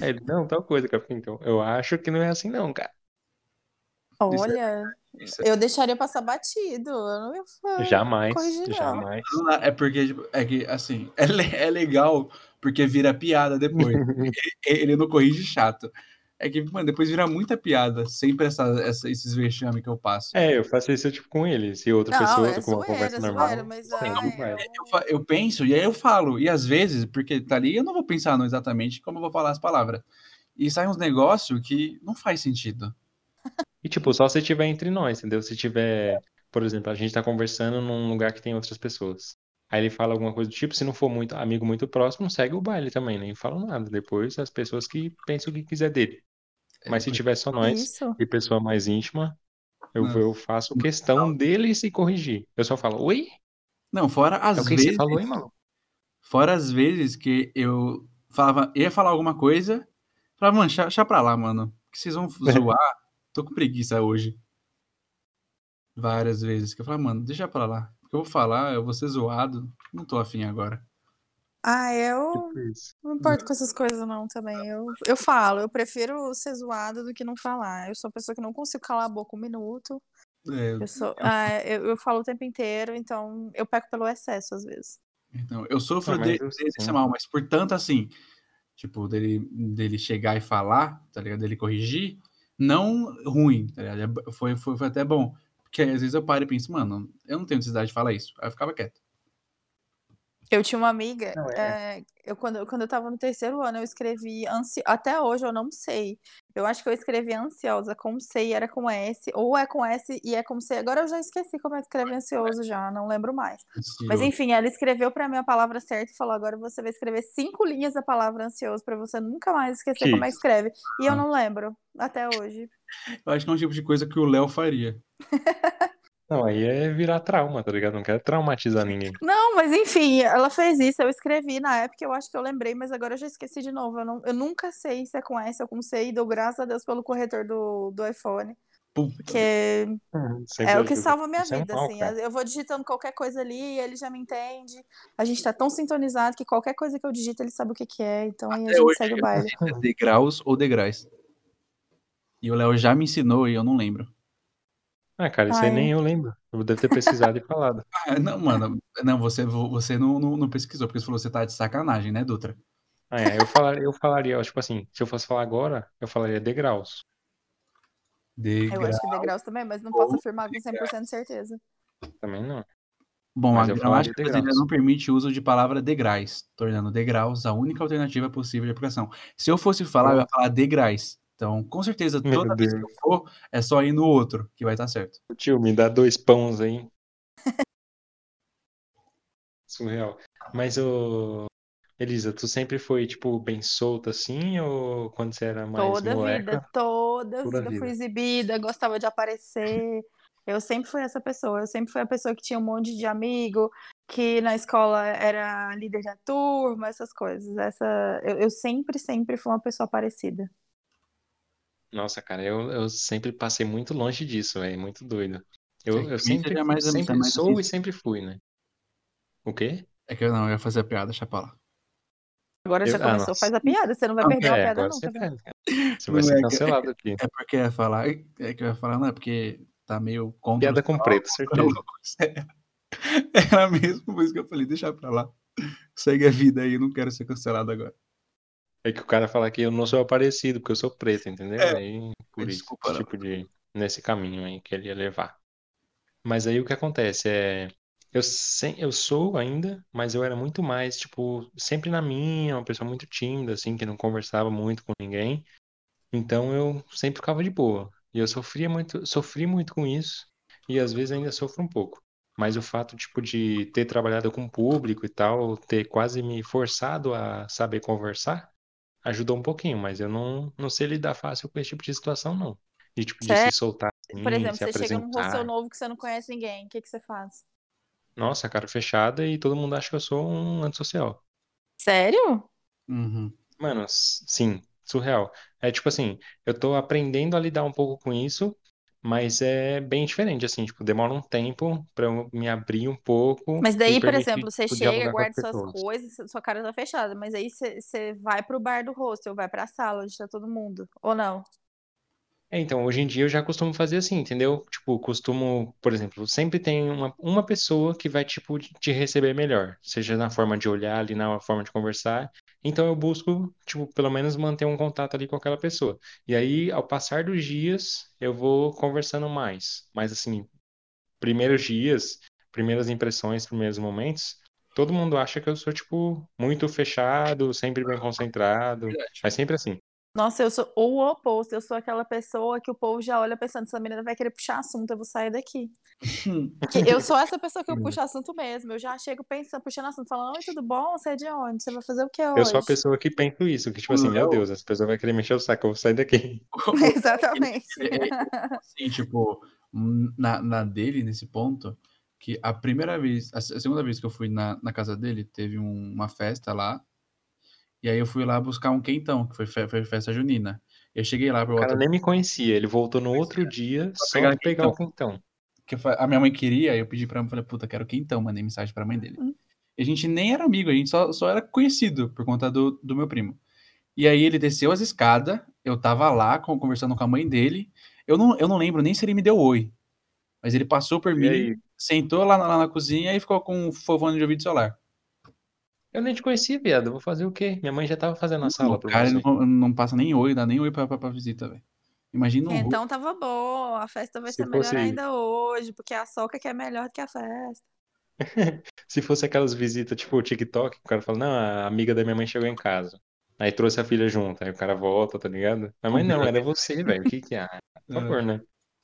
Aí ele, não, tal coisa, cara. Então, eu acho que não é assim não, cara. Olha, Isso eu deixaria passar batido. Eu não ia Jamais, corrigir, não. jamais. Não É porque, tipo, é que, assim, é, é legal porque vira piada depois. ele, ele não corrige chato. É que, mano, depois vira muita piada, sempre essa, essa- esses vexames que eu passo. É, eu faço isso tipo com ele. Se outra Não, pessoa, é com uma conversa é normal. zoeira, mas sim, ai, vai. eu- Eu, penso e aí eu falo. E às vezes, porque tá ali, eu não vou pensar no exatamente como eu vou falar as palavras. E sai uns negócios que não faz sentido. E tipo, só se tiver entre nós, entendeu? Se tiver, por exemplo, a gente tá conversando num lugar que tem outras pessoas. Aí ele fala alguma coisa do tipo, se não for muito amigo muito próximo, segue o baile também, nem fala nada. Depois as pessoas que pensam o que quiser dele. Mas se tiver só nós Isso. e pessoa mais íntima, eu, eu faço questão dele se corrigir. Eu só falo, oi? Não, fora as É o que vezes. você falou, hein, mano? Fora as vezes que eu falava, ia falar alguma coisa, falava, mano, deixa, deixa pra lá, mano. Que vocês vão zoar. Tô com preguiça hoje. várias vezes. Que eu falo, mano, deixa pra lá. Porque eu vou falar, eu vou ser zoado. Não tô afim agora. Ah, eu tipo não importo com essas coisas não também. Eu, eu falo, eu prefiro ser zoado do que não falar. Eu sou uma pessoa que não consigo calar a boca um minuto. É, eu, sou, ah, eu, eu, falo o tempo inteiro, então eu peco pelo excesso às vezes. Então, eu sofro dele, desse mal, mas portanto, assim, tipo, dele, dele chegar e falar, tá ligado? Dele corrigir, não ruim, tá ligado? É, foi, foi, foi até bom. Porque às vezes eu paro e penso, mano, eu não tenho necessidade de falar isso. Aí eu ficava quieto. Eu tinha uma amiga, não, é. É, eu, quando, quando eu tava no terceiro ano, eu escrevi, ansi... até hoje eu não sei. Eu acho que eu escrevi ansiosa com C e era com S, ou é com S e é com C. Agora eu já esqueci como é que escreve ansioso já, não lembro mais. Sim. Mas enfim, ela escreveu para mim a palavra certa e falou: agora você vai escrever cinco linhas da palavra ansioso para você nunca mais esquecer que como é que escreve. E eu não lembro até hoje. Eu acho que é um tipo de coisa que o Léo faria. Não, aí é virar trauma, tá ligado? Não quero traumatizar ninguém. Não, mas enfim, ela fez isso, eu escrevi na época, eu acho que eu lembrei, mas agora eu já esqueci de novo. Eu, não, eu nunca sei se é com S ou com C, e dou graças a Deus pelo corretor do, do iPhone. Porque hum, é o que salva a minha Isso é vida, é assim. Eu vou digitando qualquer coisa ali e ele já me entende. A gente tá tão sintonizado que qualquer coisa que eu digito, ele sabe o que, que é. Então aí a gente segue o baile. Degraus ou degraus. E o Léo já me ensinou e eu não lembro. Ah, cara, isso aí nem eu lembro. Eu devo ter pesquisado e falado. Ah, não, mano, não, você, você não, não, não pesquisou, porque você falou que você tá de sacanagem, né, Dutra? Ah, é, eu falaria, eu falaria, tipo assim, se eu fosse falar agora, eu falaria degraus. Eu acho que degraus também, mas não posso afirmar com 100% de certeza. Também não. Bom, Mas a gramática brasileira não permite o uso de palavra degraus, tornando degraus a única alternativa possível de aplicação. Se eu fosse falar, eu ia falar degraus. Então, com certeza, Meu toda Deus. vez que eu for, é só ir no outro, que vai estar certo. Tio, me dá dois pães aí. Surreal. Mas, ô... Elisa, tu sempre foi, tipo, bem solta assim, ou quando você era mais Toda moleca? vida, toda, toda vida, vida fui exibida, gostava de aparecer. Eu sempre fui essa pessoa. Eu sempre fui a pessoa que tinha um monte de amigo, que na escola era líder da turma, essas coisas. Essa, eu, eu sempre, sempre fui uma pessoa parecida. Nossa, cara, eu, eu sempre passei muito longe disso, é muito doido. Eu, eu sempre, mais, sempre mais sou assim. e sempre fui, né? O quê? É que eu não eu ia fazer a piada, deixa pra lá. Agora já ah, começou, faz a piada, você não vai perder é, a piada nunca. Você, né? você vai ser é cancelado aqui. É porque eu ia falar, é que eu ia falar, não, é porque tá meio contra. Piada com preto, certeza. Era mesmo, por isso que eu falei, deixa pra lá. Segue a vida aí, não quero ser cancelado agora. É que o cara fala que eu não sou aparecido, porque eu sou preto, entendeu? É, aí, por isso, desculpa, tipo de. Nesse caminho aí que ele ia levar. Mas aí o que acontece é. Eu, sem, eu sou ainda, mas eu era muito mais, tipo, sempre na minha, uma pessoa muito tímida, assim, que não conversava muito com ninguém. Então eu sempre ficava de boa. E eu sofria muito, sofri muito com isso, e às vezes ainda sofro um pouco. Mas o fato, tipo, de ter trabalhado com público e tal, ter quase me forçado a saber conversar, ajudou um pouquinho, mas eu não, não sei lidar fácil com esse tipo de situação, não. De, tipo, de se soltar assim, Por exemplo, você chega num hostel novo que você não conhece ninguém, o que, que você faz? Nossa, cara fechada e todo mundo acha que eu sou um antissocial. Sério? Uhum. Mano, sim, surreal. É tipo assim, eu tô aprendendo a lidar um pouco com isso, mas é bem diferente, assim, tipo, demora um tempo pra eu me abrir um pouco. Mas daí, por exemplo, você tipo, chega, guarda suas coisas, sua cara tá fechada, mas aí você, você vai pro bar do hostel, vai pra sala onde tá todo mundo, ou não? É, então, hoje em dia eu já costumo fazer assim, entendeu? Tipo, costumo, por exemplo, sempre tem uma, uma pessoa que vai, tipo, te receber melhor, seja na forma de olhar ali, na forma de conversar. Então eu busco, tipo, pelo menos manter um contato ali com aquela pessoa. E aí, ao passar dos dias, eu vou conversando mais. Mas, assim, primeiros dias, primeiras impressões, primeiros momentos, todo mundo acha que eu sou, tipo, muito fechado, sempre bem concentrado. É sempre assim. Nossa, eu sou o oposto. Eu sou aquela pessoa que o povo já olha pensando, essa menina vai querer puxar assunto, eu vou sair daqui. eu sou essa pessoa que eu puxo assunto mesmo. Eu já chego pensando, puxando assunto, falando, oi, tudo bom? Você é de onde? Você vai fazer o que hoje? Eu sou a pessoa que penso isso, que tipo assim, meu Deus, essa pessoa vai querer mexer o saco, eu vou sair daqui. Exatamente. assim, tipo, na, na dele, nesse ponto, que a primeira vez, a segunda vez que eu fui na, na casa dele, teve um, uma festa lá, e aí eu fui lá buscar um quentão, que foi, fe foi festa junina. Eu cheguei lá pro O cara nem me conhecia, ele voltou no outro dia só pegar, pegar o quentão. que a minha mãe queria, eu pedi pra ela, falei, puta, quero quentão, mandei mensagem pra mãe dele. Uhum. E a gente nem era amigo, a gente só, só era conhecido por conta do, do meu primo. E aí ele desceu as escadas, eu tava lá conversando com a mãe dele. Eu não, eu não lembro nem se ele me deu oi. Mas ele passou por e mim, aí? sentou lá na, lá na, cozinha e ficou com um fofone de ouvido celular. Eu nem te conhecia, viado. Vou fazer o quê? Minha mãe já tava fazendo a sala pra cara, você. Não, não passa nem oi, dá nem oi pra, pra, pra visita, velho. Imagina um Então tava bom, a festa vai se ser fosse... melhor ainda hoje, porque a soca que é melhor do que a festa. se fosse aquelas visitas, tipo o TikTok, o cara fala, não, a amiga da minha mãe chegou em casa. Aí trouxe a filha junto, aí o cara volta, tá ligado? Mas, mas não, era você, velho. O que que é? Por favor, né?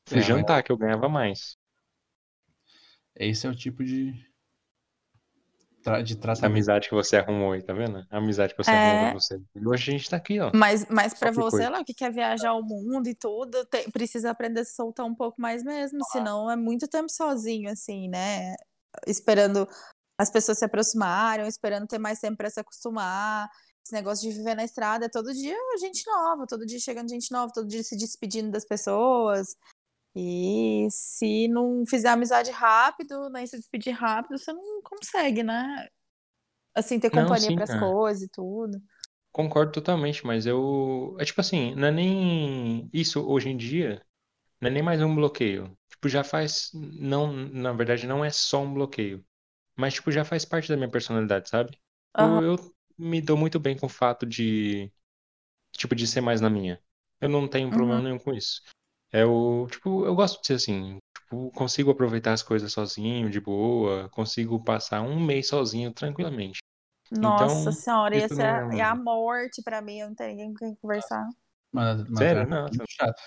Fui é, jantar, que eu ganhava mais. Esse é o tipo de. De tratamento. A amizade que você arrumou aí, tá vendo? A amizade que você é... arrumou pra você. E hoje a gente tá aqui, ó. Mas, mas pra você, coisa. lá, que quer viajar o mundo e tudo, tem, precisa aprender a se soltar um pouco mais mesmo, senão é muito tempo sozinho, assim, né? Esperando as pessoas se aproximarem, esperando ter mais tempo para se acostumar. Esse negócio de viver na estrada é todo dia gente nova, todo dia chegando gente nova, todo dia se despedindo das pessoas. E se não fizer amizade rápido, nem se despedir rápido, você não consegue, né? Assim, ter companhia para as coisas e tudo. Concordo totalmente, mas eu. É tipo assim, não é nem. Isso hoje em dia, não é nem mais um bloqueio. Tipo, já faz. Não, na verdade, não é só um bloqueio. Mas, tipo, já faz parte da minha personalidade, sabe? Uhum. Eu, eu me dou muito bem com o fato de, tipo, de ser mais na minha. Eu não tenho problema uhum. nenhum com isso. É o, tipo, eu gosto de ser assim, tipo, consigo aproveitar as coisas sozinho, de boa, consigo passar um mês sozinho tranquilamente. Nossa então, senhora, ia ser é... a morte pra mim, eu não tenho ninguém com quem conversar. Mas, mas Sério? É não, chato.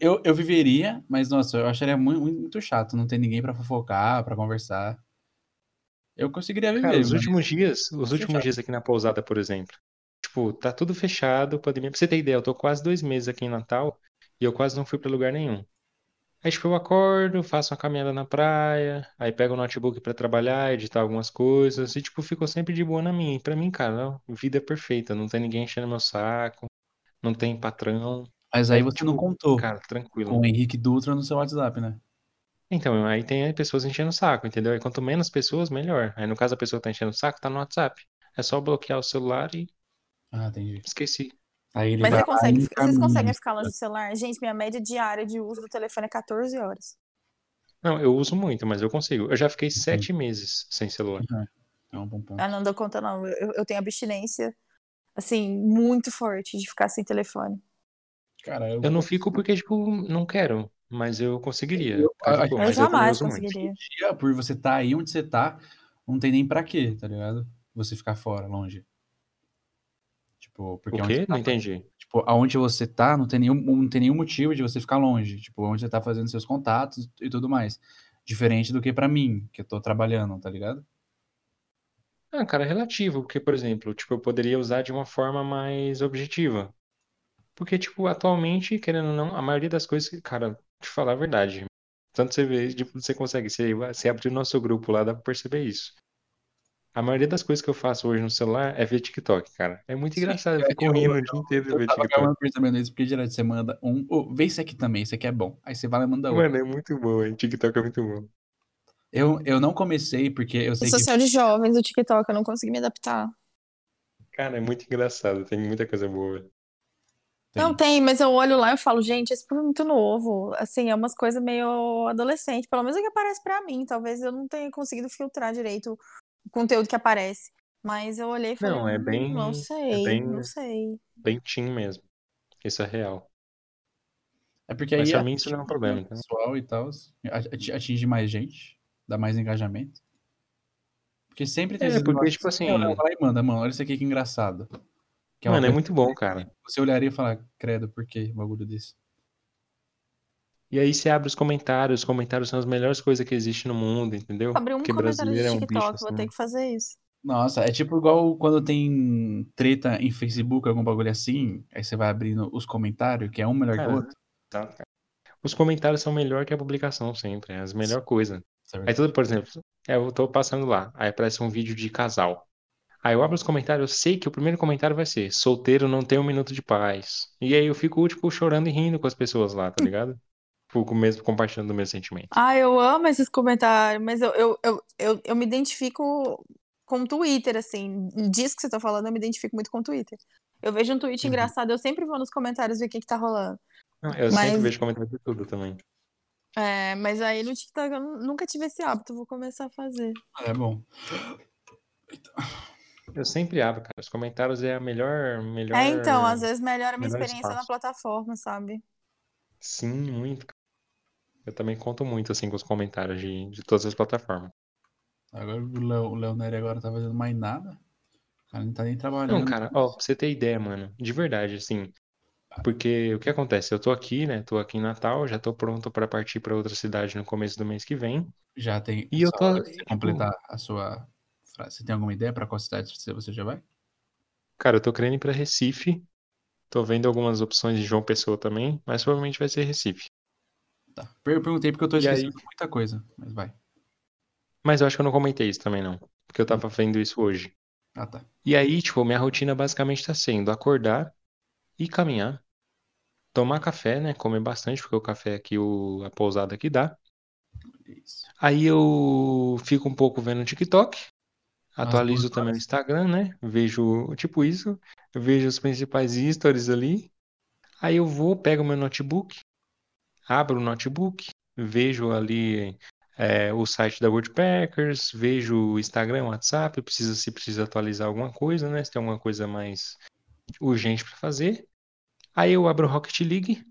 Eu, eu viveria, mas nossa, eu acharia muito, muito chato não ter ninguém para fofocar, para conversar. Eu conseguiria viver. Cara, os últimos dias, os últimos dias aqui na pousada, por exemplo. Tipo, tá tudo fechado, pandemia. Pra você ter ideia, eu tô quase dois meses aqui em Natal e eu quase não fui pra lugar nenhum. Aí, tipo, eu acordo, faço uma caminhada na praia, aí pego o notebook para trabalhar, editar algumas coisas, e, tipo, ficou sempre de boa na minha. E pra mim, cara, não, vida é perfeita, não tem ninguém enchendo meu saco, não tem patrão. Mas aí, você tipo, não contou cara, tranquilo. com o Henrique Dutra no seu WhatsApp, né? Então, aí tem pessoas enchendo o saco, entendeu? E quanto menos pessoas, melhor. Aí no caso a pessoa tá enchendo o saco, tá no WhatsApp. É só bloquear o celular e. Ah, entendi. Esqueci. Aí Mas você consegue, vocês conseguem ficar longe do celular? Gente, minha média diária de uso do telefone é 14 horas. Não, eu uso muito, mas eu consigo. Eu já fiquei uhum. sete meses sem celular. Uhum. É um bom ponto. Ah, não dou conta, não. Eu, eu tenho abstinência, assim, muito forte de ficar sem telefone. Cara, eu... eu não fico porque, tipo, não quero mas eu conseguiria. Eu, eu jamais eu conseguiria. Dia, por você estar tá aí onde você está, não tem nem para quê, tá ligado? Você ficar fora, longe. Tipo, porque o quê? Tá, não entendi. Tipo, aonde você tá, não tem, nenhum, não tem nenhum motivo de você ficar longe. Tipo, onde você tá fazendo seus contatos e tudo mais. Diferente do que para mim, que eu tô trabalhando, tá ligado? Ah, cara, é relativo, porque, por exemplo, tipo, eu poderia usar de uma forma mais objetiva. Porque, tipo, atualmente, querendo ou não, a maioria das coisas, cara, te falar a verdade. Tanto você vê, tipo, você consegue, você, você abrir o nosso grupo lá, dá pra perceber isso. A maioria das coisas que eu faço hoje no celular é ver TikTok, cara. É muito Sim, engraçado, eu fico rindo o dia inteiro de ver TikTok. Eu percebendo isso, porque geralmente você manda um, oh, vê esse aqui também, esse aqui é bom. Aí você vai lá e manda outro. Mano, é muito bom, hein? TikTok é muito bom. Eu, eu não comecei porque eu sei o social que... de jovens, o TikTok, eu não consegui me adaptar. Cara, é muito engraçado, tem muita coisa boa. Tem. Não tem, mas eu olho lá e falo, gente, esse povo é muito novo. Assim, é umas coisas meio adolescente, pelo menos é o que aparece para mim. Talvez eu não tenha conseguido filtrar direito o conteúdo que aparece. Mas eu olhei e falei, não, é hum, bem, não sei, é bem, não sei. Bem teen mesmo. Isso é real. É porque mas aí pra mim isso não é um problema. Então. Pessoal e tal, atinge mais gente, dá mais engajamento. Porque sempre tem É, porque, tipo assim. Vai e manda, mano, olha isso aqui que engraçado. Que é Mano, é muito bom, cara. Você olharia e falar, credo, por que bagulho desse? E aí você abre os comentários, os comentários são as melhores coisas que existem no mundo, entendeu? Abrir um Porque comentário de TikTok, é um bicho, vou assim. ter que fazer isso. Nossa, é tipo igual quando tem treta em Facebook, algum bagulho assim, aí você vai abrindo os comentários, que é um melhor cara, que o outro. Tá, cara. Os comentários são melhor que a publicação sempre, é a melhor coisa. É aí tudo, por exemplo, eu tô passando lá, aí aparece um vídeo de casal. Aí eu abro os comentários, eu sei que o primeiro comentário vai ser solteiro não tem um minuto de paz. E aí eu fico, tipo, chorando e rindo com as pessoas lá, tá ligado? Fico mesmo compartilhando o meu sentimento. Ah, eu amo esses comentários, mas eu, eu, eu, eu, eu me identifico com o Twitter, assim. Disso que você tá falando, eu me identifico muito com o Twitter. Eu vejo um tweet uhum. engraçado, eu sempre vou nos comentários ver o que, que tá rolando. Eu mas... sempre vejo comentários de tudo também. É, mas aí no TikTok eu nunca tive esse hábito, vou começar a fazer. É bom. Eu sempre abro, cara. Os comentários é a melhor. melhor é, então, às vezes melhora a minha experiência espaço. na plataforma, sabe? Sim, muito. Eu também conto muito, assim, com os comentários de, de todas as plataformas. Agora o Nery agora tá fazendo mais nada. O cara não tá nem trabalhando. Não, cara, ó, pra você ter ideia, mano. De verdade, assim. Porque o que acontece? Eu tô aqui, né? Tô aqui em Natal, já tô pronto para partir para outra cidade no começo do mês que vem. Já tem. E eu tô. Tipo... completar a sua você tem alguma ideia para qual cidade você já vai? Cara, eu tô querendo ir pra Recife. Tô vendo algumas opções de João Pessoa também, mas provavelmente vai ser Recife. Tá. Eu perguntei porque eu tô esquecendo aí... muita coisa, mas vai. Mas eu acho que eu não comentei isso também, não. Porque eu tava vendo isso hoje. Ah, tá. E aí, tipo, minha rotina basicamente tá sendo acordar e caminhar. Tomar café, né? Comer bastante, porque o café aqui, o... a pousada aqui dá. Isso. Aí eu fico um pouco vendo TikTok. Atualizo também o Instagram, né? Vejo, tipo isso, vejo os principais stories ali. Aí eu vou, pego meu notebook, abro o notebook, vejo ali é, o site da Woodpeckers, vejo o Instagram, o WhatsApp, precisa, se precisa atualizar alguma coisa, né? Se tem alguma coisa mais urgente para fazer. Aí eu abro o Rocket League,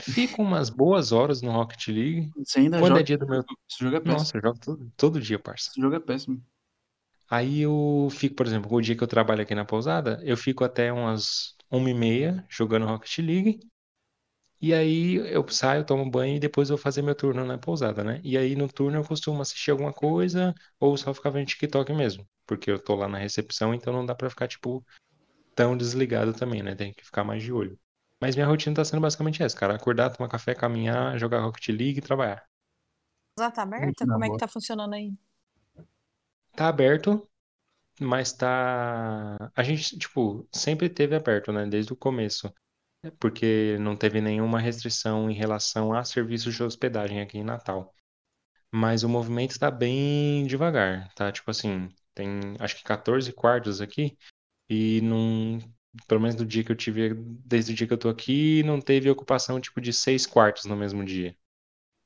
fico umas boas horas no Rocket League. Você ainda Quando joga... é dia do meu. Esse jogo é péssimo. Nossa, eu jogo todo, todo dia, parça. Esse jogo é péssimo. Aí eu fico, por exemplo, o dia que eu trabalho aqui na pousada, eu fico até umas uma e meia jogando Rocket League. E aí eu saio, tomo banho e depois eu vou fazer meu turno na pousada, né? E aí no turno eu costumo assistir alguma coisa ou só ficar vendo TikTok mesmo. Porque eu tô lá na recepção, então não dá pra ficar, tipo, tão desligado também, né? Tem que ficar mais de olho. Mas minha rotina tá sendo basicamente essa, cara. Acordar, tomar café, caminhar, jogar Rocket League e trabalhar. Já tá aberta? Como é que tá funcionando aí? Tá aberto, mas tá. A gente, tipo, sempre teve aberto, né? Desde o começo. Porque não teve nenhuma restrição em relação a serviços de hospedagem aqui em Natal. Mas o movimento tá bem devagar, tá? Tipo assim, tem acho que 14 quartos aqui. E não. Pelo menos do dia que eu tive, desde o dia que eu tô aqui, não teve ocupação tipo de seis quartos no mesmo dia.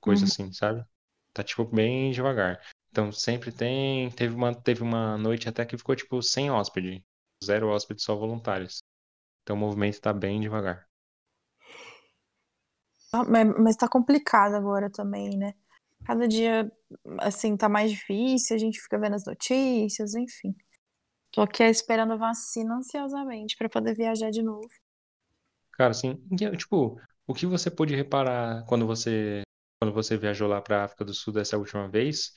Coisa uhum. assim, sabe? Tá tipo bem devagar. Então sempre tem. Teve uma, teve uma noite até que ficou tipo sem hóspede. Zero hóspede, só voluntários. Então o movimento está bem devagar. Mas tá complicado agora também, né? Cada dia, assim, tá mais difícil, a gente fica vendo as notícias, enfim. Tô aqui esperando a vacina ansiosamente para poder viajar de novo. Cara, assim, tipo, o que você pôde reparar quando você quando você viajou lá para África do Sul dessa última vez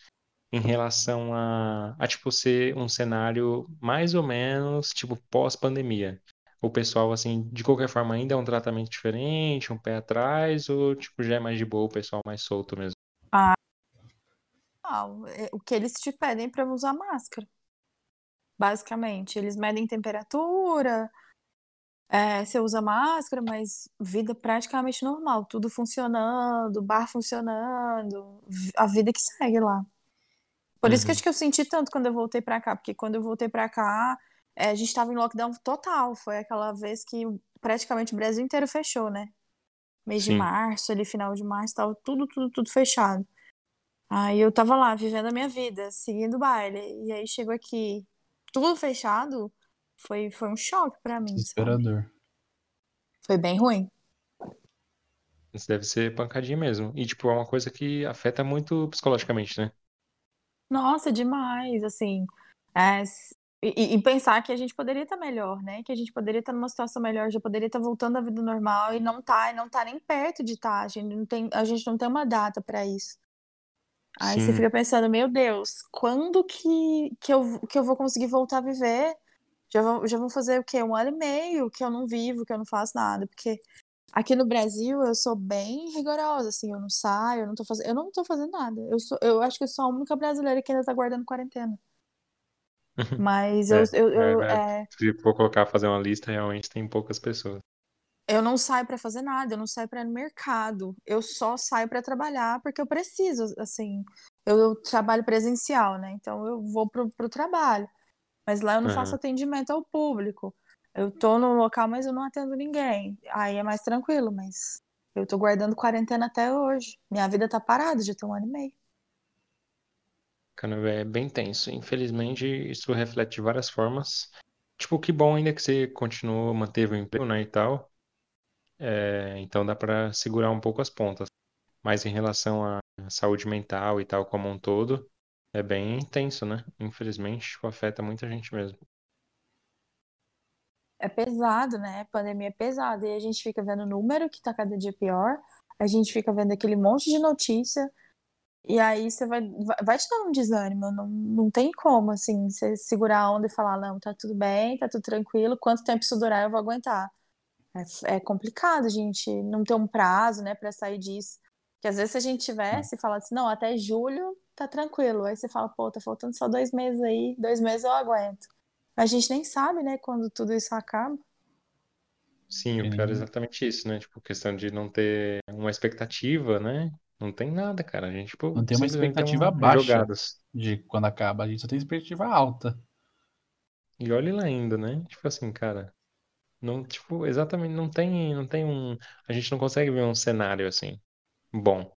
em relação a, a tipo ser um cenário mais ou menos tipo pós-pandemia. O pessoal assim, de qualquer forma ainda é um tratamento diferente, um pé atrás ou tipo já é mais de boa, o pessoal mais solto mesmo. Ah, não, é, o que eles te pedem para usar máscara. Basicamente, eles medem temperatura, é, você usa máscara, mas vida praticamente normal, tudo funcionando, bar funcionando, a vida que segue lá. Por isso que uhum. acho que eu senti tanto quando eu voltei para cá, porque quando eu voltei para cá, é, a gente estava em lockdown total. Foi aquela vez que praticamente o Brasil inteiro fechou, né? Mês Sim. de março, ali, final de março, tava tudo, tudo, tudo fechado. Aí eu tava lá, vivendo a minha vida, seguindo o baile. E aí chegou aqui, tudo fechado, foi, foi um choque para mim. Desesperador. Foi bem ruim. Isso deve ser pancadinha mesmo. E, tipo, é uma coisa que afeta muito psicologicamente, né? Nossa, demais, assim. É, e, e, pensar que a gente poderia estar melhor, né? Que a gente poderia estar numa situação melhor, já poderia estar voltando à vida normal e não tá, e não tá nem perto de estar. Tá. A gente não tem, a gente não tem uma data para isso. Aí Sim. você fica pensando, meu Deus, quando que, que, eu, que eu vou conseguir voltar a viver? Já vou, já vou fazer o quê? Um ano e meio que eu não vivo, que eu não faço nada. Porque Aqui no Brasil eu sou bem rigorosa, assim, eu não saio, eu não tô fazendo, eu não tô fazendo nada. Eu sou, eu acho que eu sou a única brasileira que ainda tá guardando quarentena. Mas eu, é, eu, eu é, é, Se for colocar fazer uma lista, realmente tem poucas pessoas. Eu não saio para fazer nada, eu não saio para ir no mercado. Eu só saio para trabalhar porque eu preciso, assim. Eu, eu, trabalho presencial, né? Então eu vou pro, pro trabalho. Mas lá eu não uhum. faço atendimento ao público. Eu tô no local, mas eu não atendo ninguém. Aí é mais tranquilo, mas eu tô guardando quarentena até hoje. Minha vida tá parada, já tem um ano e meio. Cara, é bem tenso. Infelizmente, isso reflete de várias formas. Tipo, que bom ainda que você continuou, manteve o emprego, né, e tal. É, então dá para segurar um pouco as pontas. Mas em relação à saúde mental e tal como um todo, é bem intenso, né? Infelizmente, tipo, afeta muita gente mesmo. É pesado, né? A pandemia é pesada. E a gente fica vendo o número que tá cada dia pior. A gente fica vendo aquele monte de notícia. E aí você vai, vai te dar um desânimo. Não, não tem como, assim, você segurar a onda e falar, não, tá tudo bem, tá tudo tranquilo. Quanto tempo isso durar, eu vou aguentar. É, é complicado a gente não ter um prazo, né, para sair disso. Que às vezes se a gente tivesse falado assim, não, até julho tá tranquilo. Aí você fala, pô, tá faltando só dois meses aí, dois meses eu aguento. A gente nem sabe, né, quando tudo isso acaba. Sim, o pior é exatamente isso, né? Tipo, questão de não ter uma expectativa, né? Não tem nada, cara. A gente, tipo, não tem uma expectativa baixa jogadas. de quando acaba. A gente só tem expectativa alta. E olha lá ainda, né? Tipo assim, cara, não, tipo, exatamente, não tem, não tem um, a gente não consegue ver um cenário assim bom.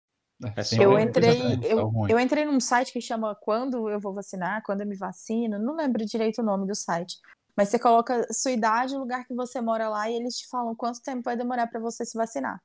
É, é só eu entrei, eu, eu entrei num site que chama Quando eu vou vacinar, quando eu me vacino, não lembro direito o nome do site. Mas você coloca sua idade, o lugar que você mora lá e eles te falam quanto tempo vai demorar para você se vacinar.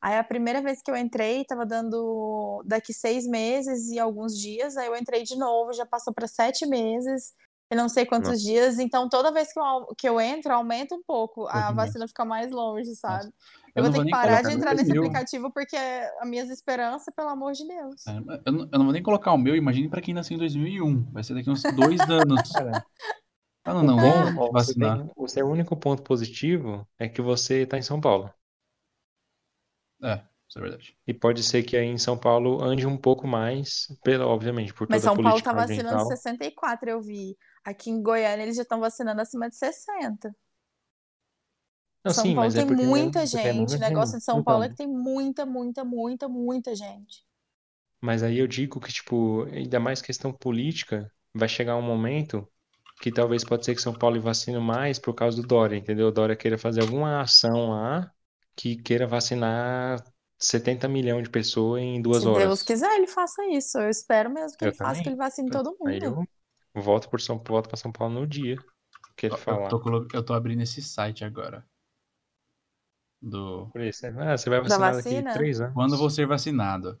Aí a primeira vez que eu entrei, tava dando daqui seis meses e alguns dias. Aí eu entrei de novo, já passou para sete meses eu não sei quantos Nossa. dias, então toda vez que eu, que eu entro, aumenta um pouco, a vacina fica mais longe, sabe? Nossa. Eu, eu vou ter que parar de entrar nesse meu. aplicativo porque as minhas esperanças, pelo amor de Deus. É, eu, não, eu, não, vou nem colocar o meu, imagine para quem nasceu em 2001, vai ser daqui uns dois anos. ah, não, não, bom, ó, vacinar. Tem, o seu único ponto positivo é que você está em São Paulo. É, isso é verdade. E pode ser que aí em São Paulo ande um pouco mais, pela, obviamente, por Mas toda São a Paulo tá vacinando 64, eu vi. Aqui em Goiânia eles já estão vacinando acima de 60. Não, São sim, Paulo é tem é muita gente. O negócio de São Paulo é que tem muita, muita, muita, muita gente. Mas aí eu digo que, tipo, ainda mais questão política, vai chegar um momento que talvez pode ser que São Paulo vacine mais por causa do Dória, entendeu? O Dória queira fazer alguma ação lá que queira vacinar 70 milhões de pessoas em duas Se horas. Se Deus quiser, ele faça isso. Eu espero mesmo que eu ele também. faça, que ele vacine todo mundo. Aí eu volto por São volto para São Paulo no dia que ele falar. Eu tô, eu tô abrindo esse site agora. Do... Por isso, ah, você vai vacinar daqui três anos. Quando vou ser vacinado?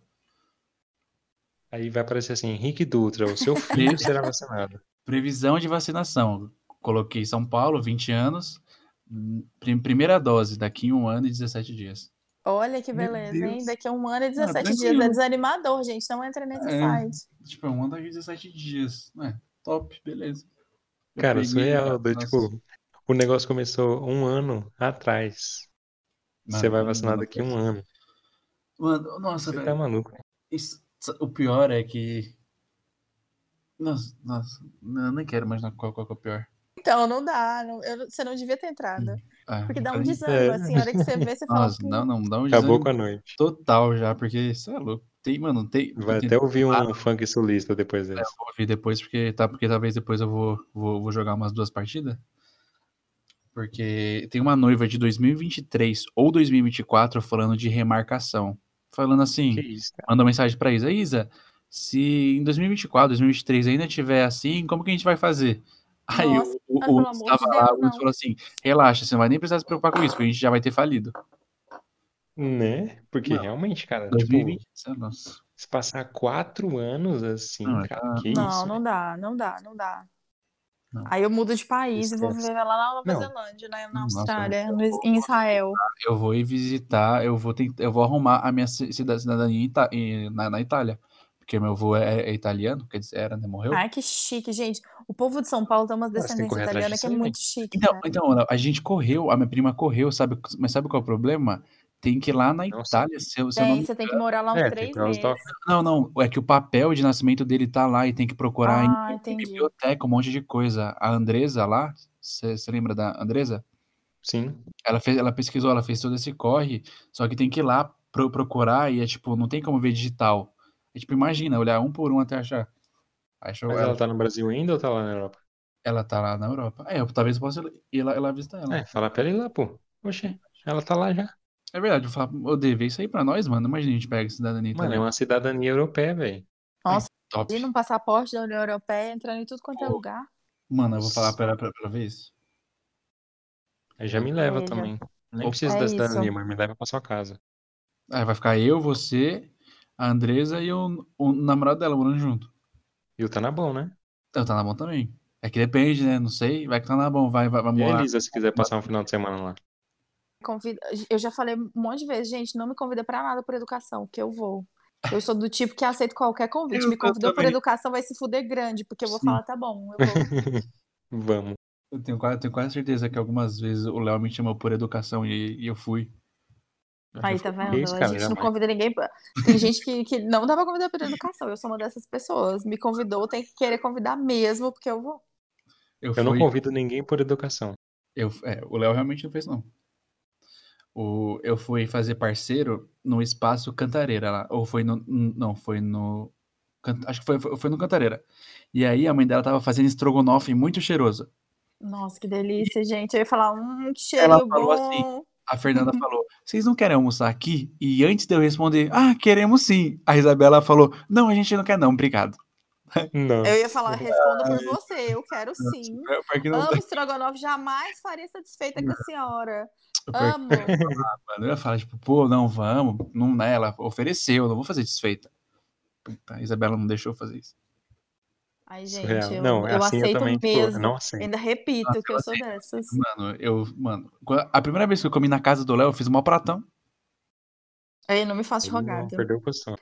Aí vai aparecer assim, Henrique Dutra, o seu filho será vacinado. Previsão de vacinação. Coloquei São Paulo, 20 anos. Primeira dose, daqui um ano e 17 dias. Olha que beleza, hein? Daqui a um ano e 17 ah, dias. É desanimador, gente. Não entra nesse é, site. Tipo, é um ano e 17 dias. É, top, beleza. Eu Cara, surreal. Do, tipo, o negócio começou um ano atrás. Mano, Você vai vacinar daqui a um ano. Mano, nossa, Você velho. tá maluco. Isso, o pior é que. Nossa, nossa, eu nem quero imaginar qual, qual é o pior. Então, não dá. Não, eu, você não devia ter entrado. É, porque dá um desânimo, é. assim, a hora que você vê, você fala. Nossa, que... não, não, dá um. Acabou com a noite. Total já, porque isso é louco. Tem, mano, tem. Vai tem... até ouvir um ah, funk solista depois desse. É, vou ouvir depois, porque, tá, porque talvez depois eu vou, vou, vou jogar umas duas partidas. Porque tem uma noiva de 2023 ou 2024 falando de remarcação. Falando assim, isso, manda mensagem pra Isa. Isa, se em 2024, 2023 ainda tiver assim, como que a gente vai fazer? Aí Nossa, o, o, o estava de lá, o falou assim: relaxa, você não vai nem precisar se preocupar com isso, porque a gente já vai ter falido. Né? Porque não. realmente, cara, 2020, tipo, nossa. se passar quatro anos assim, não, cara, tá... que não, isso? Não, não dá, não dá, não dá. Não. Aí eu mudo de país Esquece. e vou viver lá na Nova não. Zelândia, né, na Austrália, Nossa, no, em Israel. Eu vou ir visitar, eu vou tentar, eu vou arrumar a minha cidadania na, na Itália porque meu avô é, é, italiano, quer dizer, era, né? Morreu. Ai, que chique, gente. O povo de São Paulo tem umas descendências italianas que é muito chique. Então, né? então, a gente correu, a minha prima correu, sabe? Mas sabe qual é o problema? Tem que ir lá na Itália. Seu, seu tem, nome... você tem que morar lá uns é, três meses. Não, não, é que o papel de nascimento dele tá lá e tem que procurar ah, em, em biblioteca, um monte de coisa. A Andresa lá, você lembra da Andresa? Sim. Ela, fez, ela pesquisou, ela fez todo esse corre, só que tem que ir lá pro, procurar e é tipo, não tem como ver digital. É tipo, imagina, olhar um por um até achar. Mas ela, ela tá no Brasil ainda ou tá lá na Europa? Ela tá lá na Europa. É, eu talvez eu possa ir lá, ir lá visitar ela. É, fala pra ela ir lá, pô. Oxê, ela tá lá já. É verdade, eu falo, ô Dave, isso aí pra nós, mano. Imagina a gente pega cidadania. Mano, é uma cidadania europeia, velho. Nossa, top. E num passaporte da União Europeia, entrando em tudo quanto é lugar. Mano, eu vou falar pra ela pra, pra ver isso. Aí já me leva também. Nem precisa é da cidadania, mas me leva pra sua casa. Aí vai ficar eu, você, a Andresa e o, o namorado dela morando junto. E o Tanabão, né? O Tanabão também. É que depende, né? Não sei. Vai que Tanabão vai, vai, vai morar. E a Elisa, se quiser passar um final de semana lá? Convida... Eu já falei um monte de vezes, gente, não me convida pra nada por educação, que eu vou. Eu sou do tipo que aceito qualquer convite. Me convidou por educação, vai se fuder grande, porque eu vou Sim. falar, tá bom, eu vou. Vamos. Eu tenho, quase, tenho quase certeza que algumas vezes o Léo me chamou por educação e, e eu fui. Aí, tá vendo? Isso, cara, a gente não convida ninguém. Pra... Tem gente que, que não dá pra convidar por educação. Eu sou uma dessas pessoas. Me convidou, tem que querer convidar mesmo, porque eu vou. Eu, eu não convido ninguém por educação. Eu, é, o Léo realmente não fez, não. O, eu fui fazer parceiro no espaço Cantareira lá. Ou foi no. Não, foi no. Acho que foi, foi, foi no Cantareira. E aí a mãe dela tava fazendo estrogonofe muito cheiroso. Nossa, que delícia, gente. Eu ia falar, um cheiro Ela falou bom. assim. A Fernanda falou: Vocês não querem almoçar aqui? E antes de eu responder, ah, queremos sim. A Isabela falou: Não, a gente não quer, não, obrigado. Não. Eu ia falar, respondo por você, eu quero sim. Amo estrogonofe, jamais faria satisfeita com a senhora. Amo. eu ia falar, tipo, pô, não, vamos. Não, né, ela ofereceu, não vou fazer desfeita. Puta, a Isabela não deixou fazer isso. Ai, gente, eu, não, é eu assim aceito eu também, mesmo. não aceito. Ainda repito Nossa, que eu, eu sou dessas. Mano, eu, mano, a primeira vez que eu comi na casa do Léo, eu fiz um pratão. Aí não me faço rogado. Perdeu a posição.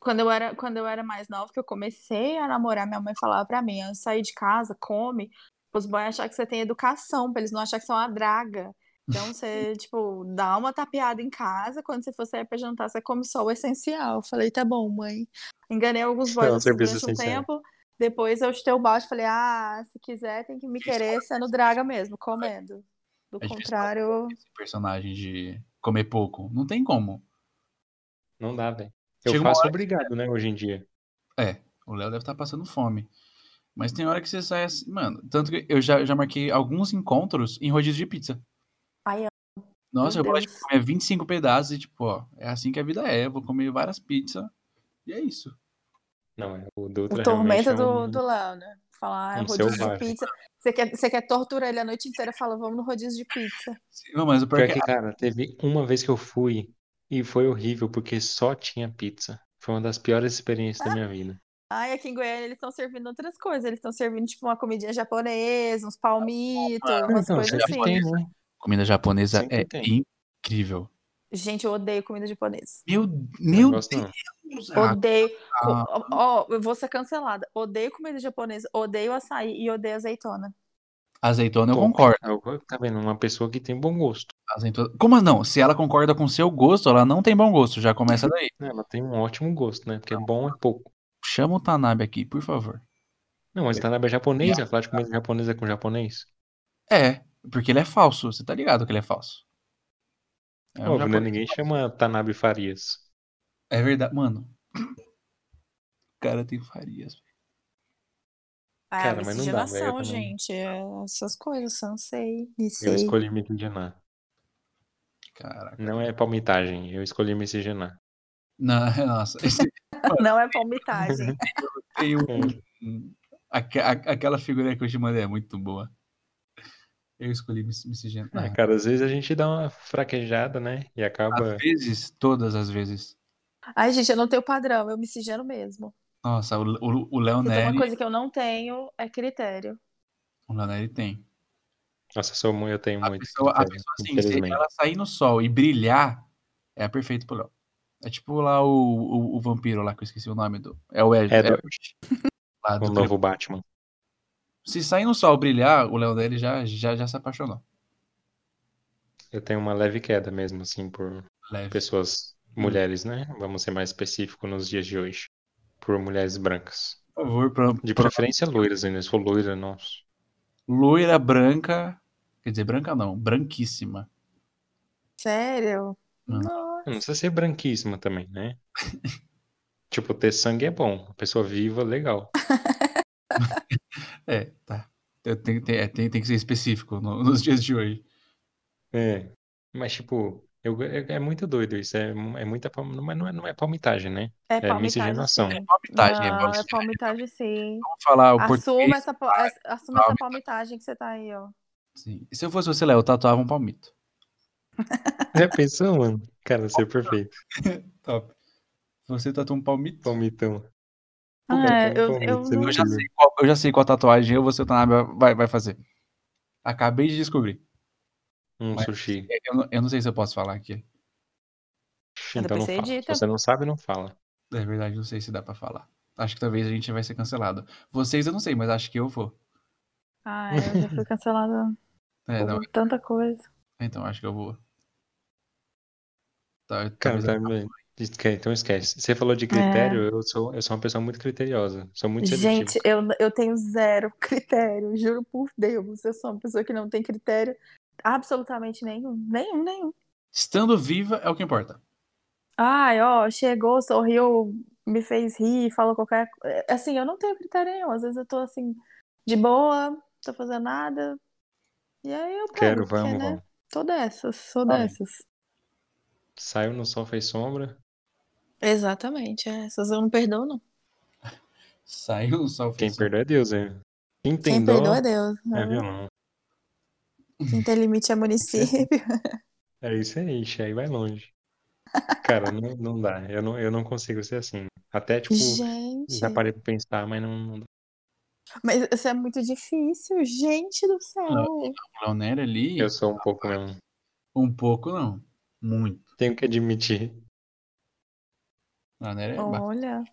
Quando eu, era, quando eu era mais nova, que eu comecei a namorar, minha mãe falava pra mim, antes de sair de casa, come, os boys achar que você tem educação, pra eles não achar que você é uma draga. Então você, tipo, dá uma tapeada em casa, quando você for sair pra jantar, você come só o essencial. Eu falei, tá bom, mãe. Enganei alguns boys assim, durante um tempo. Depois eu chutei o balde e falei, ah, se quiser tem que me querer sendo draga mesmo, comendo. Do é contrário... Esse personagem de comer pouco. Não tem como. Não dá, velho. Eu Chega faço obrigado, né, hoje em dia. É, o Léo deve estar tá passando fome. Mas tem hora que você sai assim, mano. Tanto que eu já, já marquei alguns encontros em rodízio de pizza. Ai, Nossa, Meu eu gosto de comer 25 pedaços e, tipo, ó, é assim que a vida é. Eu vou comer várias pizzas e é isso. Não, é o Dutra O tormento é um, do Léo, né? Falar, um rodízio selvagem. de pizza. Você quer, você quer torturar ele a noite inteira, fala, vamos no rodízio de pizza. Não, mas o pior que, cara, teve uma vez que eu fui e foi horrível, porque só tinha pizza. Foi uma das piores experiências ah. da minha vida. Ai, aqui em Goiânia eles estão servindo outras coisas. Eles estão servindo, tipo, uma comidinha japonesa, uns palmitos, ah, umas então, coisas assim. Tem, né? Comida japonesa é incrível. Gente, eu odeio comida japonesa. Meu, meu Deus! Não. Odeio. Ah. Ó, oh, eu vou ser cancelada. Odeio comida japonesa, odeio açaí e odeio azeitona. Azeitona eu concordo. Tá vendo? Uma pessoa que tem bom gosto. Azeitona... Como não? Se ela concorda com seu gosto, ela não tem bom gosto. Já começa daí. ela tem um ótimo gosto, né? Porque bom é pouco. Chama o Tanabe aqui, por favor. Não, mas o Tanabe é japonês, é falar de comida japonesa com japonês. É, porque ele é falso. Você tá ligado que ele é falso. É um né? Ninguém chama Tanabe Farias. É verdade. Mano. O cara tem Farias. Ah, Cara, mas não dá, velho. gente. É essas coisas, não sei. Eu escolhi me miscigenar. Caraca. Não é palmitagem, eu escolhi me miscigenar. Não, nossa. Esse... não é palmitagem. Tem um, aquela figura que eu te mandei é muito boa. Eu escolhi miscigenar. Ah, cara, às vezes a gente dá uma fraquejada, né? E acaba. Às vezes, todas as vezes. Ai, gente, eu não tenho padrão, eu miscigeno mesmo. Nossa, o, o, o Leonelli. Uma coisa que eu não tenho é critério. O Leonelli tem. Nossa, eu, sou, eu tenho a muito. Pessoa, critério, a pessoa, assim, se ela sair no sol e brilhar, é perfeito pro Léo. É tipo lá o, o, o, vampiro lá, que eu esqueci o nome do. É o Ed. Edward. Lá o novo Batman. Se sair no sol brilhar, o Léo dele já, já, já se apaixonou. Eu tenho uma leve queda mesmo, assim, por leve. pessoas, mulheres, né? Vamos ser mais específico nos dias de hoje. Por mulheres brancas. Por favor, pra, De preferência loiras ainda, se for loira, nossa. Loira, branca Quer dizer, branca não, branquíssima. Sério? Não, não precisa ser branquíssima também, né? tipo, ter sangue é bom. A pessoa viva, legal. é, tá. Tem, tem, é, tem, tem que ser específico no, nos dias de hoje. É. Mas, tipo, eu, é, é, muito doido isso. É, é muita. Não é, não, é, não é palmitagem, né? É, é miscigenação. É palmitagem. Não, é, é palmitagem, sim. Vamos falar o Assume, essa, assume essa palmitagem que você tá aí, ó. Sim. E se eu fosse você, Léo, eu tatuava um palmito. Já pensou, mano? Cara, você é perfeito. Top. Você tatua um palmito? Palmitão. Ah, é, eu, eu, eu, já sei qual, eu já sei qual tatuagem eu, você, Tanabe, vai, vai fazer. Acabei de descobrir. Um Mas sushi. Eu, eu, não sei se eu posso falar aqui. Então não fala. Se você não sabe, não fala. É verdade, não sei se dá pra falar. Acho que talvez a gente vai ser cancelado. Vocês eu não sei, mas acho que eu vou. Ah, eu já fui cancelada é, por não. tanta coisa. Então, acho que eu vou. Tá, Cara, tá. Então esquece. Você falou de critério, é. eu, sou, eu sou uma pessoa muito criteriosa. Sou muito seletivo. Gente, eu, eu tenho zero critério, juro por Deus. Eu sou uma pessoa que não tem critério absolutamente nenhum. Nenhum, nenhum. Estando viva é o que importa. Ai, ó, chegou, sorriu, me fez rir, falou qualquer. Assim, eu não tenho critério nenhum. Às vezes eu tô assim, de boa, tô fazendo nada. E aí eu pego, Quero, porque, vamos, né? vamos. Tô dessas, sou dessas. Saiu no sol, fez sombra. Exatamente, é. Essas eu não perdoo, não. Saiu no sol, fez Quem perdoa é Deus, é. Quem, Quem perdoa é Deus. É né? violão. Quem tem limite é município. É isso aí, aí vai longe. Cara, não, não dá. Eu não, eu não consigo ser assim. Até, tipo, Gente. já parei pra pensar, mas não, não dá. Mas isso é muito difícil, gente do céu. O Leonero ali. Eu sou um pouco mesmo. Um pouco não. Muito. Tenho que admitir. Leonero é Olha.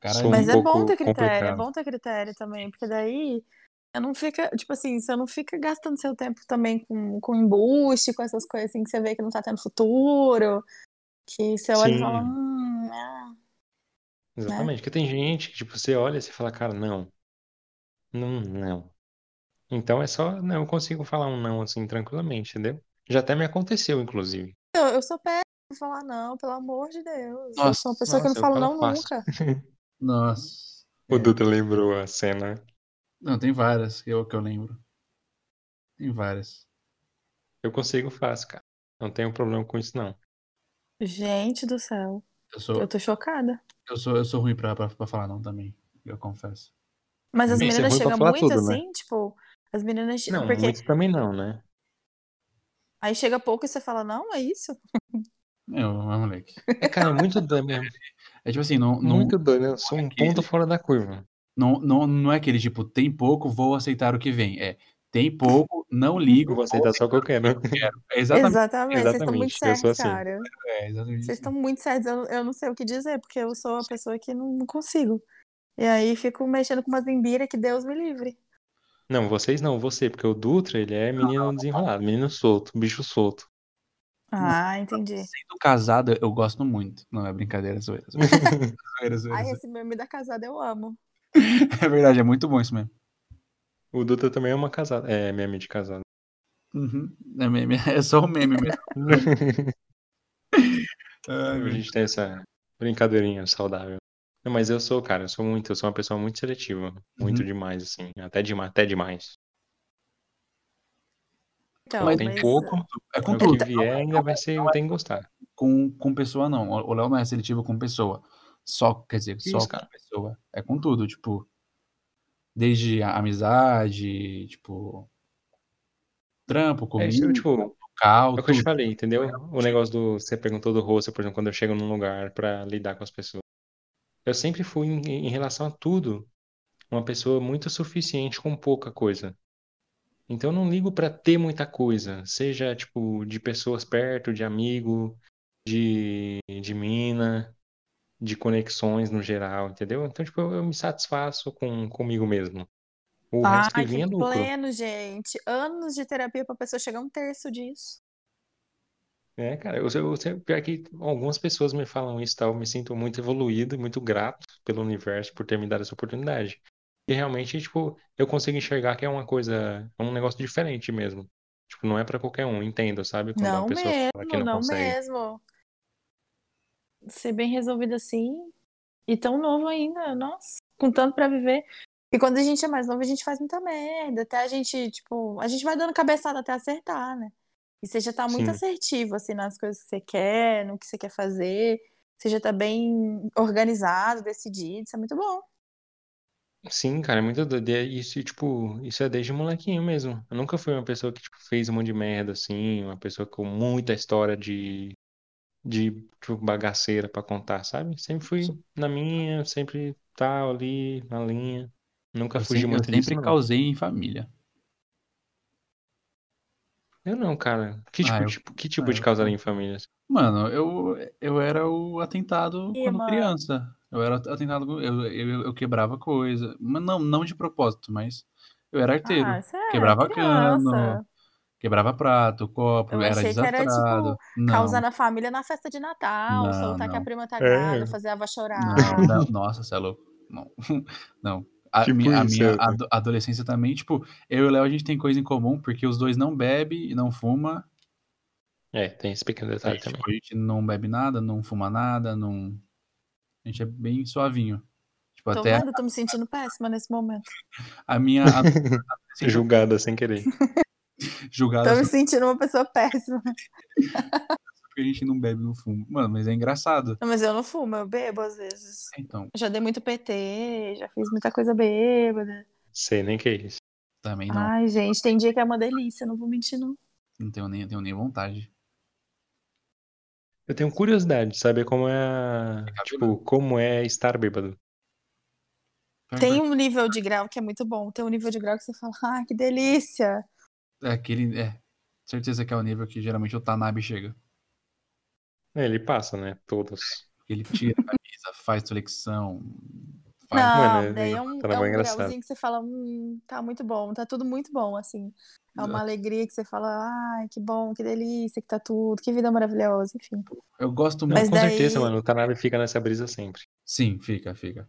Cara, Mas um é bom ter critério, é complicado. é bom ter critério também, porque daí não fica, tipo assim, você não fica gastando seu tempo também com, com embuste, com essas coisas assim que você vê que não tá tendo futuro, que você olha Sim. e fala, hum, ah, Exatamente, né? porque tem gente que, tipo, você olha e você fala, cara, não. Não, não. Então é só, não, eu consigo falar um não assim tranquilamente, entendeu? Já até me aconteceu, inclusive. Eu, eu sou péssima pra falar não, pelo amor de Deus. Nossa, eu sou uma pessoa nossa, que eu não falo não fácil. nunca. Nossa. O é. Duda lembrou a cena. Não, tem várias que eu, que eu lembro. Tem várias. Eu consigo fácil, cara. Não tenho problema com isso, não. Gente do céu. Eu, sou... eu tô chocada. Eu sou, eu sou ruim pra, pra, pra falar não também, eu confesso. Mas as meninas chegam muito tudo, né? assim, né? tipo, as meninas Não, porque... muito também não, né? Aí chega pouco e você fala, não, é isso? Meu, moleque. É, cara, é muito doido mesmo. É tipo assim, não. não muito doido, né? Eu sou um ponto fora da curva. Não, não, não é aquele tipo, tem pouco, vou aceitar o que vem. É, tem pouco, não ligo. Vou aceitar só o que eu quero. Exatamente. Exatamente, vocês estão muito certos, assim. cara. É, exatamente. Vocês estão muito certos, eu, eu não sei o que dizer, porque eu sou a pessoa que não, não consigo. E aí fico mexendo com uma zimbira que Deus me livre. Não, vocês não, você, porque o Dutra, ele é menino desenrolado, menino solto, bicho solto. Ah, entendi. Sendo casada, eu gosto muito. Não é brincadeira, zoeira. zoeira, zoeira, Ai, esse meme da casada eu amo. É verdade, é muito bom isso mesmo. O Dutra também é uma casada. É meme de casado. Uhum. É, meme. é só um meme mesmo. Ai, a gente tem essa brincadeirinha saudável. Não, mas eu sou, cara, eu sou muito, eu sou uma pessoa muito seletiva. Muito uhum. demais, assim. Até, de, até demais. Então, mas tem mas... pouco, é com tudo. que vier ainda vai ser, tem que gostar. Com, com pessoa, não. O Léo não é seletivo com pessoa. Só, quer dizer, Isso, só cara. com pessoa. É com tudo, tipo desde a amizade, tipo, trampo, comida, é, tipo, local, é o que eu te falei, entendeu? O negócio do, você perguntou do rosto, por exemplo, quando eu chego num lugar para lidar com as pessoas. Eu sempre fui, em, em relação a tudo, uma pessoa muito suficiente com pouca coisa. Então eu não ligo para ter muita coisa, seja tipo de pessoas perto, de amigo, de, de mina, de conexões no geral, entendeu? Então, tipo, eu, eu me satisfaço com comigo mesmo. O Ai, resto que vinha é lucro. pleno, gente. Anos de terapia pra pessoa chegar a um terço disso. É, cara, eu, eu, eu, pior que algumas pessoas me falam isso, tá? Eu me sinto muito evoluído, muito grato pelo universo por ter me dado essa oportunidade. E realmente, tipo, eu consigo enxergar que é uma coisa, é um negócio diferente mesmo. Tipo, não é para qualquer um, entendo, sabe? Quando não uma pessoa mesmo, fala que não, não consegue. mesmo. Ser bem resolvido assim e tão novo ainda, nossa, com tanto para viver. E quando a gente é mais novo, a gente faz muita merda, até a gente, tipo, a gente vai dando cabeçada até acertar, né? E você já tá muito Sim. assertivo, assim, nas coisas que você quer, no que você quer fazer. Você já tá bem organizado, decidido, isso é muito bom. Sim, cara, é muito doido. Isso, tipo, isso é desde molequinho mesmo. Eu nunca fui uma pessoa que, tipo, fez um monte de merda, assim, uma pessoa com muita história de, de tipo, bagaceira pra contar, sabe? Sempre fui na minha, sempre tal ali, na linha. Nunca Eu fugi sempre, eu muito disso, sempre não. causei em família. Eu não, cara. Que tipo, Ah, eu, tipo, que tipo ah, de eu, causaria em famílias? mano, eu, eu era o atentado Ih, quando mano. criança. Eu era atentado, eu, eu, eu quebrava coisa, mas não, não de propósito, mas eu era arteiro. Ah, você é Quebrava cano, criança. Quebrava prato, copo, Eu era achei que era, desastrado. tipo, causar Não, na família na festa de Natal, não, soltar que a não, prima tá grávida, É, fazer a avó não, chorar. não. Nossa, você é louco. Não, não. A tipo minha, a minha Elton. ado- adolescência também, tipo, eu e o Léo a gente tem coisa em comum, porque os dois não bebe e não fuma. É, tem esse pequeno A detalhe gente, também. tipo, a gente não bebe nada, não fuma nada, não. A gente é bem suavinho. Tipo, Tô até vendo? Tô me sentindo péssima nesse momento. a minha Julgada sem querer. julgada Tô me sentindo uma pessoa péssima. porque a gente não bebe, não fuma. Mano, mas é engraçado. Não, mas eu não fumo, eu bebo às vezes. Então, Eu já dei muito PT, já fiz muita coisa bêbada. Sei nem que é isso. também não, Ai, gente, tem dia que é uma delícia, não vou mentir, não. não tenho nem, tenho nem vontade. Eu tenho curiosidade de saber como é, Ficar tipo, bêbado. como é estar bêbado. Tem um nível de grau que é muito bom. Tem um nível de grau que você fala, ah, que delícia. É aquele. É. Certeza que é o nível que geralmente o Tanabe chega. É, Ele passa, né? Todos. Ele tira a camisa, faz flexão, faz. Não, Mano, daí é, é um, tá é um grauzinho que você fala, hum, tá muito bom, tá tudo muito bom, assim. É uma alegria que você fala, ai, que bom, que delícia, que tá tudo, que vida maravilhosa, enfim. Eu gosto muito. Mas com certeza, daí- mano. O Tanabe fica nessa brisa sempre. Sim, fica, fica.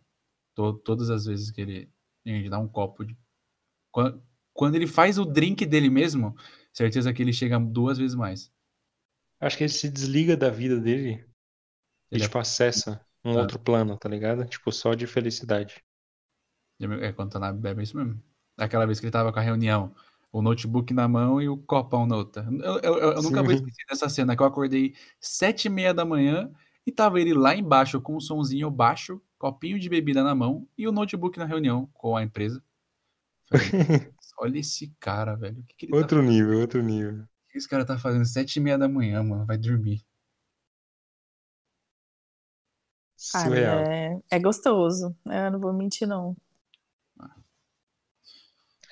To- todas as vezes que ele, gente dá um copo de. Quando, quando ele faz o drink dele mesmo, certeza que ele chega duas vezes mais. Acho que ele se desliga da vida dele e, Ele é- tipo, acessa um Ah. outro plano, tá ligado? Tipo, só de felicidade. É quando o Tanabe bebe é isso mesmo. Aquela vez que ele tava com a reunião, o notebook na mão e o copão na outra. Eu, eu, eu- eu nunca vou esquecer dessa cena, que eu acordei sete e meia da manhã e tava ele lá embaixo com um sonzinho baixo, copinho de bebida na mão e o notebook na reunião com a empresa. Falei, olha esse cara, velho. O que, que ele tá Outro nível, outro nível. O que esse cara tá fazendo sete e meia da manhã, mano? Vai dormir. Ah, é, é gostoso, eu não vou mentir, não.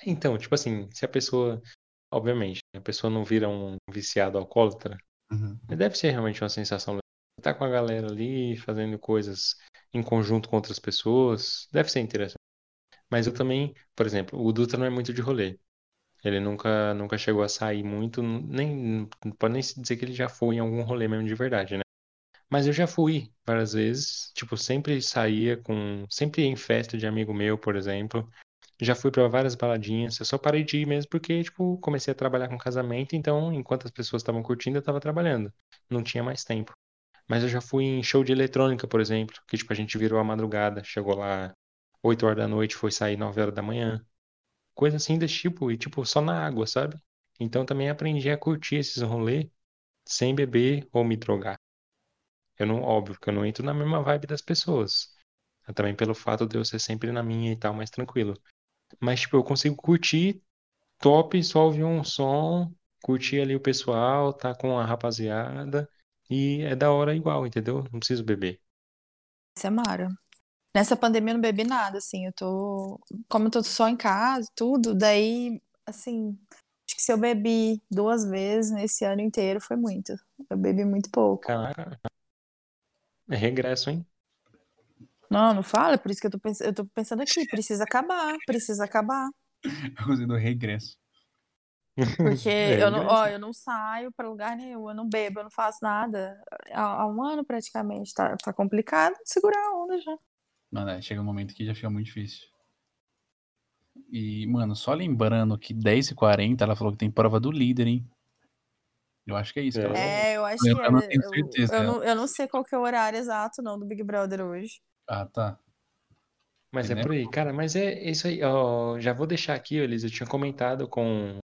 Então, tipo assim, se a pessoa, obviamente, a pessoa não vira um viciado alcoólatra, Uhum. deve ser realmente uma sensação legal. Tá com a galera ali, fazendo coisas em conjunto com outras pessoas, deve ser interessante. Mas eu também, por exemplo, o Dutra não é muito de rolê. Ele nunca, nunca chegou a sair muito, nem, pode nem se dizer que ele já foi em algum rolê mesmo de verdade, né? Mas eu já fui várias vezes, tipo, sempre saía com, sempre em festa de amigo meu, por exemplo. Já fui pra várias baladinhas, eu só parei de ir mesmo porque, tipo, comecei a trabalhar com casamento, então, enquanto as pessoas estavam curtindo, eu tava trabalhando. Não tinha mais tempo. Mas eu já fui em show de eletrônica, por exemplo, que, tipo, a gente virou a madrugada, chegou lá 8 horas da noite, foi sair 9 horas da manhã. Coisa assim desse tipo, e, tipo, só na água, sabe? Então também aprendi a curtir esses rolês sem beber ou me drogar. Eu não, óbvio que eu não entro na mesma vibe das pessoas. Também pelo fato de eu ser sempre na minha e tal, mais tranquilo. Mas, tipo, eu consigo curtir top, só ouvir um som, curtir ali o pessoal, tá com a rapaziada, e é da hora igual, entendeu? Não preciso beber. Isso é mara. Nessa pandemia eu não bebi nada, assim, eu tô. Como eu tô só em casa, tudo, daí, assim, acho que se eu bebi duas vezes nesse ano inteiro foi muito. Eu bebi muito pouco. Caraca. É regresso, hein? Não, não fala, é por isso que eu tô, pens... eu tô pensando aqui, precisa acabar, precisa acabar. Eu gostei do regresso. Porque É eu não, ó, eu não saio pra lugar nenhum, eu não bebo, eu não faço nada. Há, há um ano praticamente, tá, tá complicado segurar a onda já. Mano, é, chega um momento que já fica muito difícil. E, mano, só lembrando que 10h40 ela falou que tem prova do líder, hein? Eu acho que é isso. É, eu acho eu, que é. Eu não tenho certeza. Eu, eu, não, eu não sei qual que é o horário exato, não, do Big Brother hoje. Ah, tá. Mas é, é por aí, cara. Mas é isso aí. Ó, já vou deixar aqui, Elisa. Eu tinha comentado com,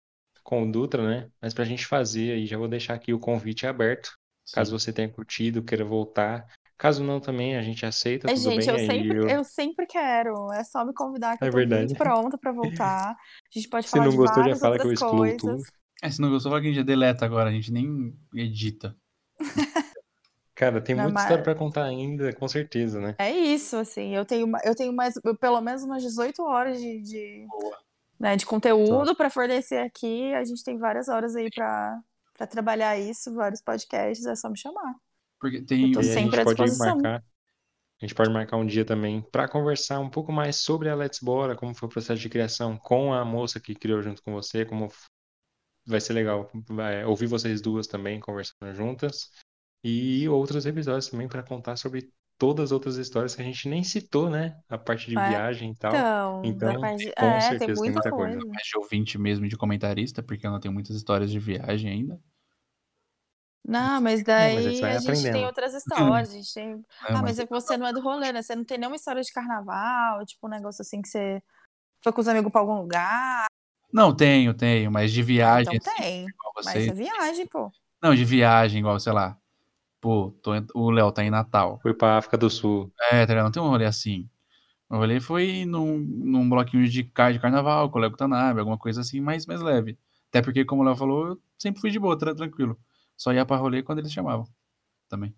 com o Dutra, né? Mas pra gente fazer aí, já vou deixar aqui o convite aberto. Sim. Caso você tenha curtido, queira voltar. Caso não, também a gente aceita. É, gente, bem, eu, sempre, eu... eu... sempre quero. É só me convidar que é eu tô verdade. pronta pra voltar. A gente pode se falar de gostou, várias já fala outras que eu coisas. Tudo. É, se não gostou, fala que a gente já deleta agora, a gente nem edita. Cara, tem não, muita mas... história pra contar ainda, com certeza, né? É isso, assim. Eu tenho, eu tenho mais, pelo menos umas 18 horas de, de, né, de conteúdo para fornecer aqui. A gente tem várias horas aí para trabalhar isso, vários podcasts, é só me chamar. Porque tem. Eu tô sempre à disposição. Marcar, a gente pode marcar um dia também para conversar um pouco mais sobre a Let's Bora, como foi o processo de criação com a moça que criou junto com você, como vai ser legal vai, ouvir vocês duas também conversando juntas. E outros episódios também para contar sobre todas as outras histórias que a gente nem citou, né? A parte de é, viagem e tal. Então, então de... com é, certeza tem muita, tem muita coisa. coisa. Mais de ouvinte mesmo de comentarista, porque eu não tenho muitas histórias de viagem ainda. Não, mas daí é, mas a, a gente tem outras histórias, a gente tem... É, ah, mas é que você não é do rolê, né? Você não tem nenhuma história de carnaval, tipo um negócio assim que você foi com os amigos pra algum lugar. Não, tenho, tenho, mas de viagem. Então assim, tem. Mas é viagem, pô. Não, de viagem, igual, sei lá. Pô, tô, o Léo tá em Natal. Foi pra África do Sul. É, tá Não tem um rolê assim. O rolê foi num, num bloquinho de, car de carnaval, com o Léo Tanabe, alguma coisa assim, mais, mais leve. Até porque, como o Léo falou, eu sempre fui de boa, tranquilo. Só ia pra rolê quando eles chamavam. Também.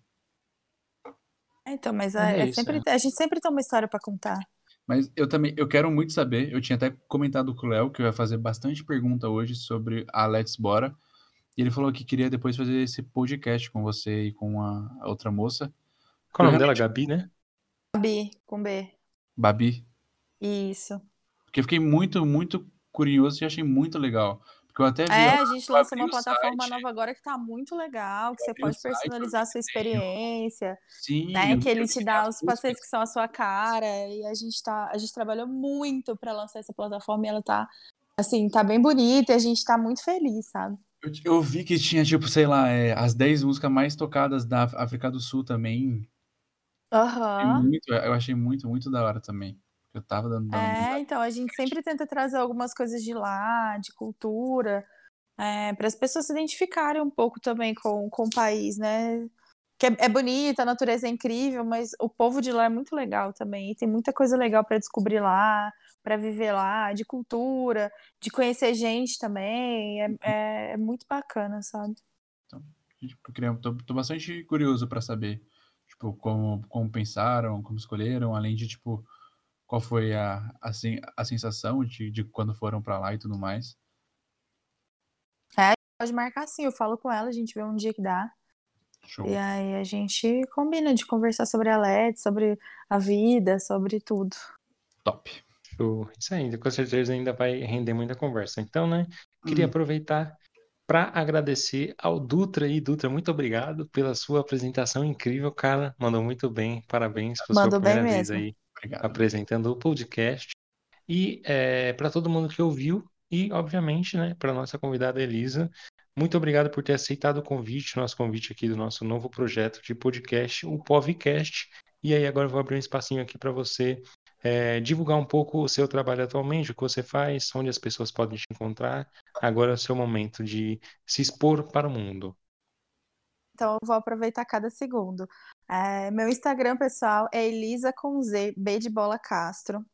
Então, mas é, é, é sempre, é. a gente sempre tem uma história para contar. Mas eu também, eu quero muito saber, eu tinha até comentado com o Léo que eu ia fazer bastante pergunta hoje sobre a Let's Bora. E ele falou que queria depois fazer esse podcast com você e com a, a outra moça. Qual é o nome dela? Gabi, né? Gabi, com B. Babi. Isso. Porque eu fiquei muito, muito curioso e achei muito legal. Porque eu até vi. É, a gente lançou uma plataforma nova agora que tá muito legal, que você pode personalizar a sua experiência. Sim. Né, que ele te dá os passeios que são a sua cara. E a gente tá. A gente trabalhou muito para lançar essa plataforma e ela tá assim, tá bem bonita e a gente tá muito feliz, sabe? Eu, eu vi que tinha, tipo, sei lá, é, as 10 músicas mais tocadas da África do Sul também. Aham. Uhum. Eu achei muito, muito da hora também. Eu tava dando. dando é, então a gente sempre tenta trazer algumas coisas de lá, de cultura, é, para as pessoas se identificarem um pouco também com, com o país, né? Que é, é bonita, a natureza é incrível, mas o povo de lá é muito legal também. E tem muita coisa legal para descobrir lá, para viver lá, de cultura, de conhecer gente também. É, é, é muito bacana, sabe? Então, tô, tô bastante curioso para saber, tipo, como, como pensaram, como escolheram, além de, tipo, qual foi a, a, a sensação de, de quando foram para lá e tudo mais. É, pode marcar sim, eu falo com ela, a gente vê um dia que dá. Show. E aí a gente combina de conversar sobre a LED, sobre a vida, sobre tudo. Top. Show. Isso aí, com certeza ainda vai render muita conversa. Então, né, queria hum. aproveitar para agradecer ao Dutra e Dutra, muito obrigado pela sua apresentação incrível, cara. Mandou muito bem, parabéns por Mandou sua primeira vez mesmo. aí. Obrigado. apresentando o podcast. E é, para todo mundo que ouviu, e obviamente, né, para nossa convidada Elisa, muito obrigado por ter aceitado o convite, nosso convite aqui do nosso novo projeto de podcast, o Povcast. E aí agora eu vou abrir um espacinho aqui para você é, divulgar um pouco o seu trabalho atualmente, o que você faz, onde as pessoas podem te encontrar. Agora é o seu momento de se expor para o mundo. Então eu vou aproveitar cada segundo. É, meu Instagram pessoal é Elisa com Z, B de bola Castro.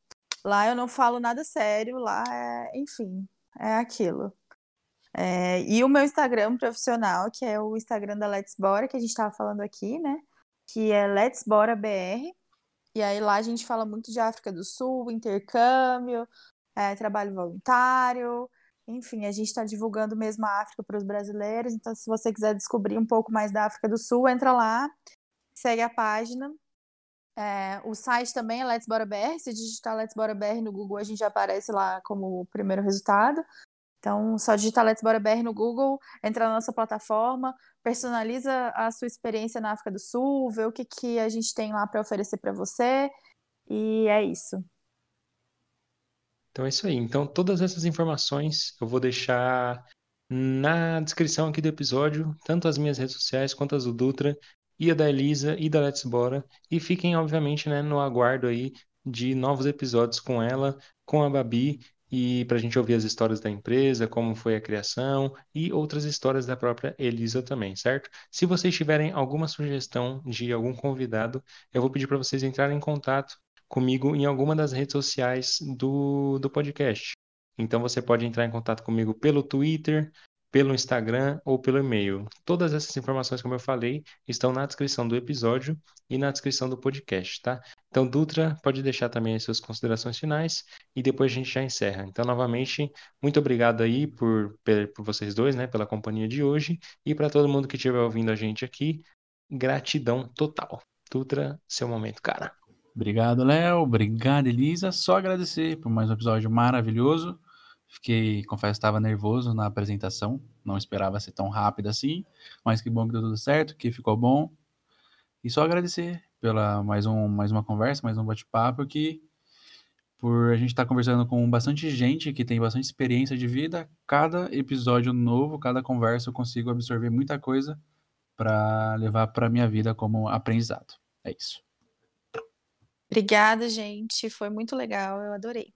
Lá eu não falo nada sério, lá é, enfim, é aquilo. É, e o meu Instagram profissional, que é o Instagram da Let's Bora, que a gente estava falando aqui, né? Que é Let's Bora BR. E aí lá a gente fala muito de África do Sul, intercâmbio, é, trabalho voluntário, enfim, a gente está divulgando mesmo a África para os brasileiros. Então, se você quiser descobrir um pouco mais da África do Sul, entra lá, segue a página. É, o site também é Let's Bora BR. Se digitar Let's Bora BR no Google, a gente já aparece lá como primeiro resultado. Então, só digitar Let's Bora BR no Google, entra na nossa plataforma, personaliza a sua experiência na África do Sul, vê o que, que a gente tem lá para oferecer para você. E é isso. Então é isso aí. Então todas essas informações eu vou deixar na descrição aqui do episódio, tanto as minhas redes sociais quanto as do Dutra e a da Elisa e da Let's Bora. E fiquem, obviamente, né, no aguardo aí de novos episódios com ela, com a Babi e para a gente ouvir as histórias da empresa, como foi a criação e outras histórias da própria Elisa também, certo? Se vocês tiverem alguma sugestão de algum convidado, eu vou pedir para vocês entrarem em contato comigo em alguma das redes sociais do, do podcast. Então você pode entrar em contato comigo pelo Twitter, pelo Instagram ou pelo e-mail. Todas essas informações, como eu falei, estão na descrição do episódio e na descrição do podcast, tá? Então, Dutra, pode deixar também as suas considerações finais e depois a gente já encerra. Então, novamente, muito obrigado aí por, por vocês dois, né, pela companhia de hoje e para todo mundo que estiver ouvindo a gente aqui, gratidão total. Dutra, seu momento, cara. Obrigado, Léo. Obrigado, Elisa. Só agradecer por mais um episódio maravilhoso. Fiquei, confesso, estava nervoso na apresentação, não esperava ser tão rápido assim, mas que bom que deu tudo certo, que ficou bom. E só agradecer pela mais, um, mais uma conversa, mais um bate-papo que por a gente estar tá conversando com bastante gente que tem bastante experiência de vida, cada episódio novo, cada conversa eu consigo absorver muita coisa para levar para minha vida como aprendizado. É isso. Obrigada, gente, foi muito legal, eu adorei.